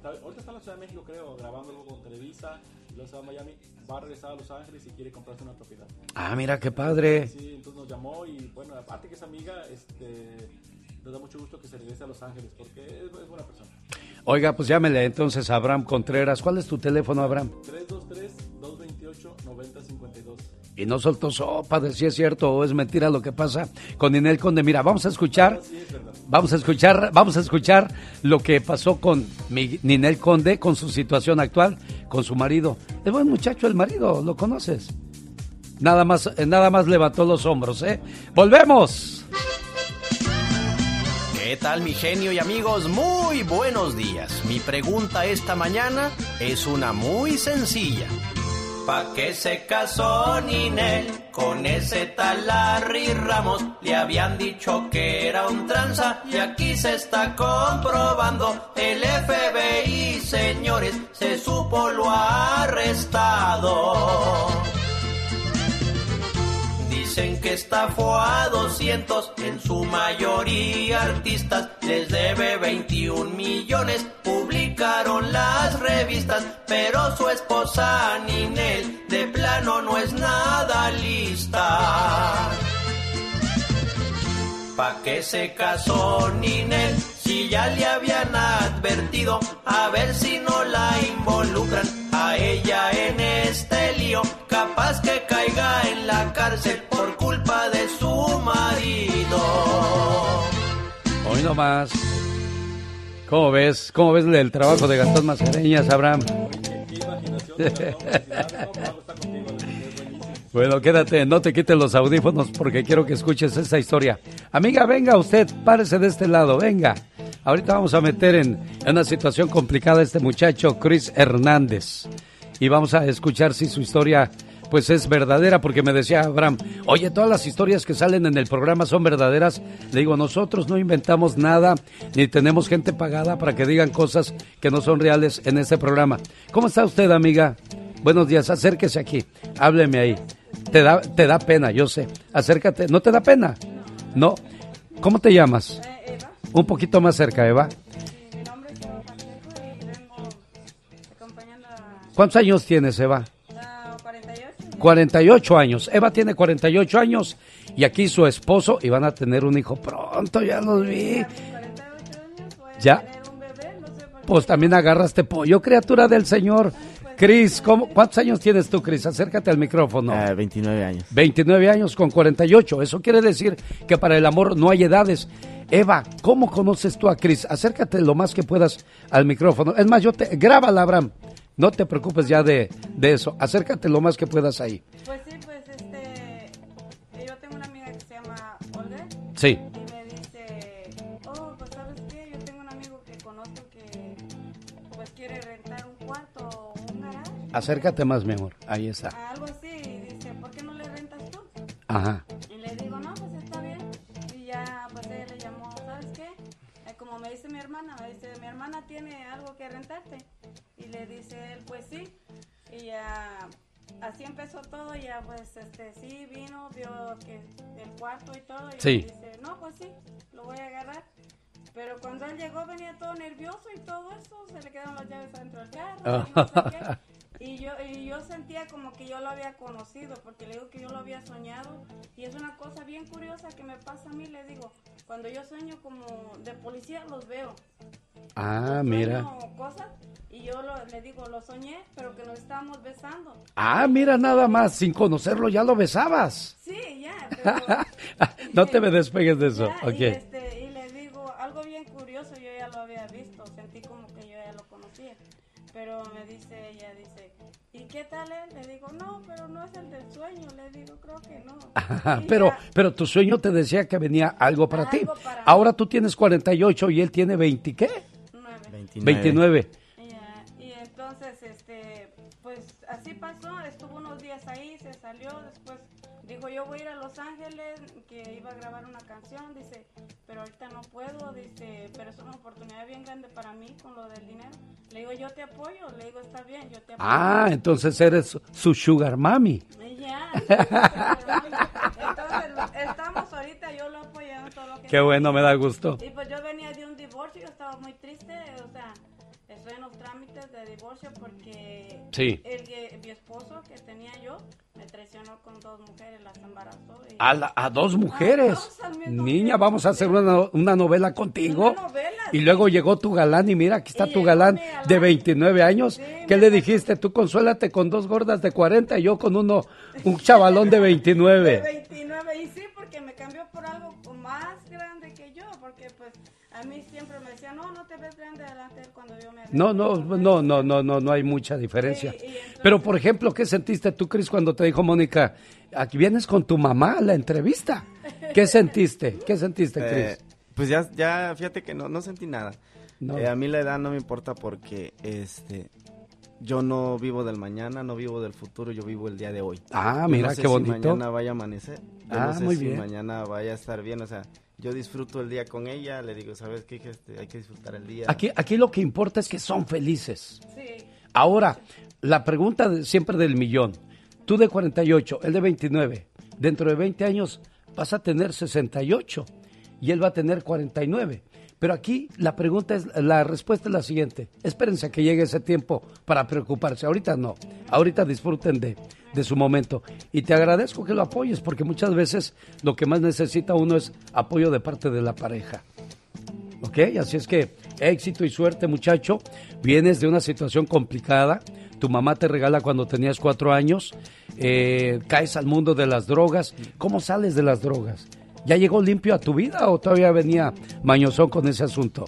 Está, ahorita está en la Ciudad de México, creo, grabando algo con Televisa, y luego se va a Miami, va a regresar a Los Ángeles y quiere comprarse una propiedad. Ah, mira qué padre. Sí, entonces nos llamó y bueno, aparte que es amiga, este, nos da mucho gusto que se regrese a Los Ángeles porque es, es buena persona. Oiga, pues llámele entonces a Abraham Contreras. ¿Cuál es tu teléfono, Abraham? 323-228-9052. Y no soltó sopa de si es cierto o es mentira lo que pasa con Ninel Conde. Mira, vamos a escuchar, vamos a escuchar, vamos a escuchar lo que pasó con mi- Ninel Conde, con su situación actual, con su marido. Es buen muchacho el marido, ¿lo conoces? Nada más, eh, nada más levantó los hombros, ¿eh? ¡Volvemos! ¿Qué tal mi genio y amigos? Muy buenos días. Mi pregunta esta mañana es una muy sencilla. ¿Pa' qué se casó Ninel con ese tal Larry Ramos? Le habían dicho que era un tranza y aquí se está comprobando. El FBI, señores, se supo lo arrestado. Dicen que estafó a 200, en su mayoría artistas, les debe 21 millones, publicaron las revistas, pero su esposa Ninel de plano no es nada lista. ¿Pa' qué se casó Ninel? Si ya le habían advertido, a ver si no la involucran a ella en este lío, capaz que caiga en la cárcel Hoy nomás. ¿Cómo ves? ¿Cómo ves el trabajo de Gastón Mascareñas, Abraham? Bueno, quédate, no te quites los audífonos porque quiero que escuches esta historia. Amiga, venga usted, párese de este lado, venga. Ahorita vamos a meter en, en una situación complicada a este muchacho, Chris Hernández. Y vamos a escuchar si su historia pues es verdadera, porque me decía Abraham, oye, todas las historias que salen en el programa son verdaderas. Le digo, nosotros no inventamos nada, ni tenemos gente pagada para que digan cosas que no son reales en este programa. ¿Cómo está usted, amiga? Buenos días, acérquese aquí, hábleme ahí. Te da, te da pena, yo sé. Acércate, ¿no te da pena? No. ¿Cómo te llamas? Un poquito más cerca, Eva. ¿Cuántos años tienes, Eva? 48 años. Eva tiene 48 años y aquí su esposo y van a tener un hijo pronto, ya los vi. Ya. Pues también agarraste pollo, criatura del Señor. Cris, ¿cómo- ¿cuántos años tienes tú, Cris? Acércate al micrófono. 29 años. 29 años con 48. Eso quiere decir que para el amor no hay edades. Eva, ¿cómo conoces tú a Cris? Acércate lo más que puedas al micrófono. Es más, yo te... Grábala, Abraham. No te preocupes ya de, de eso. Acércate lo más que puedas ahí. Pues sí, pues este, yo tengo una amiga que se llama Olga. Sí. Y me dice, oh, pues sabes qué, yo tengo un amigo que conozco que pues quiere rentar un cuarto o un garaje. Acércate más, mi amor. Ahí está. Algo así, y dice, ¿por qué no le rentas tú? Ajá. Y le digo, no, pues está bien. Y ya, pues ella le llamó, ¿sabes qué? Eh, como me dice mi hermana, me dice, mi hermana tiene algo que rentarte. Y le dice él, pues sí. Y ya, así empezó todo. Ya, pues, este, sí, vino, vio que el cuarto y todo. Y Sí. dice, no, pues sí, lo voy a agarrar. Pero cuando él llegó venía todo nervioso y todo eso, se le quedaron las llaves adentro del carro. y no sé qué. Y yo, y yo sentía como que yo lo había conocido, porque le digo que yo lo había soñado. Y es una cosa bien curiosa que me pasa a mí, le digo, cuando yo sueño como de policía, los veo. Ah, mira. Cosas y yo lo- le digo, lo soñé, pero que nos estábamos besando. Ah, mira nada más. Sin conocerlo ya lo besabas. Sí, ya, pero... no te me despegues de eso. Ya, y, este, y le digo, algo bien curioso, yo ya lo había visto, sentí como que yo ya lo conocía. Pero me dice, ella dice, ¿y qué tal él? Le digo, no, pero no es el del sueño, le digo, creo que no. Ajá, pero, ya, pero tu sueño te decía que venía algo para ti. Algo para mí. Ahora tú tienes 48 y él tiene 20, ¿qué? 29. Ya, Y entonces, este, pues así pasó, estuvo unos días ahí, se salió, después dijo yo voy a ir a Los Ángeles, que iba a grabar una canción, dice, pero ahorita no puedo, dice, pero es una oportunidad bien grande para mí con lo del dinero. Le digo, yo te apoyo, le digo, está bien, yo te apoyo. Ah, entonces eres su sugar mami. Ya, entonces estamos ahorita, yo lo apoyo en todo lo que Qué bueno, me da gusto. Y pues yo venía de un divorcio, yo estaba muy triste, o sea, estoy en los trámites de divorcio porque Sí. el, que- mi esposo que tenía yo me traicionó con dos mujeres, las embarazó. Y, A, la- a dos mujeres. Niña, vamos a hacer una, una novela contigo. Y luego llegó tu galán y mira, aquí está tu galán de 29 años. ¿Qué le dijiste? Tú consuélate con dos gordas de 40 y yo con uno, un chavalón de 29. 29, y sí, no, no de cuando yo me No, no, no, no, no, no, no hay mucha diferencia. Pero, por ejemplo, ¿qué sentiste tú, Cris, cuando te dijo Mónica, aquí vienes con tu mamá a la entrevista? ¿Qué sentiste? ¿Qué sentiste, Eh, Cris? pues ya, ya, fíjate que no, no sentí nada. No. Eh, a mí la edad no me importa porque este yo no vivo del mañana, no vivo del futuro, yo vivo el día de hoy. Ah, Yo mira, no sé qué si bonito. mañana vaya a amanecer. Yo Ah, no sé muy si bien. mañana vaya a estar bien, o sea, yo disfruto el día con ella, le digo, ¿sabes qué? Este, hay que disfrutar el día. Aquí, aquí lo que importa es que son felices. Ahora, la pregunta de- siempre del millón. Tú de 48, él de 29. Dentro de 20 años vas a tener 68 y él va a tener 49. Pero aquí la pregunta es, la respuesta es la siguiente. Espérense a que llegue ese tiempo para preocuparse. Ahorita no. Ahorita disfruten de, de su momento. Y te agradezco que lo apoyes porque muchas veces lo que más necesita uno es apoyo de parte de la pareja. ¿Ok? Así es que éxito y suerte, muchacho. Vienes de una situación complicada. Tu mamá te regala cuando tenías cuatro años. eh, caes al mundo de las drogas. ¿Cómo sales de las drogas? ¿Ya llegó limpio a tu vida o todavía venía mañosón con ese asunto?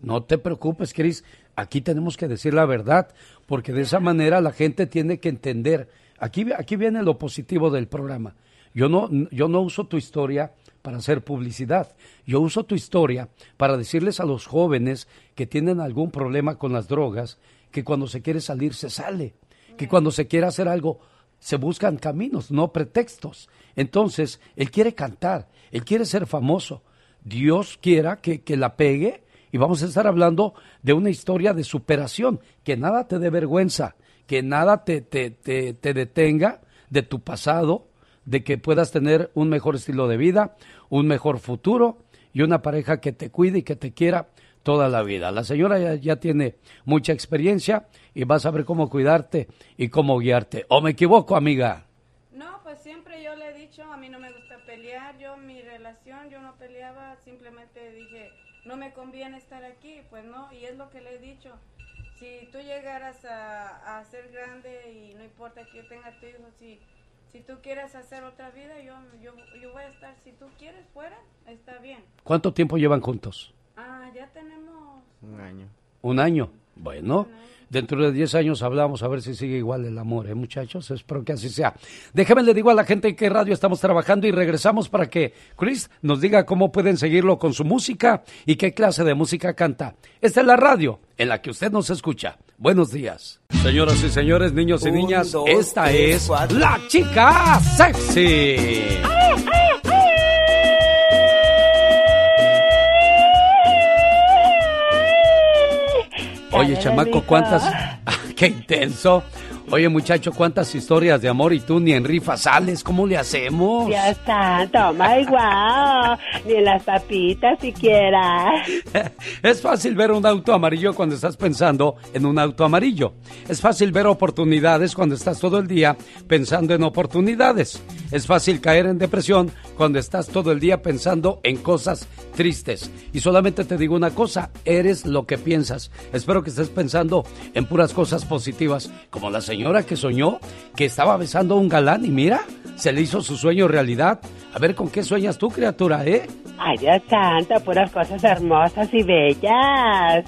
No te preocupes, Cris. Aquí tenemos que decir la verdad, porque de esa manera la gente tiene que entender. Aquí, aquí viene lo positivo del programa. Yo no, yo no uso tu historia para hacer publicidad. Yo uso tu historia para decirles a los jóvenes que tienen algún problema con las drogas que cuando se quiere salir se sale, que cuando se quiere hacer algo se buscan caminos, no pretextos. Entonces, él quiere cantar, él quiere ser famoso. Dios quiera que, que la pegue y vamos a estar hablando de una historia de superación, que nada te dé vergüenza, que nada te, te, te, te detenga de tu pasado, de que puedas tener un mejor estilo de vida, un mejor futuro y una pareja que te cuide y que te quiera toda la vida. La señora ya, tiene mucha experiencia y va a saber cómo cuidarte y cómo guiarte. ¿O me equivoco, amiga? No, pues siempre yo le he dicho, a mí no me gusta pelear, yo mi relación, yo no peleaba, simplemente dije, no me conviene estar aquí, pues no, y es lo que le he dicho. Si tú llegaras a, a ser grande y no importa que yo tenga tu hijo, si, si tú quieres hacer otra vida, yo, yo, yo voy a estar, si tú quieres fuera, está bien. ¿Cuánto tiempo llevan juntos? Ah, ya tenemos... Un año. Un año. Bueno, dentro de 10 años hablamos a ver si sigue igual el amor, ¿eh, muchachos? Espero que así sea. Déjame le digo a la gente en qué radio estamos trabajando y regresamos para que Chris nos diga cómo pueden seguirlo con su música y qué clase de música canta. Esta es la radio en la que usted nos escucha. Buenos días. Señoras y señores, niños y Un, niñas, dos, esta tres, es cuatro. la chica sexy. Oye, chamaco. ¿cuántas? Ah, ¡Qué intenso! Oye, muchacho, ¿cuántas historias de amor y tú ni en rifa sales? ¿Cómo le hacemos? Dios santo, my wow, ni en las papitas siquiera. Es fácil ver un auto amarillo cuando estás pensando en un auto amarillo. Es fácil ver oportunidades cuando estás todo el día pensando en oportunidades. Es fácil caer en depresión cuando estás todo el día pensando en cosas tristes. Y solamente te digo una cosa, eres lo que piensas. Espero que estés pensando en puras cosas positivas, como la señora que soñó que estaba besando a un galán y mira, se le hizo su sueño realidad. A ver con qué sueñas tú, criatura, ¿eh? Ay, Dios santo, puras cosas hermosas y bellas.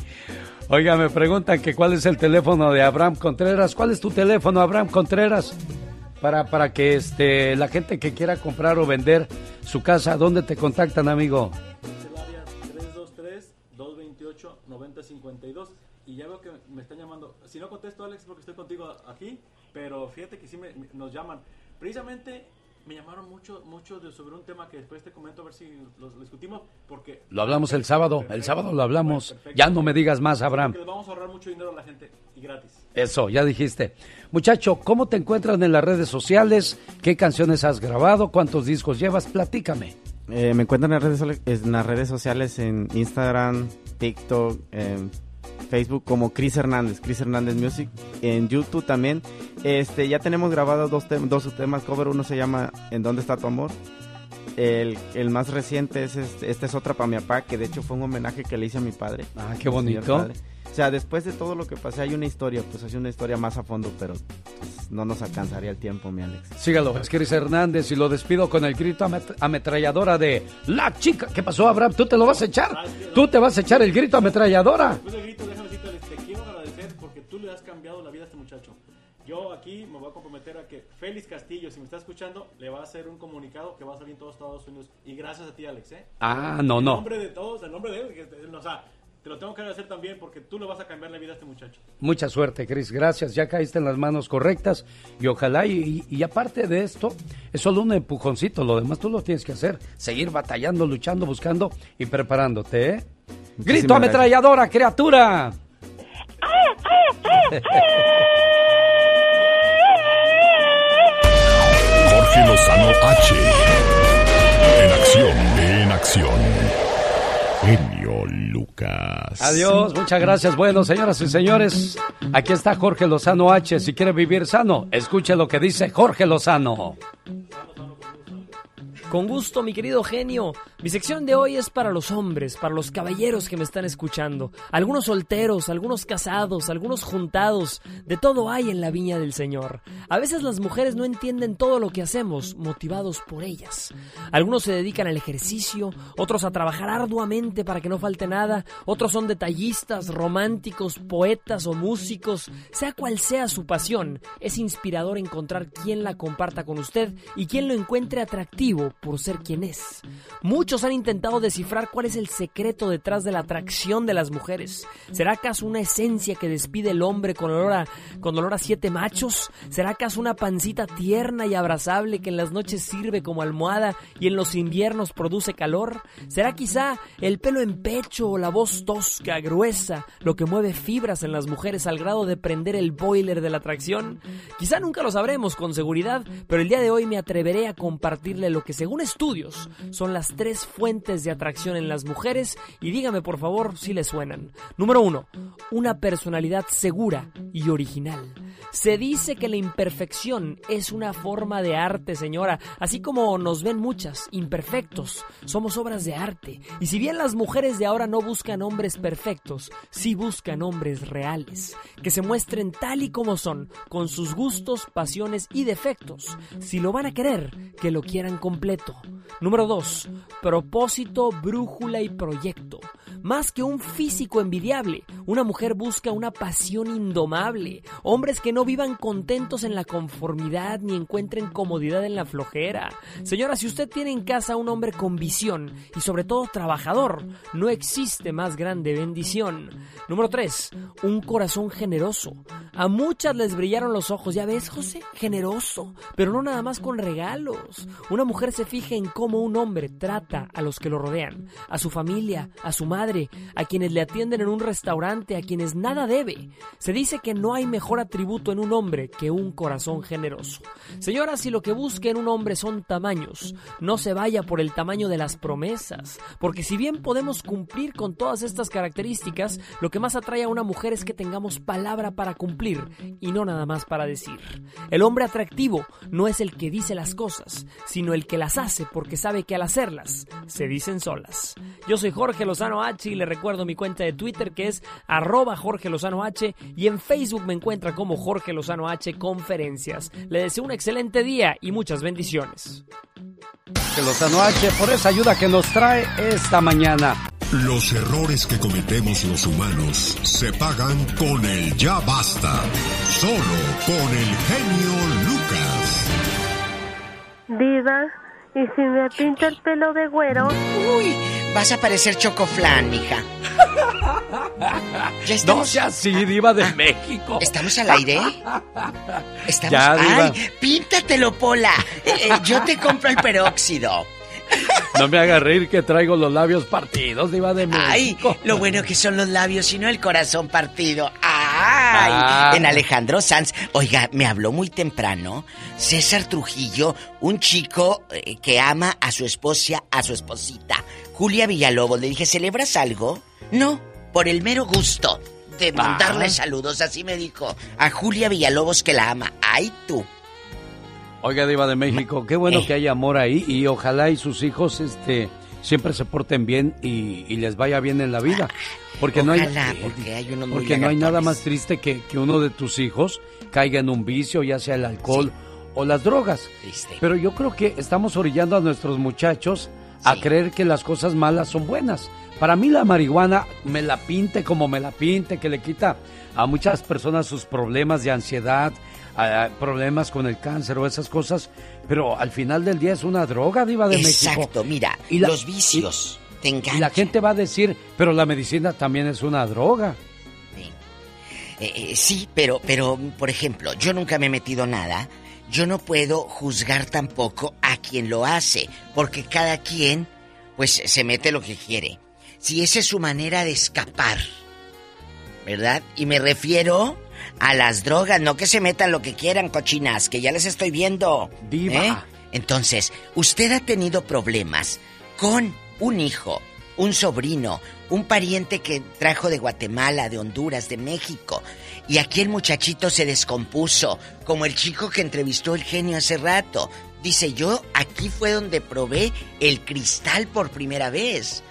Oiga, me preguntan que cuál es el teléfono de Abraham Contreras. ¿Cuál es tu teléfono, Abraham Contreras? Para, para que este, la gente que quiera comprar o vender su casa, ¿dónde te contactan, amigo? Es el área 323-228-9052. Y ya veo que me están llamando. Si no contesto, Alex, porque estoy contigo aquí. Pero fíjate que sí me, me- nos llaman. Precisamente me llamaron mucho, mucho de, sobre un tema que después te comento a ver si lo, lo discutimos. Porque Lo hablamos el sábado, el sábado lo hablamos. Ya no me digas más, Abraham. Porque les vamos a ahorrar mucho dinero a la gente y gratis. Eso, ya dijiste. Muchacho, ¿cómo te encuentran en las redes sociales? ¿Qué canciones has grabado? ¿Cuántos discos llevas? Platícame. Eh, me encuentran en las, redes, sole- en las redes sociales en Instagram, TikTok, en Facebook como Chris Hernández, Chris Hernández Music, en YouTube también. Este, ya tenemos grabados dos, tem- dos temas cover, uno se llama ¿En dónde está tu amor? El, el más reciente es este, esta es otra para mi papá, que de hecho fue un homenaje que le hice a mi padre. Ah, qué bonito. O sea, después de todo lo que pasé hay una historia, pues hay una historia más a fondo, pero pues, no nos alcanzaría el tiempo, mi Alex. Sígalo, es Chris Hernández y lo despido con el grito amet- ametralladora de La Chica. ¿Qué pasó, Abraham? ¿Tú te lo vas a echar? ¿Tú te vas a echar el grito ametralladora? Yo aquí me voy a comprometer a que Félix Castillo, si me está escuchando, le va a hacer un comunicado que va a salir en todos Estados Unidos. Y gracias a ti, Alex, ¿eh? Ah, no, En no. nombre de todos, en nombre de él, que, o sea, te lo tengo que agradecer también porque tú le vas a cambiar la vida a este muchacho. Mucha suerte, Chris. Gracias. Ya caíste en las manos correctas. Y ojalá, y, y- y aparte de esto, es solo un empujoncito. Lo demás tú lo tienes que hacer. Seguir batallando, luchando, buscando y preparándote, ¿eh? ¡Grito gracias. ametralladora, criatura! Jorge Lozano H. En acción, en acción. genio Lucas. Adiós, muchas gracias. Bueno, señoras y señores, aquí está Jorge Lozano H. Si quiere vivir sano, escuche lo que dice Jorge Lozano. Con gusto, mi querido genio. Mi sección de hoy es para los hombres, para los caballeros que me están escuchando. Algunos solteros, algunos casados, algunos juntados. De todo hay en la viña del Señor. A veces las mujeres no entienden todo lo que hacemos, motivados por ellas. Algunos se dedican al ejercicio, otros a trabajar arduamente para que no falte nada, otros son detallistas, románticos, poetas o músicos. Sea cual sea su pasión, es inspirador encontrar quien la comparta con usted y quien lo encuentre atractivo por ser quien es. Muchos han intentado descifrar cuál es el secreto detrás de la atracción de las mujeres. ¿Será acaso una esencia que despide el hombre con olor a, con olor a siete machos? ¿Será acaso una pancita tierna y abrazable que en las noches sirve como almohada y en los inviernos produce calor? ¿Será quizá el pelo en pecho o la voz tosca, gruesa, lo que mueve fibras en las mujeres al grado de prender el boiler de la atracción? Quizá nunca lo sabremos con seguridad, pero el día de hoy me atreveré a compartirle lo que según estudios son las tres fuentes de atracción en las mujeres y dígame por favor si le suenan. Número uno, una personalidad segura y original. Se dice que la imperfección es una forma de arte, señora, así como nos ven muchas, imperfectos. Somos obras de arte. Y si bien las mujeres de ahora no buscan hombres perfectos, sí buscan hombres reales, que se muestren tal y como son, con sus gustos, pasiones y defectos. Si lo van a querer, que lo quieran completo. Número 2. Propósito, brújula y proyecto. Más que un físico envidiable, una mujer busca una pasión indomable. Hombres que no vivan contentos en la conformidad ni encuentren comodidad en la flojera. Señora, si usted tiene en casa un hombre con visión y sobre todo trabajador, no existe más grande bendición. Número 3. Un corazón generoso. A muchas les brillaron los ojos, ya ves, José, generoso, pero no nada más con regalos. Una mujer se fija en cómo un hombre trata a los que lo rodean, a su familia, a su madre, a quienes le atienden en un restaurante, a quienes nada debe. Se dice que no hay mejor atributo en un hombre que un corazón generoso. Señora, si lo que busca en un hombre son tamaños, no se vaya por el tamaño de las promesas, porque si bien podemos cumplir con todas estas características, lo que más atrae a una mujer es que tengamos palabra para cumplir y no nada más para decir. El hombre atractivo no es el que dice las cosas, sino el que las hace porque sabe que al hacerlas se dicen solas. Yo soy Jorge Lozano H y le recuerdo mi cuenta de Twitter que es arroba Jorge Lozano H y en Facebook me encuentra como Jorge Lozano H Conferencias. Le deseo un excelente día y muchas bendiciones. Que Lozano H por esa ayuda que nos trae esta mañana. Los errores que cometemos los humanos se pagan con el ya basta. Solo con el genio Lucas. Diva, ¿y si me pinta el pelo de güero? Uy, vas a parecer chocoflán, mija. Ya No sea así, diva de México. ¿Estamos al aire? Estamos... Ya, diva. ¡Ay! Píntatelo, Pola. Eh, eh, yo te compro el peróxido. No me haga reír que traigo los labios partidos, diva de Ay, México. lo bueno que son los labios y no el corazón partido. ¡Ay! Ah. En Alejandro Sanz. Oiga, me habló muy temprano César Trujillo, un chico eh, que ama a su esposa, a su esposita, Julia Villalobos. Le dije, ¿celebras algo? No, por el mero gusto de mandarle Ah. saludos. Así me dijo a Julia Villalobos que la ama. ¡Ay, tú! Oiga, Diva de México, qué Eh. bueno que hay amor ahí y ojalá y sus hijos este, siempre se porten bien y, y les vaya bien en la vida. Porque no hay, porque hay unos muy porque no hay nada más triste que, que uno de tus hijos caiga en un vicio, ya sea el alcohol o las drogas. Pero yo creo que estamos orillando a nuestros muchachos a creer que las cosas malas son buenas. Para mí la marihuana me la pinte como me la pinte, que le quita a muchas personas sus problemas de ansiedad, a- problemas con el cáncer o esas cosas, pero al final del día es una droga, diva de México. Exacto, mira, Y la- los vicios te Y enganchan. la gente va a decir, pero la medicina también es una droga. Eh, eh, sí, pero, pero, por ejemplo, yo nunca me he metido nada. Yo no puedo juzgar tampoco a quien lo hace, porque cada quien, pues, se mete lo que quiere. Si esa es su manera de escapar, ¿verdad? Y me refiero a las drogas, no que se metan lo que quieran, cochinas, que ya les estoy viendo. Diva. ¿eh? Entonces, usted ha tenido problemas con un hijo, un sobrino, un pariente que trajo de Guatemala, de Honduras, de México. Y aquí el muchachito se descompuso, como el chico que entrevistó el genio hace rato. Dice, yo aquí fue donde probé el cristal por primera vez.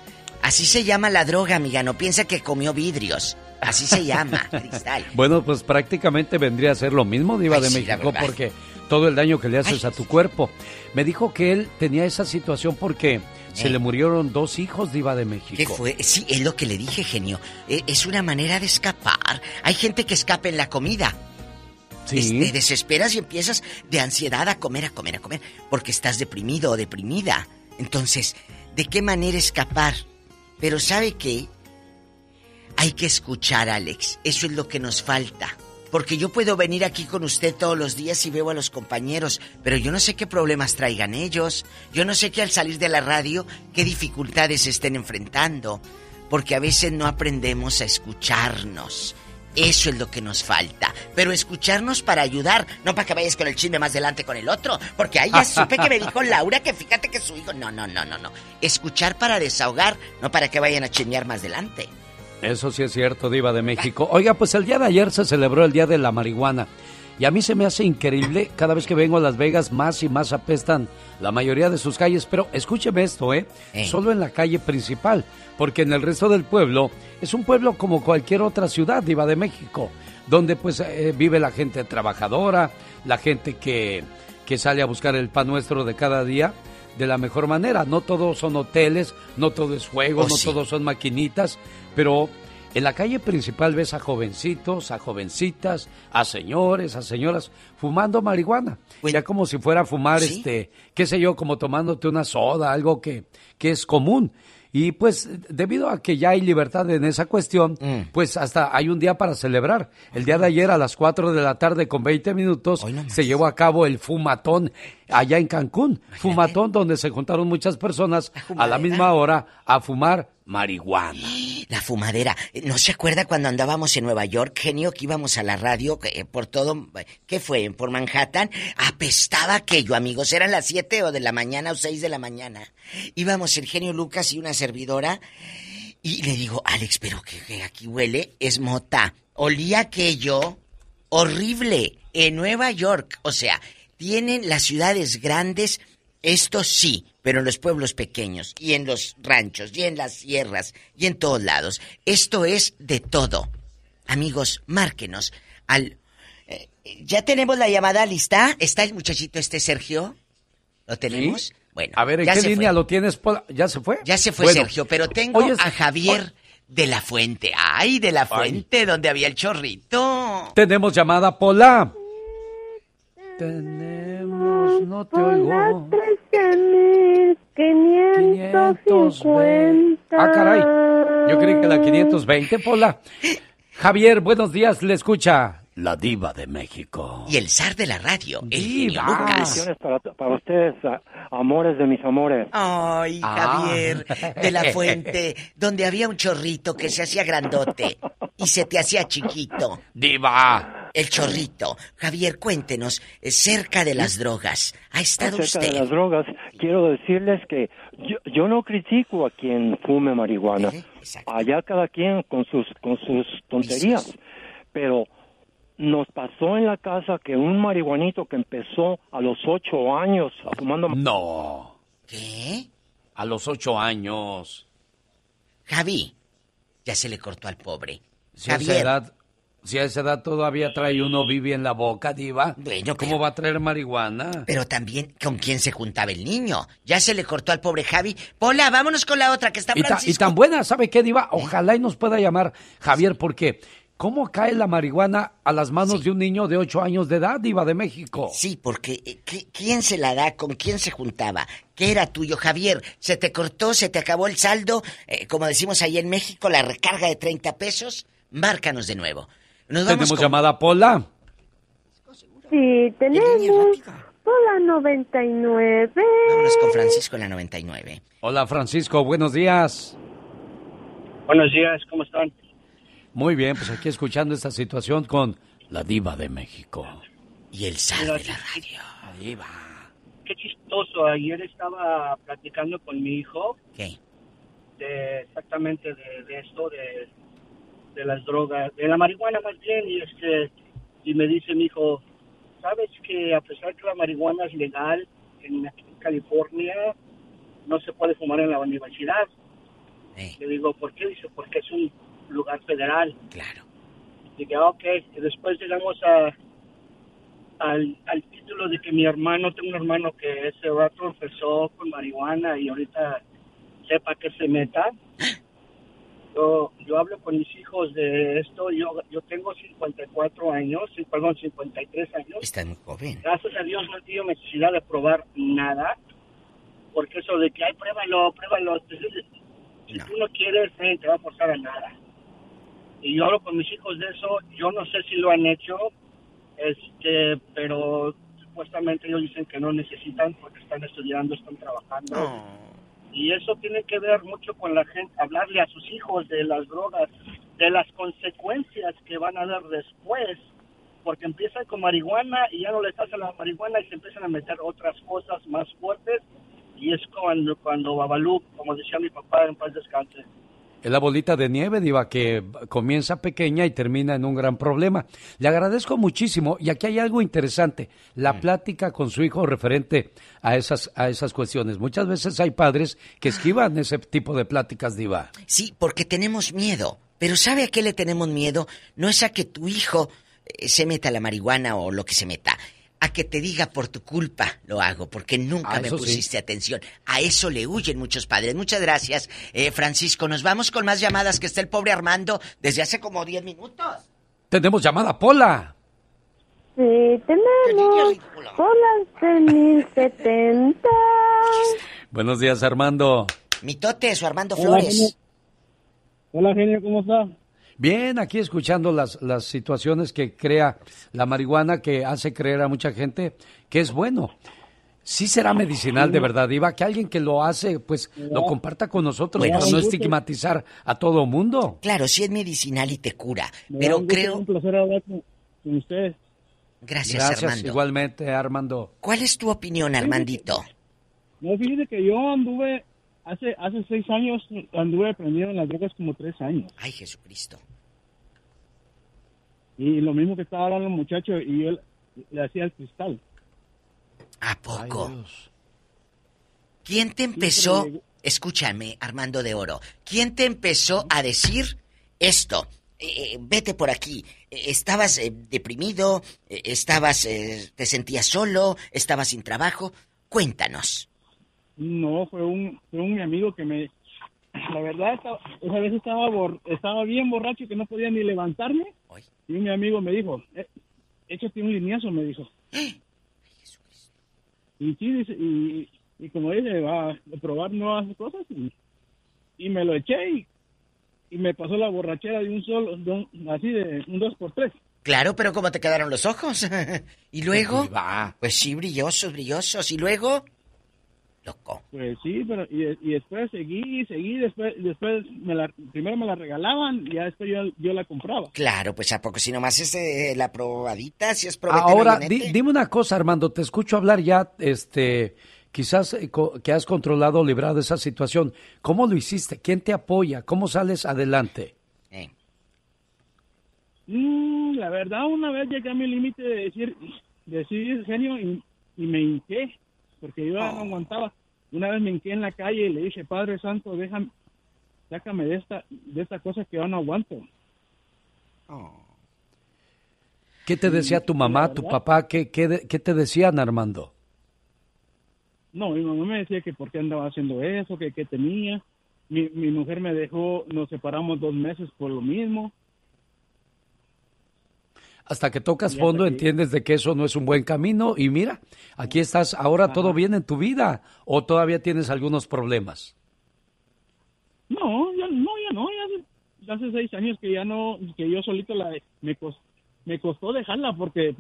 Así se llama la droga, amiga, no piensa que comió vidrios. Así se llama, cristal. Bueno, pues prácticamente vendría a ser lo mismo, Diva Ay, de sí, México, porque todo el daño que le haces a tu cuerpo. Me dijo que él tenía esa situación porque se Eh. le murieron dos hijos, Diva de México. ¿Qué fue? Sí, es lo que le dije, genio. Eh, Es una manera de escapar. Hay gente que escapa en la comida. Sí. Te desesperas y empiezas de ansiedad a comer, a comer, a comer, porque estás deprimido o deprimida. Entonces, ¿de qué manera escapar? Pero ¿sabe qué? Hay que escuchar, Alex. Eso es lo que nos falta. Porque yo puedo venir aquí con usted todos los días y veo a los compañeros, pero yo no sé qué problemas traigan ellos. Yo no sé que al salir de la radio, qué dificultades estén enfrentando. Porque a veces no aprendemos a escucharnos. Eso es lo que nos falta. Pero escucharnos para ayudar, no para que vayas con el chisme más delante con el otro. Porque ahí ya supe que me dijo Laura que fíjate que su hijo. No, no, no, no, no. Escuchar para desahogar, no para que vayan a chismear más delante. Eso sí es cierto, Diva de México. Oiga, pues el día de ayer se celebró el Día de la Marihuana. Y a mí se me hace increíble, cada vez que vengo a Las Vegas, más y más apestan la mayoría de sus calles. Pero escúcheme esto, ¿eh? Solo en la calle principal, porque en el resto del pueblo es un pueblo como cualquier otra ciudad, Diva de México, donde pues eh, vive la gente trabajadora, la gente que, que sale a buscar el pan nuestro de cada día de la mejor manera. No todos son hoteles, no todo es juego, Oh, no sí. todos son maquinitas, pero en la calle principal ves a jovencitos, a jovencitas, a señores, a señoras fumando marihuana. ya como si fuera a fumar, este, qué sé yo, como tomándote una soda, algo que, que es común. Y pues debido a que ya hay libertad en esa cuestión, Mm. pues hasta hay un día para celebrar. El día de ayer a las 4 de la tarde con 20 minutos se llevó a cabo el fumatón allá en Cancún. Fumatón donde se juntaron muchas personas a la misma hora a fumar marihuana. La fumadera. ¿No se acuerda cuando andábamos en Nueva York, genio, que íbamos a la radio eh, por todo... ¿Qué fue? ¿Por Manhattan? Apestaba aquello, amigos. Eran las 7 o de la mañana o 6 de la mañana. Íbamos el genio Lucas y una servidora. Y le digo, Alex, pero que, que aquí huele, es mota. Olía aquello horrible en Nueva York. O sea, tienen las ciudades grandes, esto sí, pero en los pueblos pequeños, y en los ranchos, y en las sierras, y en todos lados. Esto es de todo. Amigos, márquenos al... eh, ¿Ya tenemos la llamada lista? ¿Está el muchachito este Sergio? ¿Lo tenemos? ¿Sí? Bueno, A ver, ¿en qué línea fue. lo tienes? Pola? ¿Ya se fue? Ya se fue Bueno, Sergio, pero tengo oye, a Javier de la Fuente. ¡Ay, de la Fuente, donde había el chorrito! Tenemos llamada Pola. Tenemos, no te oigo. 550. Ah, caray. Yo creí que la 520, Pola. Javier, buenos días, le escucha la diva de México. Y el zar de la radio, el genio Diva. Lucas. Para, para ustedes, amores de mis amores. Ay, Ah. Javier de la Fuente, donde había un chorrito que se hacía grandote y se te hacía chiquito. Diva. El chorrito. Javier, cuéntenos, eh, cerca de las drogas, ¿ha estado Acerca de usted? las drogas, quiero decirles que yo, yo no critico a quien fume marihuana. Allá cada quien con sus con sus tonterías. Pero nos pasó en la casa que un marihuanito que empezó a los ocho años a fumando... No. ¿Qué? A los ocho años. Javi, ya se le cortó al pobre. Si a esa edad, si a esa edad todavía trae uno vive en la boca, diva. Bueno, ¿Cómo va a traer marihuana? Pero también con quién se juntaba el niño. Ya se le cortó al pobre Javi. Pola, vámonos con la otra que está Y, ta- y Francisco. tan buena, ¿sabe qué, Diva? Ojalá y nos pueda llamar Javier, porque ¿cómo cae la marihuana a las manos de un niño de 8 años de edad, Diva de México? Sí, porque eh, ¿qué- ¿quién se la da? ¿Con quién se juntaba? ¿Qué era tuyo, Javier? ¿Se te cortó? ¿Se te acabó el saldo? Eh, como decimos ahí en México, la recarga de 30 pesos. Márcanos de nuevo. Nos vamos Tenemos con- llamada Pola. Sí, tenemos por la 99. Vámonos con Francisco en la 99. Hola, Francisco, buenos días. Buenos días, ¿cómo están? Muy bien, pues aquí escuchando esta situación con la Diva de México. Y el sal Mira, de la radio. Qué chistoso, ayer estaba platicando con mi hijo. ¿Qué? de exactamente de, de esto, de, de las drogas, de la marihuana más bien, y este y me dice mi hijo, ¿sabes que a pesar que la marihuana es legal en California, no se puede fumar en la universidad? Le digo, ¿por qué? Dice, porque es un lugar federal. Claro. Dije, ok. Y después llegamos a, al, al título de que mi hermano, tengo un hermano que ese rato empezó con marihuana y ahorita sepa que se meta. Yo, yo hablo con mis hijos de esto. Yo, yo tengo 54 años, perdón, 53 años. Está muy joven. Gracias a Dios no he tenido necesidad de probar nada. Porque eso de que, ay, pruébalo, pruébalo. Si tú no quieres, nadie te va a forzar a nada. Y yo hablo con mis hijos de eso. Yo no sé si lo han hecho, este, pero supuestamente ellos dicen que no necesitan porque están estudiando, están trabajando. Y eso tiene que ver mucho con la gente, hablarle a sus hijos de las drogas, de las consecuencias que van a dar después, porque empiezan con marihuana y ya no les hacen la marihuana y se empiezan a meter otras cosas más fuertes. Y es cuando, cuando Babalú, como decía mi papá, en paz descanse, Es la bolita de nieve, Diva, que comienza pequeña y termina en un gran problema. Le agradezco muchísimo. Y aquí hay algo interesante. La plática con su hijo referente a esas, a esas cuestiones. Muchas veces hay padres que esquivan ese tipo de pláticas, Diva. Sí, porque tenemos miedo. Pero ¿sabe a qué le tenemos miedo? No es a que tu hijo eh, se meta la marihuana o lo que se meta. A que te diga por tu culpa lo hago, porque nunca Ah, me sí. pusiste atención. A eso le huyen muchos padres. Muchas gracias, eh, Francisco. Nos vamos con más llamadas que está el pobre Armando desde hace como 10 minutos. Tenemos llamada Pola. Sí, tenemos Polas de 1070. Buenos días, Armando. Mitote, su Armando Hola, Flores. genio. Hola, genio, ¿cómo está? Bien, aquí escuchando las, las situaciones que crea la marihuana que hace creer a mucha gente que es bueno. Sí será medicinal de verdad, Iba, que alguien que lo hace, pues lo comparta con nosotros, Bueno, para sí. no estigmatizar a todo mundo. Claro, sí es medicinal y te cura. Me Pero creo. Un placer hablar con, con ustedes. Gracias, Gracias, Armando. igualmente, Armando. ¿Cuál es tu opinión, Armandito? No, fíjese que yo anduve, hace hace seis años, anduve aprendiendo en las drogas como tres años. Ay, Jesucristo. Y lo mismo que estaba hablando el muchacho, y yo le hacía el cristal. ¿A poco? ¿Quién te empezó? Escúchame, Armando de Oro. ¿Quién te empezó a decir esto? Eh, eh, vete por aquí. Eh, ¿Estabas eh, deprimido? ¿Estabas, eh, te sentías solo? ¿Estabas sin trabajo? Cuéntanos. No, fue un, fue un mi amigo que me... La verdad, estaba- esa vez estaba, bor- estaba bien borracho que no podía ni levantarme. Y mi amigo me dijo, eh, échate un lineazo, me dijo. Y sí, dice, y, y como dice, va a probar nuevas cosas. Y, y me lo eché y, y me pasó la borrachera de un solo, de un- así de un dos por tres. Claro, pero ¿cómo te quedaron los ojos? ¿Y luego? Pues sí, brillosos, brillosos. ¿Y luego? Loco. Pues sí, pero y, y después seguí, seguí, después, después me la, primero me la regalaban y ya después yo, yo la compraba. Claro, pues a poco si nomás es eh, la probadita, si es probeta Ahora, di- dime una cosa, Armando, te escucho hablar ya, este, quizás eh, co- que has controlado o librado esa situación. ¿Cómo lo hiciste? ¿Quién te apoya? ¿Cómo sales adelante? Mm, la verdad, una vez llegué a mi límite de decir, de decir genio y, y me hinqué, porque yo ya no aguantaba. Una vez me hinqué en la calle y le dije, Padre Santo, déjame, sácame de esta, de esta cosa que yo no aguanto. ¿Qué te decía tu mamá, tu papá? ¿Qué, qué, qué te decían, Armando? No, mi mamá me decía que por qué andaba haciendo eso, que qué tenía. Mi, mi mujer me dejó, nos separamos dos meses por lo mismo. Hasta que tocas fondo entiendes de que eso no es un buen camino y mira, aquí estás, ahora todo bien en tu vida o todavía tienes algunos problemas. No, ya no, ya no, ya hace, ya hace seis años que ya no, que yo solito la, me costó dejarla porque,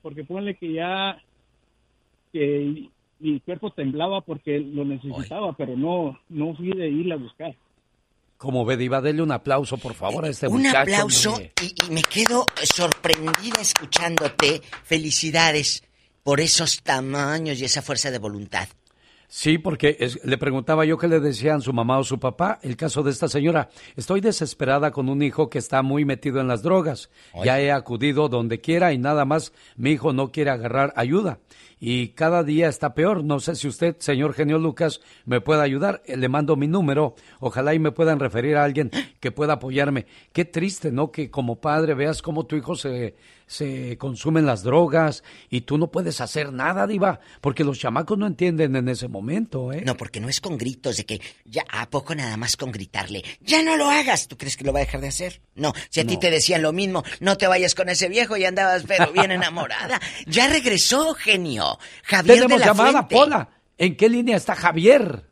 porque ponle que ya, que mi cuerpo temblaba porque lo necesitaba, pero no, no fui de irla a buscar. Como ve, Diva, dele un aplauso, por favor, a este Un muchacho. aplauso hombre. y, y me quedo sorprendida escuchándote. Felicidades por esos tamaños y esa fuerza de voluntad. Sí, porque es- le preguntaba yo qué le decían su mamá o su papá. El caso de esta señora. Estoy desesperada con un hijo que está muy metido en las drogas. Ya he acudido donde quiera y nada más mi hijo no quiere agarrar ayuda. Y cada día está peor. No sé si usted, señor Genio Lucas, me puede ayudar. Eh, Le mando mi número. Ojalá y me puedan referir a alguien que pueda apoyarme. Qué triste, ¿no? Que como padre veas cómo tu hijo se, se consumen las drogas y tú no puedes hacer nada, Diva, porque los chamacos no entienden en ese momento, ¿eh? No, porque no es con gritos de que ya a poco nada más con gritarle, ya no lo hagas. ¿Tú crees que lo va a dejar de hacer? No, si a ti te decían lo mismo, no te vayas con ese viejo y andabas pero bien enamorada. Ya regresó, genio. Javier de Tenemos la llamada, Fuente. Pola. ¿En qué línea está Javier?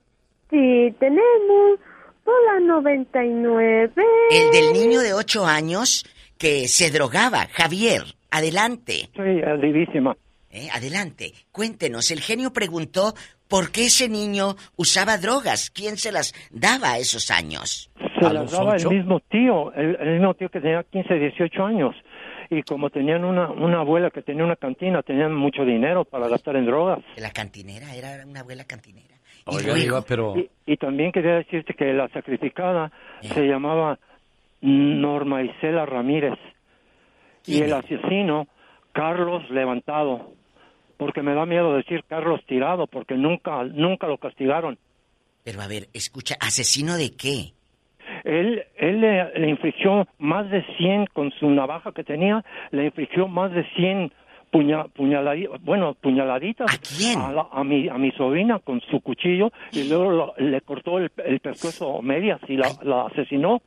Sí, tenemos Pola 99. El del niño de ocho años que se drogaba. Javier, adelante. Sí, divísima. Eh, adelante, cuéntenos. El genio preguntó por qué ese niño usaba drogas. ¿Quién se las daba a esos años? Se las daba el mismo tío, el, el mismo tío que tenía 15, 18 años. Y como tenían una, una abuela que tenía una cantina, tenían mucho dinero para gastar en drogas. La cantinera, era una abuela cantinera. Oiga, Diva, pero... Y, y también quería decirte que la sacrificada se llamaba Norma Isela Ramírez. Y el asesino, Carlos Levantado. Porque me da miedo decir Carlos Tirado, porque nunca, nunca lo castigaron. Pero a ver, escucha, ¿asesino de qué? Él, él le, le infligió más de 100 con su navaja que tenía, le infligió más de 100 puña, puñaladi- bueno, puñaladitas ¿A quién? la- a mi, a mi sobrina con su cuchillo y luego lo- le cortó el, el pescuezo a medias y la, la asesinó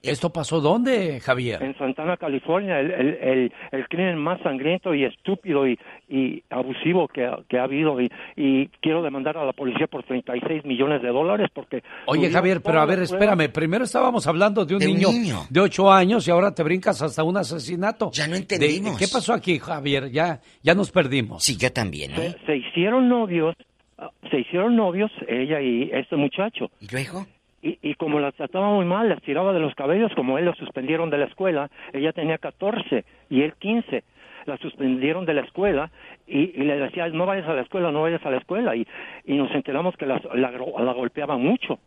¿Esto pasó dónde, Javier? en Santana, California, el, el, el, el crimen más sangriento y estúpido y, y abusivo que, ha- que ha habido y, y quiero demandar a la policía por 36 millones de dólares porque... Oye, Javier, pero a ver, espérame. Primero estábamos hablando de un, De un niño, niño. de ocho años y ahora te brincas hasta un asesinato. Ya no De- entendimos. ¿Qué pasó aquí, Javier? Ya, ya nos perdimos. Sí, yo también, ¿eh? se, se hicieron novios, ah, se hicieron novios ella y este muchacho. ¿Y luego? Y, y como las trataba muy mal, las tiraba de los cabellos, como él lo suspendieron de la escuela, ella tenía 14 y él 15. La suspendieron de la escuela y, y le decía, no vayas a la escuela, no vayas a la escuela. Y, y nos enteramos que la, la golpeaban mucho.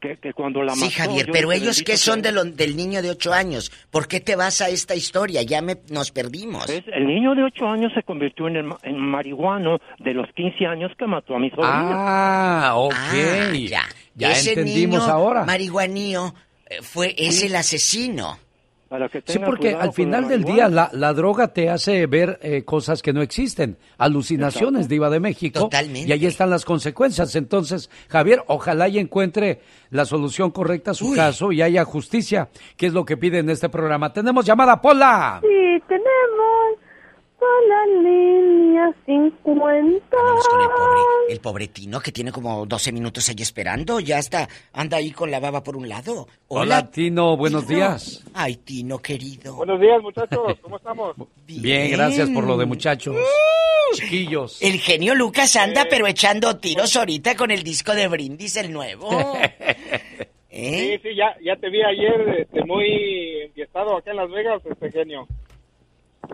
Que, que cuando la Sí, mató, Javier, yo pero ellos que- son de lo- del niño de ocho años. ¿Por qué te vas a esta historia? Ya me, nos perdimos. El niño de 8 años se convirtió en el ma- en marihuano de los 15 años que mató a mi sobrina. Ah, ok. Ah, ya. Ya Ese entendimos niño ahora. marihuanío eh, fue, es el asesino. Para que Sí, porque al final del día la, la droga te hace ver eh, cosas que no existen, alucinaciones, Exacto. diva de México, Totalmente. y ahí están las consecuencias. Entonces, Javier, ojalá y encuentre la solución correcta a su Uy. caso y haya justicia, que es lo que pide en este programa. Tenemos llamada, Pola. Sí, tenemos Pola línea 50. Vámonos con el pobre, el pobre Tino que tiene como 12 minutos ahí esperando. Ya está, anda ahí con la baba por un lado. Hola, Tino, buenos Tino. días. Ay, Tino, querido. Buenos días, muchachos. ¿Cómo estamos? Bien, gracias por lo de muchachos. Chiquillos. El genio Lucas anda pero echando tiros ahorita con el disco de Brindis, el nuevo. ¿Eh? Sí, sí, ya, ya te vi ayer este, muy enfiestado acá en Las Vegas, este genio.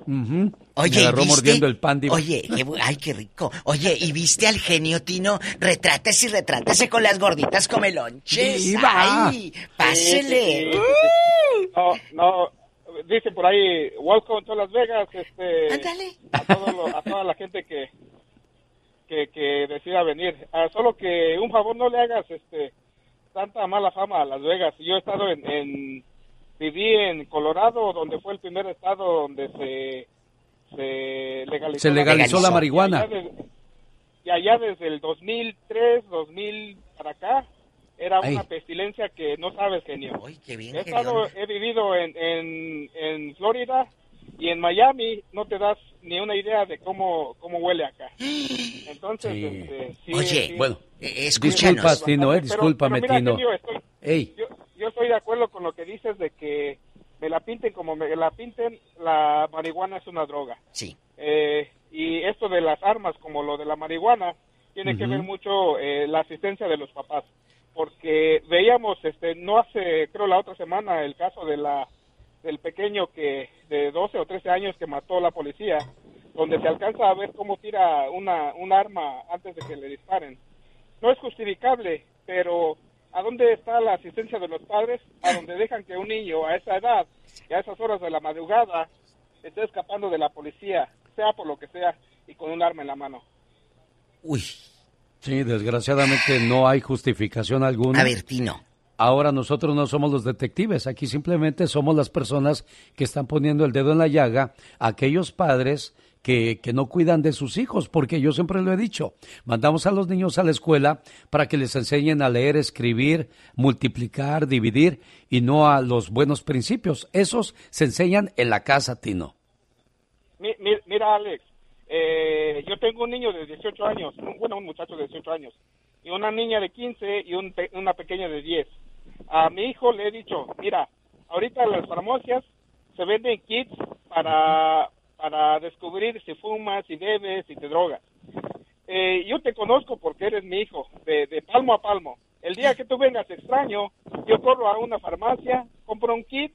Ujú. Oye, Me agarró ¿viste? mordiendo el pan, diva. Oye, qué ay, qué rico. Oye, ¿y viste al genio Tino? Retrátese y retrátese con las gorditas comelonches. Diva. Ay, pásele. Sí, sí, sí. No, no, dice por ahí, welcome to Las Vegas, este, Ándale. a, todo lo- a toda la gente que, que, que decida venir. Ah, solo que un favor no le hagas, este, tanta mala fama a Las Vegas. Yo he estado en, en viví en Colorado, donde fue el primer estado donde se, se legalizó, Se legalizó la Y marihuana. allá de- Y allá desde el 2003, 2000 para acá, era Ay. una pestilencia que no sabes, genio. Ay, qué bien, He, estado, he vivido en, en, en Florida y en Miami, no te das ni una idea de cómo, cómo huele acá. Entonces, Sí. este, sí, Oye, sí. Bueno, disculpa, escúchanos. Tino, eh, Pero- discúlpame, pero mira, Tino. genio, estoy- Ey, yo, yo estoy de acuerdo con lo que dices de que me la pinten como me la pinten, la marihuana es una droga. Sí. Eh, y esto de las armas, como lo de la marihuana, tiene que ver mucho eh, la asistencia de los papás. Porque veíamos, este, no hace, creo la otra semana, el caso de la del pequeño que de 12 o 13 años que mató la policía. donde se alcanza a ver cómo tira una, un arma antes de que le disparen. No es justificable, pero ¿a dónde está la asistencia de los padres? A donde dejan que un niño a esa edad y a esas horas de la madrugada esté escapando de la policía, sea por lo que sea, y con un arma en la mano. Uy. Sí, desgraciadamente no hay justificación alguna. A ver, Tino. Ahora nosotros no somos los detectives, aquí simplemente somos las personas que están poniendo el dedo en la llaga a aquellos padres que, no cuidan de sus hijos, porque yo siempre lo he dicho, mandamos a los niños a la escuela para que les enseñen a leer, escribir, multiplicar, dividir y no a los buenos principios. Esos se enseñan en la casa, Tino. Mi- mi- Mira, Alex, eh, yo tengo un niño de 18 años, bueno, un muchacho de 18 años, y una niña de 15 y un una pequeña de 10. A mi hijo le he dicho, mira, ahorita en las farmacias se venden kits para, para descubrir si fumas, si bebes, si te drogas. Eh, yo te conozco porque eres mi hijo, de, de palmo a palmo. El día que tú vengas extraño, yo corro a una farmacia, compro un kit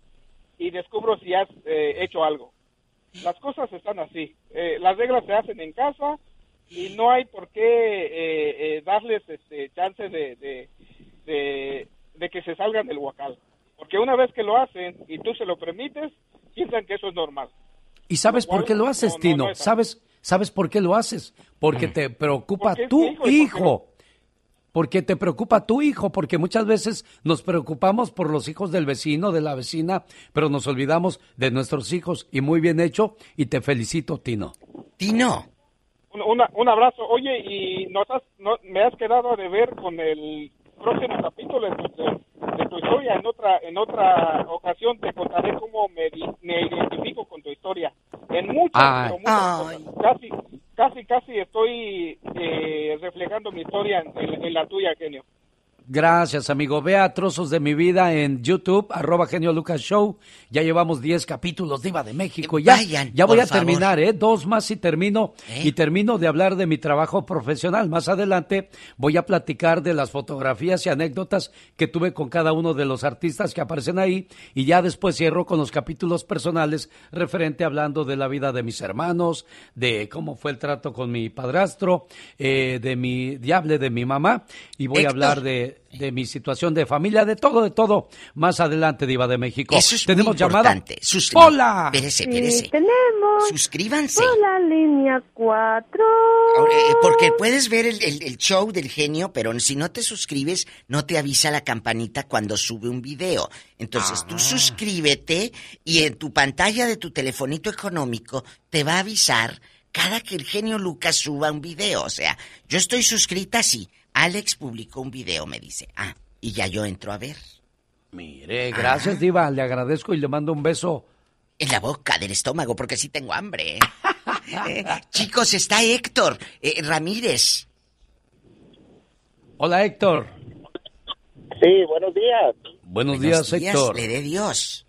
y descubro si has eh, hecho algo. Las cosas están así. Eh, las reglas se hacen en casa y no hay por qué eh, eh, darles este chance de, de, de, que se salgan del huacal. Porque una vez que lo hacen y tú se lo permites, piensan que eso es normal. ¿Y sabes por qué lo haces, No, no, Tino? ¿Sabes, ¿Sabes por qué lo haces? Porque te preocupa Porque tu hijo porque hijo. Porque te preocupa tu hijo, porque muchas veces nos preocupamos por los hijos del vecino, de la vecina, pero nos olvidamos de nuestros hijos. Y muy bien hecho, y te felicito, Tino. Tino. Un, una- un abrazo. Oye, y nos has- no- me has quedado de ver con el próximo capítulo de, tu- de- de tu historia. En otra en otra ocasión te contaré cómo me, di- me identifico con tu historia. En muchas, Ay. pero muchas cosas. Casi, casi, casi estoy eh, reflejando mi historia en, en- en la tuya, genio. Gracias, amigo. Vea trozos de mi vida en YouTube, arroba genio Lucas Show. Ya llevamos 10 capítulos de Iba de México. Ya, Vayan, ya voy a terminar. ¿eh? Dos más y termino. ¿Eh? Y termino de hablar de mi trabajo profesional. Más adelante voy a platicar de las fotografías y anécdotas que tuve con cada uno de los artistas que aparecen ahí. Y ya después cierro con los capítulos personales referente hablando de la vida de mis hermanos, de cómo fue el trato con mi padrastro, eh, de mi diable de mi mamá. Y voy a hablar de, de mi situación de familia, de todo, de todo. Más adelante, Diva de México. Eso es muy Tenemos llamada. importante. Suscri- ¡Hola! Espérese, Sí, espérese. tenemos. Suscríbanse. Hola, línea 4. Ahora, eh, Porque puedes ver el, el- el show del genio, pero si no te suscribes, no te avisa la campanita cuando sube un video. Entonces tú suscríbete y en tu pantalla de tu telefonito económico te va a avisar cada que el genio Lucas suba un video. O sea, yo estoy suscrita, sí. Alex publicó un video, me dice. Ah, y ya yo entro a ver. Mire, gracias, Diva. Le agradezco y le mando un beso. En la boca del estómago, porque sí tengo hambre. ¿eh? Eh, chicos, está Héctor eh, Ramírez. Hola, Héctor. Sí, buenos días. Buenos, Buenos días, Héctor. Le dé Dios.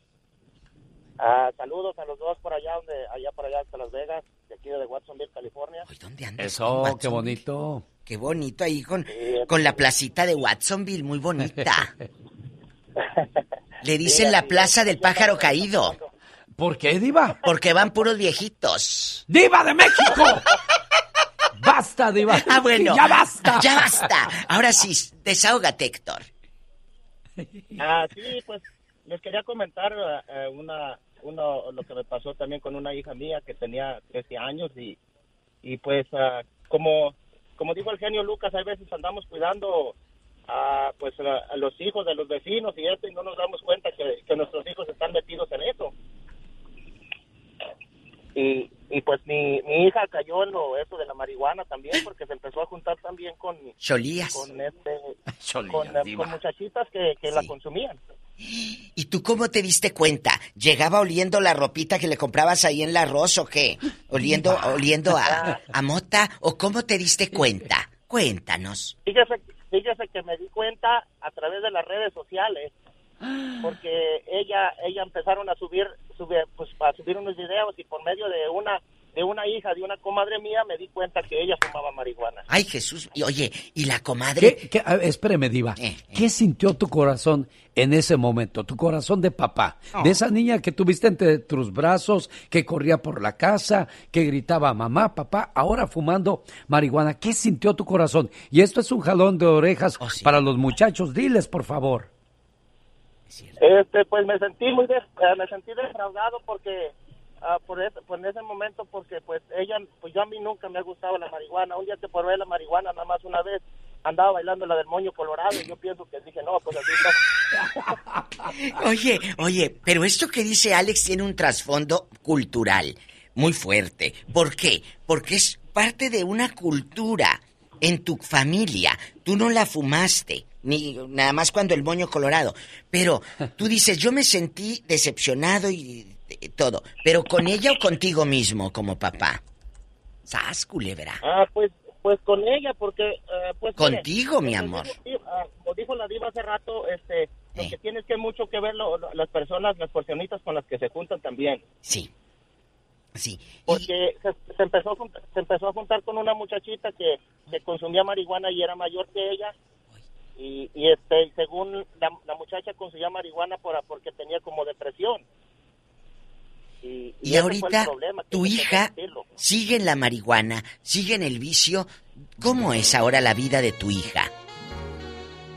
Ah, saludos a los dos por allá, donde, allá por allá hasta Las Vegas, de aquí de Watsonville, California. ¿Dónde andas? Eso, qué bonito. Qué bonito ahí con, con la placita de Watsonville, muy bonita. Le dicen la plaza del pájaro caído. ¿Por qué, Diva? Porque van puros viejitos. ¡Diva de México! ¡Basta, Diva! Ah, bueno. ¡Ya basta! Ya basta. Ahora sí, desahógate, Héctor. Ah, sí, pues les quería comentar eh, una, uno, lo que me pasó también con una hija mía que tenía 13 años y, y pues ah, como, como dijo el genio Lucas, hay veces andamos cuidando a, pues, a, a los hijos de los vecinos y esto y no nos damos cuenta que, que nuestros hijos están metidos en eso. Y, y pues mi, mi hija cayó en lo eso de la marihuana también porque se empezó a juntar también con Cholías. con este Cholías, con, eh, con muchachitas que, que la consumían. ¿Y tú cómo te diste cuenta? ¿Llegaba oliendo la ropita que le comprabas ahí en el arroz o qué? ¿Oliendo, oliendo a, a mota? ¿O cómo te diste cuenta? Cuéntanos. Fíjese, fíjese que me di cuenta a través de las redes sociales porque ella ella empezaron a subir, subir pues a subir unos videos y por medio de una de una hija de una comadre mía me di cuenta que ella fumaba marihuana. Ay, Jesús. Y oye, ¿y la comadre? ¿Qué, qué- a ver, espéreme, Diva. Eh, ¿Qué sintió tu corazón en ese momento? Tu corazón de papá. Oh. De esa niña que tuviste entre tus brazos, que corría por la casa, que gritaba mamá, papá, ahora fumando marihuana. ¿Qué sintió tu corazón? Y esto es un jalón de orejas Oh, para los muchachos. Diles, por favor. Este, pues me sentí muy des- eh, me sentí defraudado porque ah, por, ese- por en ese momento porque pues ella pues yo a mí nunca me ha gustado la marihuana. Un día que probé la marihuana nada más una vez andaba bailando la del moño colorado y yo pienso que dije, "No, pues así no." Oye, oye, pero esto que dice Alex tiene un trasfondo cultural muy fuerte. ¿Por qué? Porque es parte de una cultura en tu familia. Tú no la fumaste, ni nada más cuando el moño colorado. Pero tú dices, yo me sentí decepcionado y todo. Pero con ella o contigo mismo como papá. Sas, culebra. Ah, pues pues con ella porque eh, pues mire, Contigo, mi amor. ah, como dijo la diva hace rato, este, Eh. lo que tienes que mucho que ver lo- lo- las personas, las personitas con las que se juntan también. Sí. Sí. Porque se, se empezó a juntar, se empezó a juntar con una muchachita que, que consumía marihuana y era mayor que ella. Y, y este, según la, la muchacha consumía marihuana por, porque tenía como depresión. Y, ahorita problema, tu hija sigue en la marihuana, sigue en el vicio. ¿Cómo es ahora la vida de tu hija?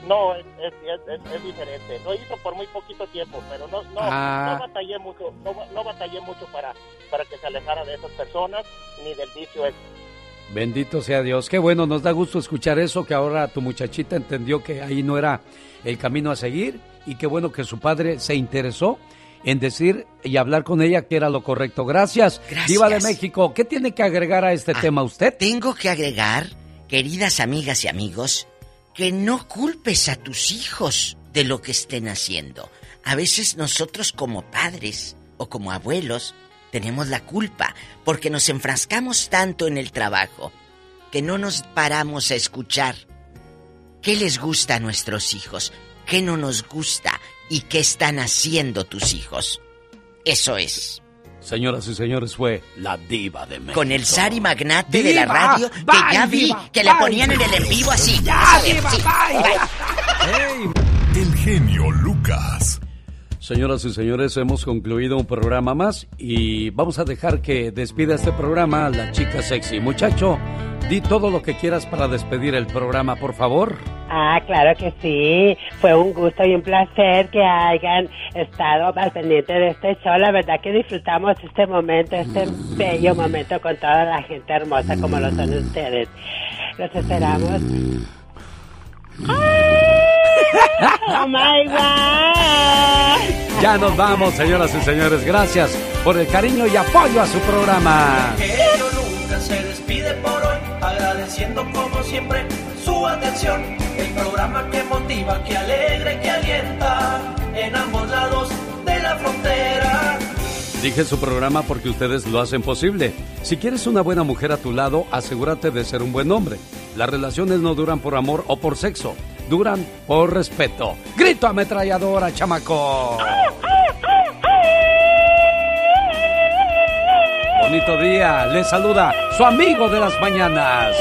No, es, es, es, es- es diferente. Lo hizo por muy poquito tiempo, pero no, no, Ah. no batallé mucho, no, no batallé mucho para, para que se alejara de esas personas ni del vicio ese. Bendito sea Dios. Qué bueno, nos da gusto escuchar eso, que ahora tu muchachita entendió que ahí no era el camino a seguir y qué bueno que su padre se interesó en decir y hablar con ella que era lo correcto. Gracias, Gracias. Diva de México. ¿Qué tiene que agregar a este Ah, tema usted? Tengo que agregar, queridas amigas y amigos, que no culpes a tus hijos de lo que estén haciendo. A veces nosotros como padres o como abuelos tenemos la culpa porque nos enfrascamos tanto en el trabajo que no nos paramos a escuchar qué les gusta a nuestros hijos, qué no nos gusta y qué están haciendo tus hijos. Eso es. Señoras y señores, fue la Diva de México. Con el Sari Magnate de la radio, bye, que ya vi diva, que le bye. ponían en el en vivo así. Ya, diva, sí. bye. El genio Lucas. Señoras y señores, hemos concluido un programa más y vamos a dejar que despida este programa la chica sexy. Muchacho, di todo lo que quieras para despedir el programa, por favor. Ah, claro que sí. Fue un gusto y un placer que hayan estado al pendiente de este show. La verdad que disfrutamos este momento, este bello momento con toda la gente hermosa como lo son ustedes. Los esperamos. ¡Oh, my God! Ya nos vamos, señoras y señores. Gracias por el cariño y apoyo a su programa. Genio Lucas se despide por hoy, agradeciendo como siempre su atención. El programa que motiva, que alegra y que alienta en ambos lados de la frontera. Dije su programa porque ustedes lo hacen posible. Si quieres una buena mujer a tu lado, asegúrate de ser un buen hombre. Las relaciones no duran por amor o por sexo, duran por respeto. ¡Grito ametralladora, chamaco! Bonito día, les saluda su amigo de las mañanas.